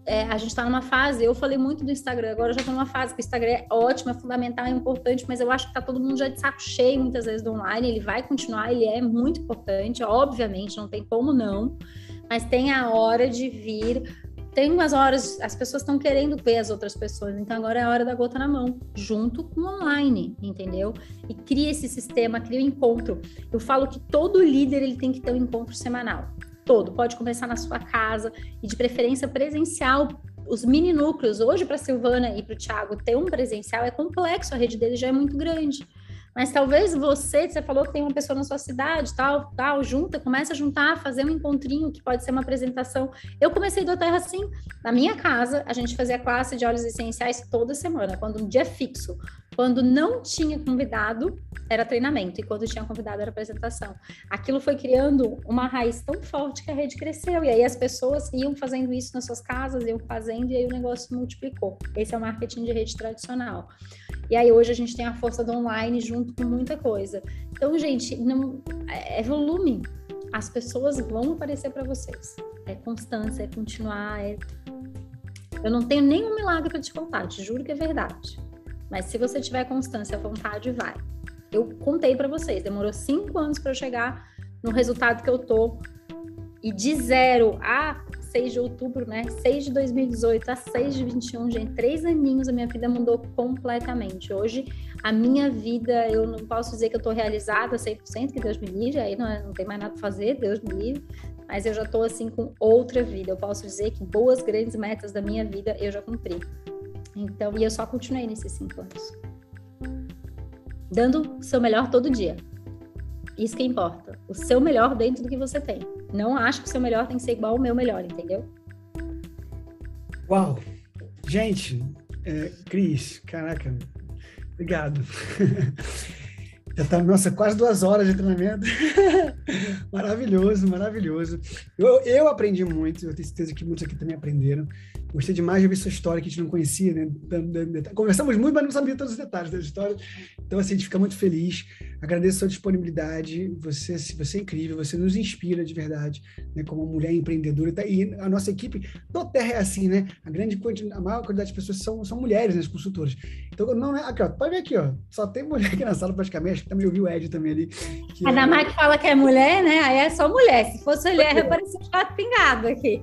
é, a gente está numa fase, eu falei muito do Instagram, agora já estou numa fase que o Instagram é ótimo, é fundamental, é importante, mas eu acho que está todo mundo já de saco cheio muitas vezes do online, ele vai continuar, ele é muito importante, obviamente, não tem como não, mas tem a hora de vir, tem umas horas, as pessoas estão querendo ver as outras pessoas, então agora é a hora da gota na mão, junto com o online, entendeu? E cria esse sistema, cria o um encontro. Eu falo que todo líder ele tem que ter um encontro semanal todo. Pode começar na sua casa e de preferência presencial. Os mini núcleos, hoje para Silvana e para o Thiago ter um presencial é complexo, a rede dele já é muito grande. Mas talvez você, você falou que tem uma pessoa na sua cidade, tal, tal, junta, começa a juntar, fazer um encontrinho que pode ser uma apresentação. Eu comecei do Terra assim, na minha casa, a gente fazia classe de óleos essenciais toda semana, quando um dia fixo. Quando não tinha convidado, era treinamento, e quando tinha convidado, era apresentação. Aquilo foi criando uma raiz tão forte que a rede cresceu, e aí as pessoas iam fazendo isso nas suas casas, iam fazendo, e aí o negócio multiplicou. Esse é o marketing de rede tradicional. E aí hoje a gente tem a força do online junto com muita coisa. Então, gente, não é, é volume. As pessoas vão aparecer para vocês. É constância, é continuar, é eu não tenho nenhum milagre para te contar, te juro que é verdade. Mas se você tiver constância, vontade, vai. Eu contei para vocês, demorou cinco anos para eu chegar no resultado que eu tô. E de zero a 6 de outubro, né? 6 de 2018 a 6 de 21, gente, três aninhos, a minha vida mudou completamente. Hoje, a minha vida, eu não posso dizer que eu tô realizada 100%, que Deus me livre, aí não, é, não tem mais nada para fazer, Deus me livre, mas eu já tô assim com outra vida. Eu posso dizer que boas, grandes metas da minha vida eu já cumpri. Então, e eu só continuei nesses cinco anos. Dando o seu melhor todo dia. Isso que importa. O seu melhor dentro do que você tem. Não acho que o seu melhor tem que ser igual ao meu melhor, entendeu? Uau! Gente, É, Cris, caraca, obrigado. Já tá, nossa, quase duas horas de treinamento. maravilhoso, maravilhoso. Eu, eu aprendi muito, eu tenho certeza que muitos aqui também aprenderam. Gostei demais de ouvir sua história que a gente não conhecia, né? Conversamos muito, mas não sabia todos os detalhes da história. Então, assim, a gente fica muito feliz. Agradeço a sua disponibilidade. Você, você é incrível, você nos inspira de verdade, né? Como mulher empreendedora. E a nossa equipe do Terra é assim, né? A grande a maior quantidade de pessoas são, são mulheres, né? As consultoras. Então, não é. Aqui, ó, pode ver aqui, ó. Só tem mulher aqui na sala praticamente. Acho que também ouviu o Ed também ali. Que a é... que fala que é mulher, né? Aí é só mulher. Se fosse mulher, aparecia um gato pingado aqui.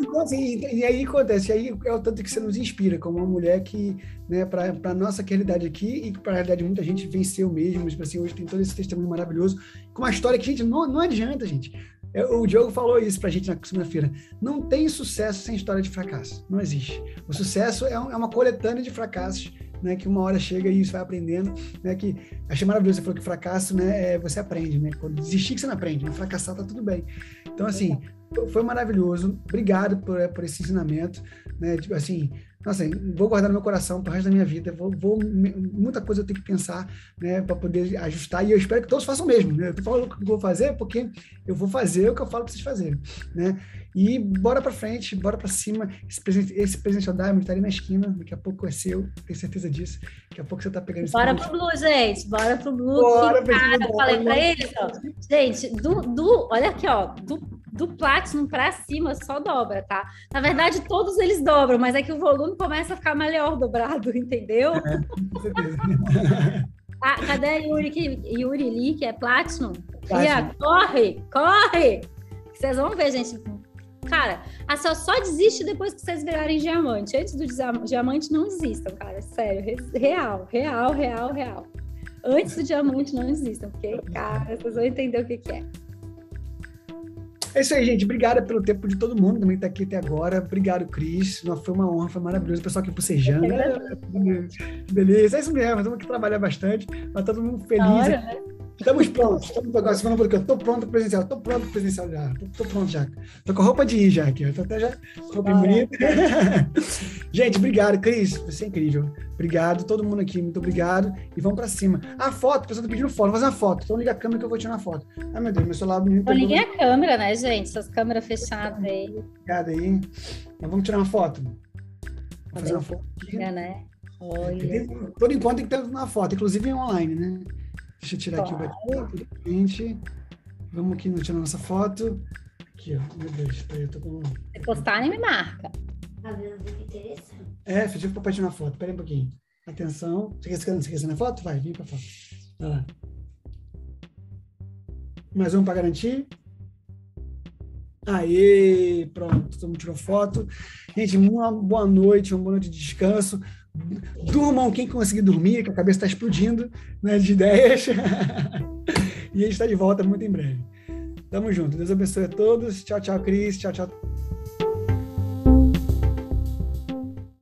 Então, assim, e aí acontece? Aí é o tanto que você nos inspira, como uma mulher que, né, para a nossa realidade aqui e para a realidade de muita gente venceu mesmo. Tipo assim, hoje tem todo esse testemunho maravilhoso, com uma história que, gente, não, não adianta, gente. É, o Diogo falou isso pra gente na segunda-feira. Não tem sucesso sem história de fracasso. Não existe. O sucesso é, um, é uma coletânea de fracassos né, que uma hora chega e você vai aprendendo, né, que achei maravilhoso, você falou que fracasso, né, é, você aprende, né, quando desistir que você não aprende, mas fracassar tá tudo bem. Então, assim, foi maravilhoso, obrigado por, por esse ensinamento, né, tipo assim, nossa, vou guardar no meu coração pro resto da minha vida, vou, vou muita coisa eu tenho que pensar, né, para poder ajustar, e eu espero que todos façam o mesmo, né, eu falando o que eu vou fazer porque eu vou fazer o que eu falo para vocês fazerem, né, e bora para frente, bora para cima. Esse presente, esse presente Diamond tá ali na esquina, daqui a pouco é seu, tenho certeza disso. Daqui a pouco você tá pegando esse Bora pro Blue, gente, bora pro Blue. Bora pro cara, falei para eles, ó. Gente, do, do, olha aqui, ó, do, do Platinum para cima só dobra, tá? Na verdade, todos eles dobram, mas é que o volume começa a ficar melhor dobrado, entendeu? É, com certeza. ah, cadê a Yuri, que, Yuri Lee, que é Platinum? Fia, corre, corre! Vocês vão ver, gente Cara, a Cel só desiste depois que vocês virarem diamante. Antes do diamante, não existam, cara. Sério. Real, real, real, real. Antes do diamante, não existam. Porque, cara, vocês vão entender o que, que é. É isso aí, gente. Obrigada pelo tempo de todo mundo também que tá aqui até agora. Obrigado, Cris. Foi uma honra, foi maravilhoso. O pessoal aqui bocejando. Beleza, é isso mesmo. Estamos aqui trabalhar bastante, mas todo mundo feliz. Hora, né? Estamos prontos. Estamos agora, falando porque eu estou pronto para presencial. Estou pronto para presencial já. Estou pronto já. Estou com a roupa de ir já aqui. Estou até já roupa bonita. Gente, obrigado, Cris. Você é incrível. Obrigado, todo mundo aqui. Muito obrigado. E vamos para cima. A foto, o pessoal está pedindo foto. Vou fazer uma foto. Então liga a câmera que eu vou tirar uma foto. Ai, meu Deus, meu celular... Não liguei a câmera, né, gente? Essas câmeras fechadas aí. Obrigado aí. Mas vamos tirar uma foto. Vamos fazer uma foto aqui. É, né? Olha. Por enquanto tem que ter uma foto, inclusive online, né? Deixa eu tirar aqui o bate gente. Vamos aqui no tirar nossa foto. Aqui, ó. Meu Deus, peraí, eu tô com. Se postar, nem me marca. Tá é, pedi pro papai tirar uma foto. Pera aí um pouquinho. Atenção. Você quer, você quer na foto? Vai, vem pra foto. Vai lá. Mais um para garantir. Aê, pronto, todo mundo tirou foto. Gente, uma boa noite, uma boa noite de descanso. Durmam quem conseguir dormir, que a cabeça está explodindo né, de ideias. e a gente está de volta muito em breve. Tamo junto. Deus abençoe a todos. Tchau, tchau, Cris. Tchau, tchau.